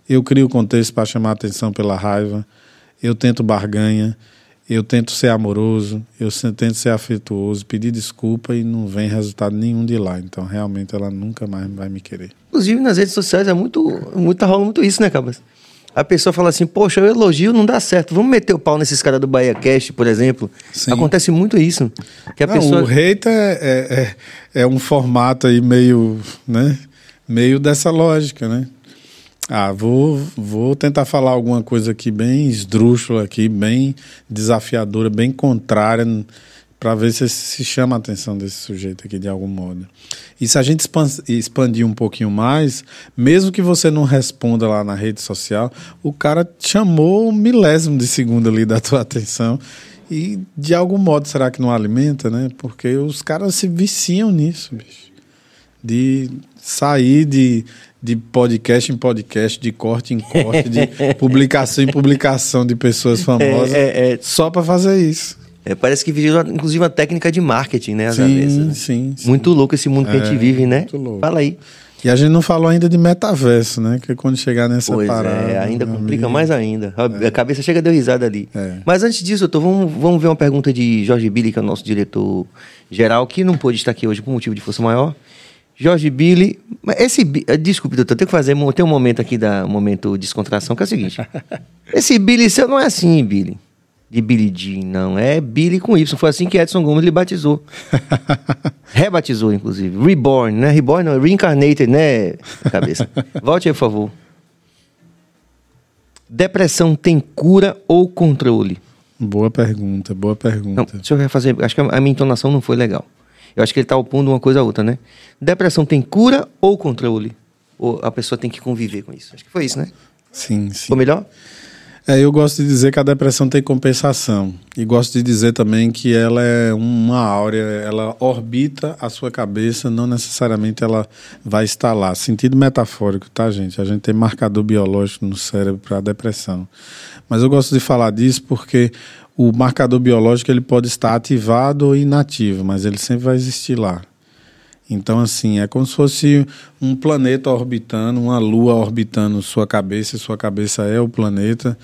Eu crio contexto para chamar a atenção pela raiva, eu tento barganha, eu tento ser amoroso, eu tento ser afetuoso, pedir desculpa e não vem resultado nenhum de lá. Então, realmente, ela nunca mais vai me querer. Inclusive, nas redes sociais é muito, muito tá rolando muito isso, né, Cabas? A pessoa fala assim, poxa, eu elogio, não dá certo. Vamos meter o pau nesses caras do Bahia Cast, por exemplo. Sim. Acontece muito isso. Que a Não, pessoa... O hate é, é, é, é um formato aí meio, né? Meio dessa lógica, né? Ah, vou, vou tentar falar alguma coisa aqui bem esdrúxula aqui, bem desafiadora, bem contrária, para ver se se chama a atenção desse sujeito aqui de algum modo. E se a gente expan- expandir um pouquinho mais, mesmo que você não responda lá na rede social, o cara chamou um milésimo de segundo ali da tua (laughs) atenção e de algum modo será que não alimenta, né? Porque os caras se viciam nisso, bicho. De sair de, de podcast em podcast, de corte em corte, de (laughs) publicação em publicação de pessoas famosas, É, é, é. só para fazer isso. É, parece que virou, inclusive, uma técnica de marketing, né? vezes, Sim, né? sim, sim. Muito louco esse mundo que a gente É, vive, né? muito louco. Fala aí. E a gente não falou ainda de metaverso, né? Que quando chegar nessa Pois parada. é, ainda complica amigo, mais ainda. A a cabeça chega deu risada ali. É. Mas antes disso, doutor, vamos, vamos ver uma pergunta de Jorge Billy, que é o nosso diretor geral, que não pôde estar aqui hoje por motivo de força maior. Jorge Billy, esse eh, desculpe, doutor, tem que fazer tem um momento aqui da um momento de descontração que é o seguinte. (laughs) esse Billy seu não é assim, Billy. De Billy Jean, não. É Billy com Y. Foi assim que Edson Gomes lhe batizou. (laughs) Rebatizou, inclusive. Reborn, né? Reborn não, Reincarnated, né, cabeça? (laughs) Volte aí, por favor. Depressão tem cura ou controle? Boa pergunta, boa Não, pergunta. deixa eu refazer. Acho que a minha entonação não foi legal. Eu acho que ele está opondo uma coisa a outra, né? Depressão tem cura ou controle? Ou a pessoa tem que conviver com isso? Acho que foi isso, né? Sim, sim. Ficou melhor? É, eu gosto de dizer que a depressão tem compensação. E gosto de dizer também que ela é uma áurea, ela orbita a sua cabeça, não necessariamente ela vai estar lá. Sentido metafórico, tá, gente? A gente tem marcador biológico no cérebro para a depressão. Mas eu gosto de falar disso porque o marcador biológico ele pode estar ativado ou inativo, mas ele sempre vai existir lá. Então, assim, é como se fosse um planeta orbitando, uma lua orbitando sua cabeça, e sua cabeça é o planeta,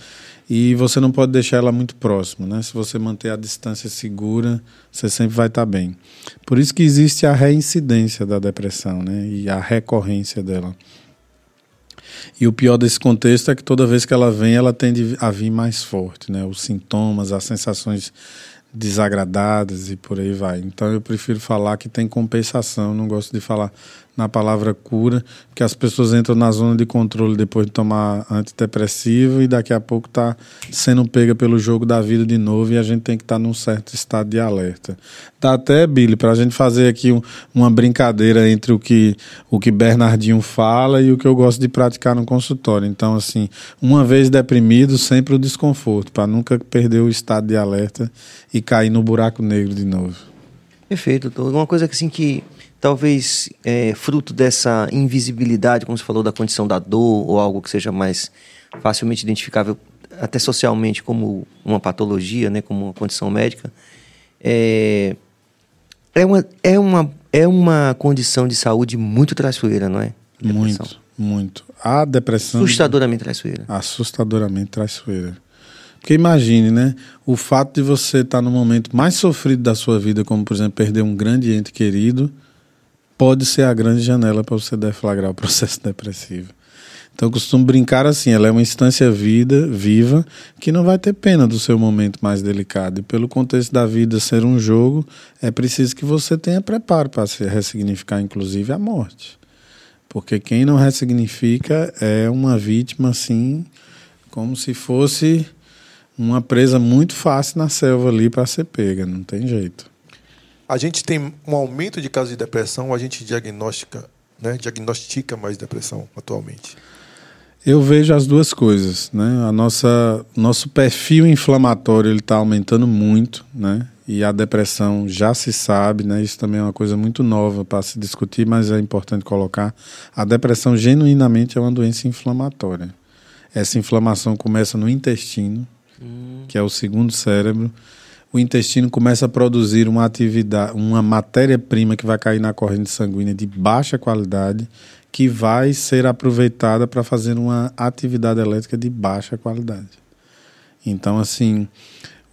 e você não pode deixar ela muito próxima, né? Se você manter a distância segura, você sempre vai estar bem. Por isso que existe a reincidência da depressão, né? E a recorrência dela. E o pior desse contexto é que toda vez que ela vem, ela tende a vir mais forte, né? Os sintomas, as sensações desagradadas e por aí vai. Então eu prefiro falar que tem compensação, não gosto de falar na palavra cura, porque as pessoas entram na zona de controle depois de tomar antidepressivo e daqui a pouco está sendo pega pelo jogo da vida de novo e a gente tem que estar tá num certo estado de alerta. Dá até, Billy, para a gente fazer aqui um, uma brincadeira entre o que, o que Bernardinho fala e o que eu gosto de praticar no consultório. Então, assim, uma vez deprimido, sempre o desconforto, para nunca perder o estado de alerta e cair no buraco negro de novo. Perfeito, doutor. Uma coisa que, assim, que talvez é, fruto dessa invisibilidade, como você falou, da condição da dor ou algo que seja mais facilmente identificável até socialmente como uma patologia, né, como uma condição médica, é, é, uma, é, uma, é uma condição de saúde muito traiçoeira, não é? Muito, muito. A depressão... Assustadoramente traiçoeira. Assustadoramente traiçoeira. Porque imagine, né? O fato de você estar no momento mais sofrido da sua vida, como por exemplo perder um grande ente querido, pode ser a grande janela para você deflagrar o (laughs) processo depressivo. Então eu costumo brincar assim, ela é uma instância vida, viva, que não vai ter pena do seu momento mais delicado. E pelo contexto da vida ser um jogo, é preciso que você tenha preparo para se ressignificar, inclusive, a morte. Porque quem não ressignifica é uma vítima, assim, como se fosse uma presa muito fácil na selva ali para ser pega, não tem jeito a gente tem um aumento de casos de depressão, a gente diagnostica, né, diagnostica mais depressão atualmente? Eu vejo as duas coisas, né? A nossa nosso perfil inflamatório ele está aumentando muito, né? E a depressão já se sabe, né? Isso também é uma coisa muito nova para se discutir, mas é importante colocar. A depressão genuinamente é uma doença inflamatória. Essa inflamação começa no intestino, hum. que é o segundo cérebro o intestino começa a produzir uma atividade, uma matéria-prima que vai cair na corrente sanguínea de baixa qualidade, que vai ser aproveitada para fazer uma atividade elétrica de baixa qualidade. Então, assim,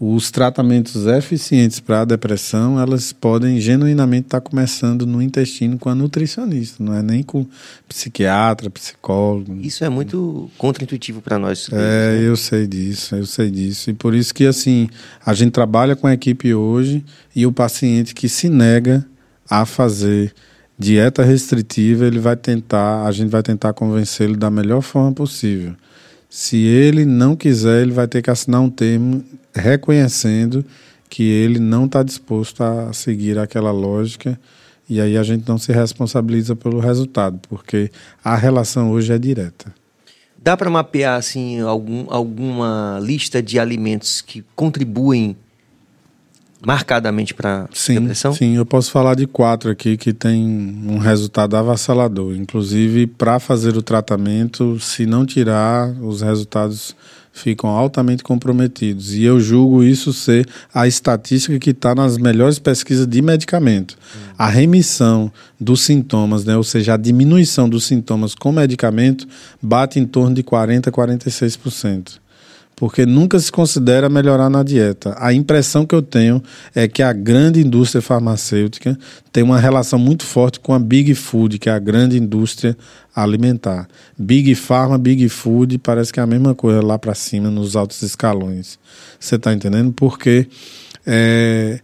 os tratamentos eficientes para a depressão, elas podem genuinamente estar tá começando no intestino com a nutricionista, não é nem com psiquiatra, psicólogo. Isso é muito contraintuitivo para nós. É, né? eu sei disso, eu sei disso. E por isso que, assim, a gente trabalha com a equipe hoje e o paciente que se nega a fazer dieta restritiva, ele vai tentar, a gente vai tentar convencê-lo da melhor forma possível. Se ele não quiser, ele vai ter que assinar um termo reconhecendo que ele não está disposto a seguir aquela lógica e aí a gente não se responsabiliza pelo resultado, porque a relação hoje é direta. Dá para mapear assim algum, alguma lista de alimentos que contribuem marcadamente para depressão? Sim, eu posso falar de quatro aqui que tem um resultado avassalador. Inclusive, para fazer o tratamento, se não tirar, os resultados ficam altamente comprometidos. E eu julgo isso ser a estatística que está nas melhores pesquisas de medicamento. A remissão dos sintomas, né, ou seja, a diminuição dos sintomas com medicamento, bate em torno de 40% a 46% porque nunca se considera melhorar na dieta. A impressão que eu tenho é que a grande indústria farmacêutica tem uma relação muito forte com a Big Food, que é a grande indústria alimentar. Big Pharma, Big Food, parece que é a mesma coisa lá para cima, nos altos escalões. Você está entendendo? Porque é,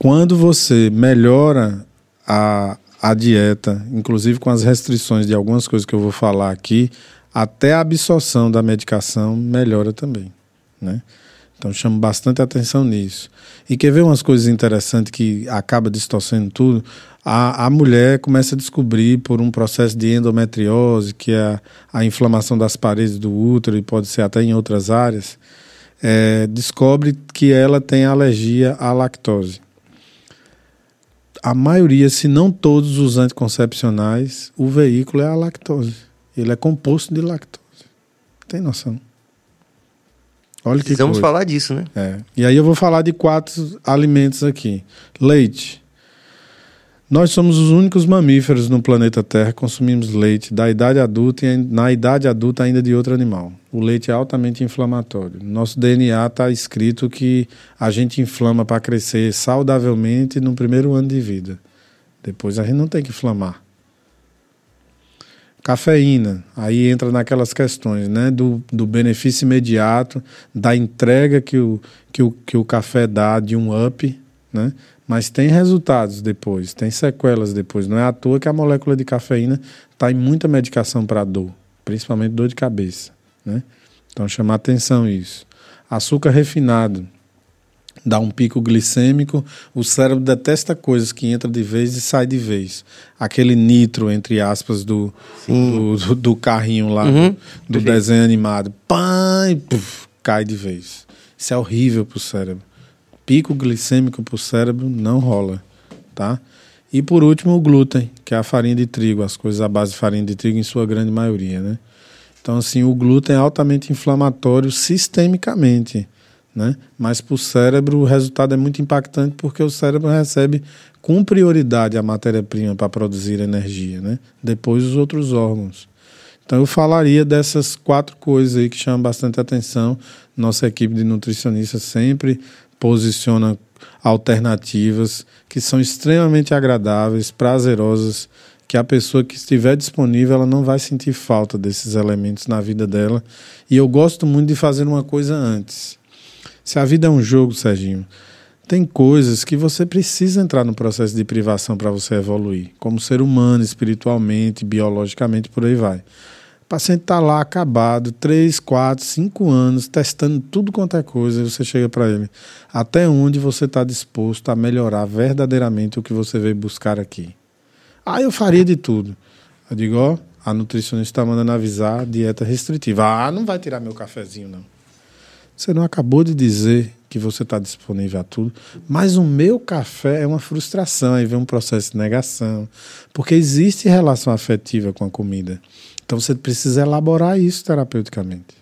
quando você melhora a, a dieta, inclusive com as restrições de algumas coisas que eu vou falar aqui, até a absorção da medicação melhora também. Né? Então chamo bastante atenção nisso. E quer ver umas coisas interessantes que acaba distorcendo tudo? A, a mulher começa a descobrir por um processo de endometriose, que é a, a inflamação das paredes do útero e pode ser até em outras áreas, é, descobre que ela tem alergia à lactose. A maioria, se não todos os anticoncepcionais, o veículo é a lactose. Ele é composto de lactose. Tem noção? Olha que Precisamos coisa. falar disso, né? É. E aí eu vou falar de quatro alimentos aqui. Leite. Nós somos os únicos mamíferos no planeta Terra que consumimos leite da idade adulta e na idade adulta ainda de outro animal. O leite é altamente inflamatório. No nosso DNA está escrito que a gente inflama para crescer saudavelmente no primeiro ano de vida. Depois a gente não tem que inflamar. Cafeína, aí entra naquelas questões né, do, do benefício imediato, da entrega que o, que, o, que o café dá de um up, né? mas tem resultados depois, tem sequelas depois. Não é à toa que a molécula de cafeína está em muita medicação para dor, principalmente dor de cabeça. Né? Então, chamar atenção isso. Açúcar refinado, dá um pico glicêmico, o cérebro detesta coisas que entra de vez e sai de vez. Aquele nitro, entre aspas, do, do, do, do, carrinho lá, uhum. do, do desenho animado, pã, e puff, cai de vez. Isso é horrível para o cérebro. Pico glicêmico para o cérebro não rola, tá? E por último, o glúten, que é a farinha de trigo, as coisas à base de farinha de trigo em sua grande maioria, né? Então, assim, o glúten é altamente inflamatório sistemicamente né? Mas para o cérebro o resultado é muito impactante porque o cérebro recebe com prioridade a matéria-prima para produzir energia, né? Depois os outros órgãos. Então eu falaria dessas quatro coisas aí que chamam bastante atenção. Nossa equipe de nutricionistas sempre posiciona alternativas que são extremamente agradáveis, prazerosas, que a pessoa que estiver disponível ela não vai sentir falta desses elementos na vida dela. E eu gosto muito de fazer uma coisa antes. Se a vida é um jogo, Serginho, tem coisas que você precisa entrar no processo de privação para você evoluir, como ser humano, espiritualmente, biologicamente, por aí vai. O paciente está lá acabado, 3, 4, 5 anos, testando tudo quanto é coisa, e você chega para ele. Até onde você está disposto a melhorar verdadeiramente o que você veio buscar aqui? Ah, eu faria de tudo. Eu digo, ó, a nutricionista está mandando avisar, dieta restritiva. Ah, não vai tirar meu cafezinho, não. Você não acabou de dizer que você está disponível a tudo, mas o meu café é uma frustração, aí vem um processo de negação, porque existe relação afetiva com a comida. Então você precisa elaborar isso terapeuticamente.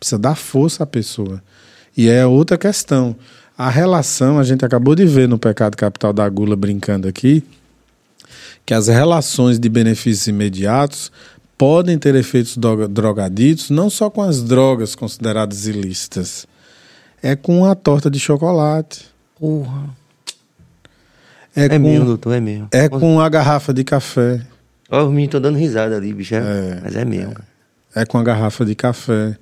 Precisa dar força à pessoa. E é outra questão. A relação, a gente acabou de ver no Pecado Capital da Gula brincando aqui, que as relações de benefícios imediatos podem ter efeitos drogaditos não só com as drogas consideradas ilícitas, é com a torta de chocolate. Porra. É, é com, mesmo, doutor, é mesmo. É com a garrafa de café. Ó, oh, os meninos estão dando risada ali, bicho. É, é, mas é mesmo. É, é com a garrafa de café.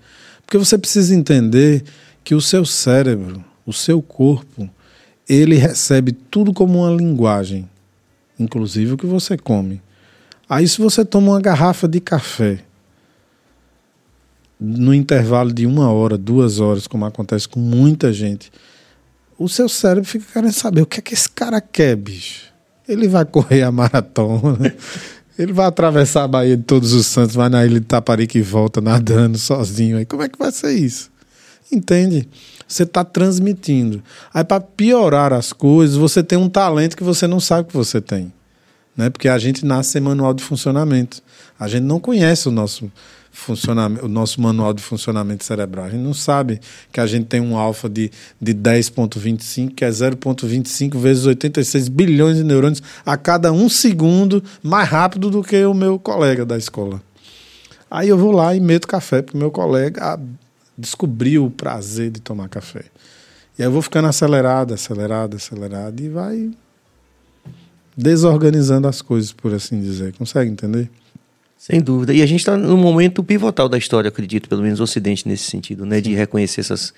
Porque você precisa entender que o seu cérebro, o seu corpo, ele recebe tudo como uma linguagem, inclusive o que você come. Aí, se você toma uma garrafa de café no intervalo de uma hora, duas horas, como acontece com muita gente, o seu cérebro fica querendo saber o que é que esse cara quer, bicho. Ele vai correr a maratona, (laughs) ele vai atravessar a Baía de Todos os Santos, vai na ilha de Taparica e volta nadando sozinho. Aí como é que vai ser isso? Entende? Você está transmitindo. Aí, para piorar as coisas, você tem um talento que você não sabe que você tem né? Porque a gente nasce sem manual de funcionamento. A gente não conhece o nosso funcionamento, o nosso manual de funcionamento cerebral. A gente não sabe que a gente tem um alfa de, de 10.25, que é 0.25 vezes 86 bilhões de neurônios a cada um segundo mais rápido do que o meu colega da escola. Aí eu vou lá e meto café para o meu colega descobrir o prazer de tomar café. E aí eu vou ficando acelerado, acelerado, acelerado e vai desorganizando as coisas, por assim dizer. Consegue entender? Sem dúvida. E a gente está num momento pivotal da história, acredito, pelo menos o Ocidente nesse sentido, né? De reconhecer essas.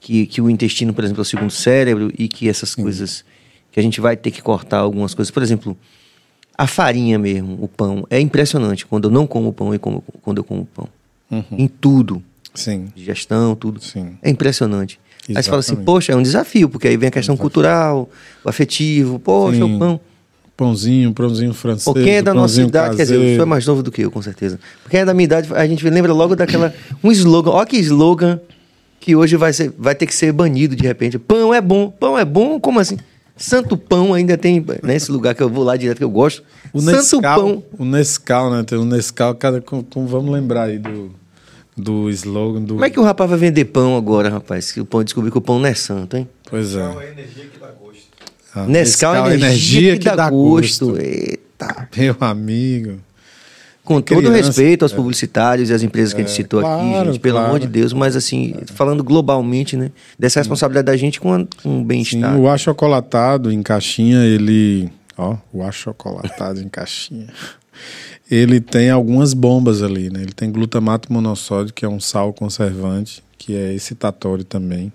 Que, que o intestino, por exemplo, é o segundo cérebro e que essas Sim. coisas. Que a gente vai ter que cortar algumas coisas. Por exemplo, a farinha mesmo, o pão. É impressionante quando eu não como pão e como, quando eu como pão. Uhum. Em tudo. Sim. Digestão, tudo. Sim. É impressionante. Aí você fala assim, Exatamente. poxa, é um desafio, porque aí vem a questão cultural, o afetivo, poxa, Sim. o pão. Pãozinho, pãozinho francês. Pô, quem é da nossa idade, quer dizer, o caseiro. senhor é mais novo do que eu, com certeza. Quem é da minha idade, a gente lembra logo daquela. Um slogan, ó que slogan que hoje vai, ser, vai ter que ser banido de repente. Pão é bom, pão é bom, como assim? Santo Pão ainda tem nesse lugar que eu vou lá direto que eu gosto. O Santo Nescau, Pão. o Nescau, né? Tem o Nescau, cada, com, com- vamos lembrar aí do, do slogan do. Como é que o rapaz vai vender pão agora, rapaz? Que o pão descobriu que o pão não é santo, hein? Pois é. a energia que dá gosto. Ah, Nescau é energia, que, dá, gosto. Eita. Meu amigo. Com todo Criança, respeito aos publicitários e às empresas que a gente citou aqui, claro, gente, pelo claro. amor de Deus, mas assim, falando globalmente, né? Dessa responsabilidade da gente com, a- com o Sim, bem-estar. o achocolatado em caixinha, ele. Ó, o achocolatado em caixinha. Ele tem algumas bombas ali, né? Ele tem glutamato monossódico, que é um sal conservante, que é excitatório também.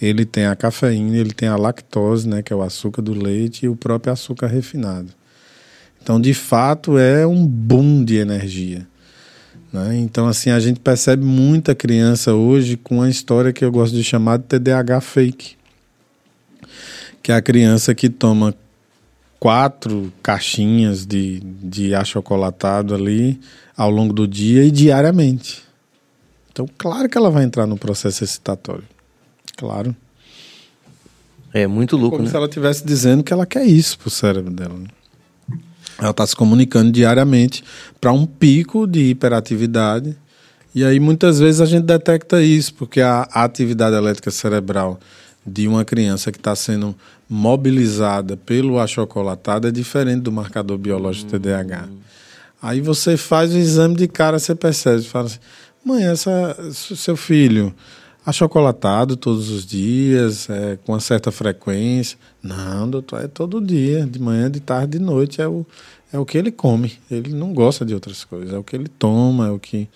Ele tem a cafeína, ele tem a lactose, né? Que é o açúcar do leite, e o próprio açúcar refinado. Então, de fato, é um boom de energia. Né? Então, assim, a gente percebe muita criança hoje com uma história que eu gosto de chamar de TDAH fake que é a criança que toma quatro caixinhas de, de achocolatado ali ao longo do dia e diariamente. Então, claro que ela vai entrar no processo excitatório. Claro. É muito louco, Como né? se ela estivesse dizendo que ela quer isso pro cérebro dela. né? Ela está se comunicando diariamente para um pico de hiperatividade. E aí, muitas vezes, a gente detecta isso, porque a atividade elétrica cerebral de uma criança que está sendo mobilizada pelo achocolatado é diferente do marcador biológico TDAH. Aí você faz o exame de cara, você percebe, você fala assim, mãe, essa, seu filho achocolatado todos os dias, é, com uma certa frequência. Não, doutor, é todo dia, de manhã, de tarde, de noite, é o, é o que ele come. Ele não gosta de outras coisas, é o que ele toma, é o que.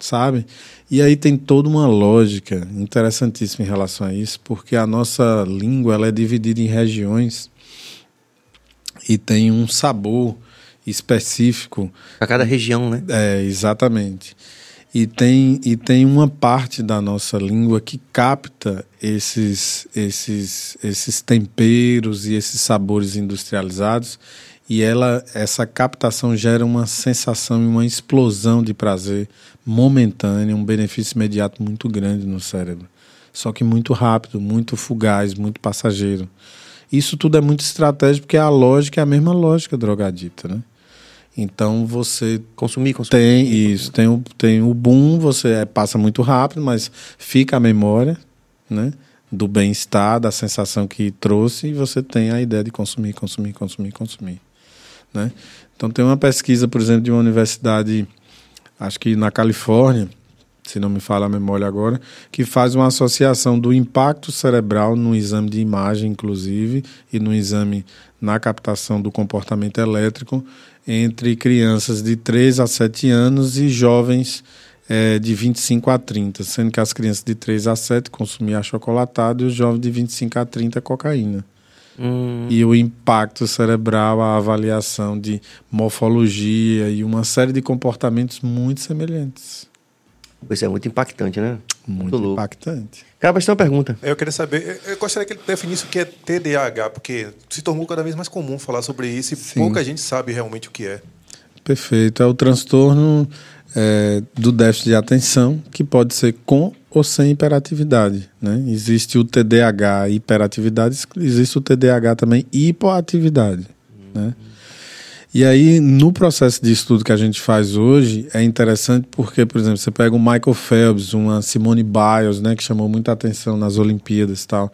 Sabe? E aí tem toda uma lógica interessantíssima em relação a isso, porque a nossa língua ela é dividida em regiões e tem um sabor específico Pra cada região, né? é, exatamente. E tem, e tem uma parte da nossa língua que capta esses, esses, esses temperos e esses sabores industrializados, e ela, essa captação gera uma sensação e uma explosão de prazer momentânea, um benefício imediato muito grande no cérebro. Só que muito rápido, muito fugaz, muito passageiro. Isso tudo é muito estratégico, porque a lógica é a mesma lógica drogadita, né? Então você Consumir, consumir. tem isso, tem o, tem o boom, você é, passa muito rápido, mas fica a memória, né? Do bem-estar, da sensação que trouxe, e você tem a ideia de consumir, consumir, consumir, consumir. Né? Então tem uma pesquisa, por exemplo, de uma universidade, acho que na Califórnia, se não me fala a memória agora, que faz uma associação do impacto cerebral no exame de imagem, inclusive, e no exame na captação do comportamento elétrico entre crianças de 3 a 7 anos e jovens eh, de 25 a 30, sendo que as crianças de 3 a 7 consumiam achocolatado e os jovens de 25 a 30 cocaína. Hum, E o impacto cerebral, a avaliação de morfologia e uma série de comportamentos muito semelhantes. Pois é, muito impactante, né? Muito louco. impactante. Cara, mas tem uma pergunta. Eu queria saber, eu- eu gostaria que ele definisse o que é TDAH, porque se tornou cada vez mais comum falar sobre isso e Sim. pouca gente sabe realmente o que é. Perfeito. É o transtorno é, do déficit de atenção, que pode ser com ou sem hiperatividade. Né? Existe o TDAH hiperatividade, existe o TDAH também hipoatividade. Né? E aí, no processo de estudo que a gente faz hoje, é interessante porque, por exemplo, você pega o Michael Phelps, uma Simone Biles, né, que chamou muita atenção nas Olimpíadas e tal,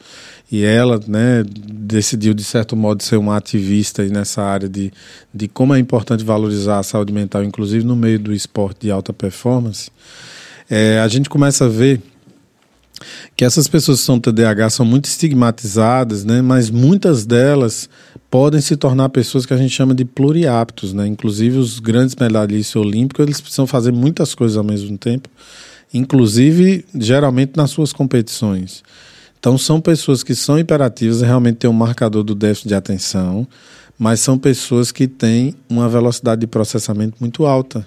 e ela, né, decidiu, de certo modo, ser uma ativista nessa área de, de como é importante valorizar a saúde mental, inclusive no meio do esporte de alta performance. É, a gente começa a ver que essas pessoas que são TDAH são muito estigmatizadas, né? Mas muitas delas podem se tornar pessoas que a gente chama de pluriaptos, né? Inclusive os grandes medalhistas olímpicos, eles precisam fazer muitas coisas ao mesmo tempo, inclusive geralmente nas suas competições. Então são pessoas que são hiperativas, realmente têm um marcador do déficit de atenção, mas são pessoas que têm uma velocidade de processamento muito alta.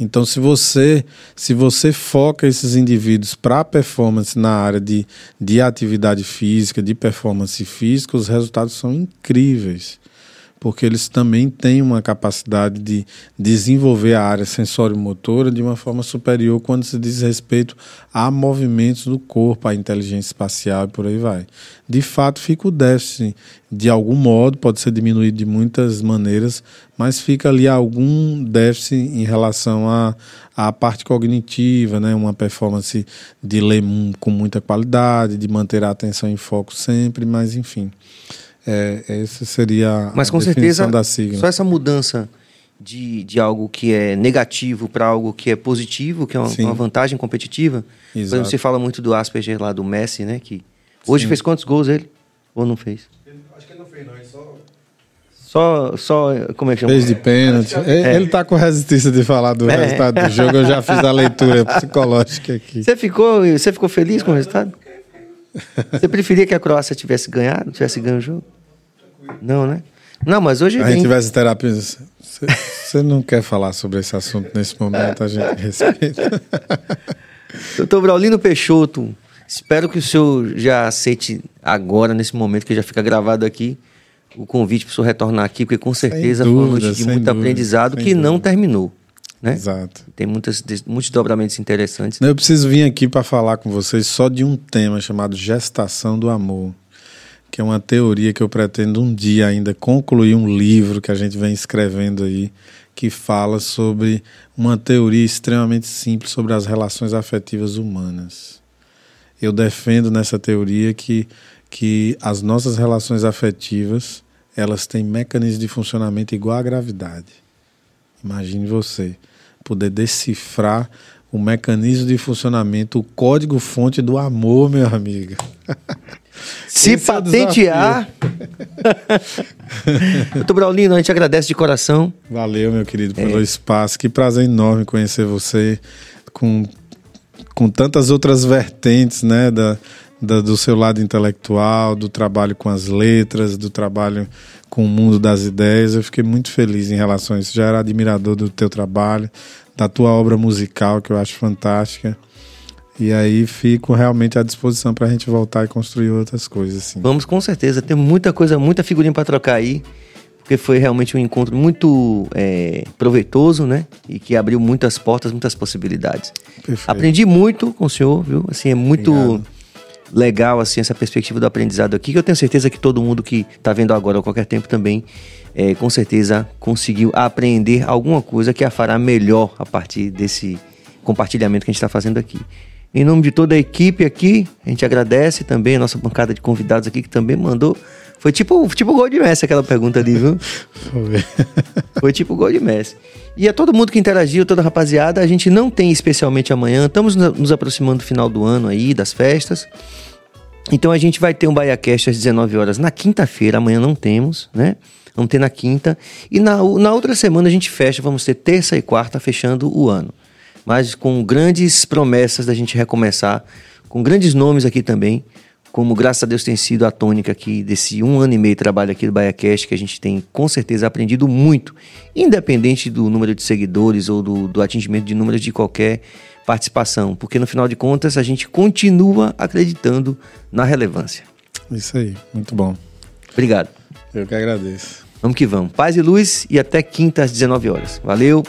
Então, se você se você foca esses indivíduos para performance na área de, de atividade física, de performance física, os resultados são incríveis porque eles também têm uma capacidade de desenvolver a área sensório-motora de uma forma superior quando se diz respeito a movimentos do corpo, a inteligência espacial e por aí vai. De fato, fica o déficit de algum modo, pode ser diminuído de muitas maneiras, mas fica ali algum déficit em relação à, à parte cognitiva, né? uma performance de ler com muita qualidade, de manter a atenção em foco sempre, mas enfim. É, essa seria Mas, a com certeza, da sigla. Só essa mudança de, de algo que é negativo para algo que é positivo, que é uma, uma vantagem competitiva. Exato. Você fala muito do Asperger lá do Messi, né? Que hoje Sim. fez quantos gols ele? Ou não fez? acho que ele não fez, não. Ele só. Só, só, como é que chama? Fez de pênalti. É. Ele tá com resistência de falar do é. resultado do jogo. Eu já fiz a leitura psicológica aqui. Você ficou, você ficou feliz com o resultado? Você preferia que a Croácia tivesse ganhado, tivesse ganho o jogo? Não, né? Não, mas hoje. A gente tivesse terapia. Você não quer falar sobre esse assunto nesse momento, a gente respeita. (laughs) Doutor Braulino Peixoto, espero que o senhor já aceite agora, nesse momento que já fica gravado aqui, o convite para o senhor retornar aqui, porque com certeza dúvida, foi uma noite de muito dúvida, aprendizado que dúvida. não terminou. Né? Exato. Tem muitas, muitos dobramentos interessantes. Eu preciso vir aqui para falar com vocês só de um tema chamado gestação do amor que é uma teoria que eu pretendo um dia ainda concluir um livro que a gente vem escrevendo aí, que fala sobre uma teoria extremamente simples sobre as relações afetivas humanas. Eu defendo nessa teoria que, que as nossas relações afetivas elas têm mecanismos de funcionamento igual à gravidade. Imagine você poder decifrar o mecanismo de funcionamento, o código-fonte do amor, meu amigo. (laughs) Se Esse patentear. É (laughs) (laughs) Doutor Braulino, a gente agradece de coração. Valeu, meu querido, pelo é. espaço. Que prazer enorme conhecer você com, com tantas outras vertentes, né? Da, da, do seu lado intelectual, do trabalho com as letras, do trabalho com o mundo das ideias. Eu fiquei muito feliz em relação a isso. Já era admirador do teu trabalho, da tua obra musical, que eu acho fantástica. E aí fico realmente à disposição para a gente voltar e construir outras coisas. Assim. Vamos com certeza. Tem muita coisa, muita figurinha para trocar aí. Porque foi realmente um encontro muito é, proveitoso, né? E que abriu muitas portas, muitas possibilidades. Perfeito. Aprendi muito com o senhor, viu? Assim, é muito Obrigado. legal assim essa perspectiva do aprendizado aqui. Que eu tenho certeza que todo mundo que está vendo agora a qualquer tempo também, é, com certeza, conseguiu aprender alguma coisa que a fará melhor a partir desse compartilhamento que a gente está fazendo aqui. Em nome de toda a equipe aqui, a gente agradece também a nossa bancada de convidados aqui que também mandou. Foi tipo, tipo gol de Messi aquela pergunta ali, viu? (laughs) Foi tipo gol de Messi. E a todo mundo que interagiu, toda a rapaziada, a gente não tem especialmente amanhã, estamos nos aproximando do final do ano aí, das festas. Então a gente vai ter um BaiaCast às 19 horas na quinta-feira, amanhã não temos, né? Vamos ter na quinta. E na, na outra semana a gente fecha, vamos ter terça e quarta fechando o ano mas com grandes promessas da gente recomeçar, com grandes nomes aqui também, como graças a Deus tem sido a tônica aqui desse um ano e meio de trabalho aqui do BaiaCast, que a gente tem com certeza aprendido muito, independente do número de seguidores ou do, do atingimento de números de qualquer participação, porque no final de contas a gente continua acreditando na relevância. Isso aí, muito bom. Obrigado. Eu que agradeço. Vamos que vamos. Paz e luz e até quinta às 19 horas. Valeu!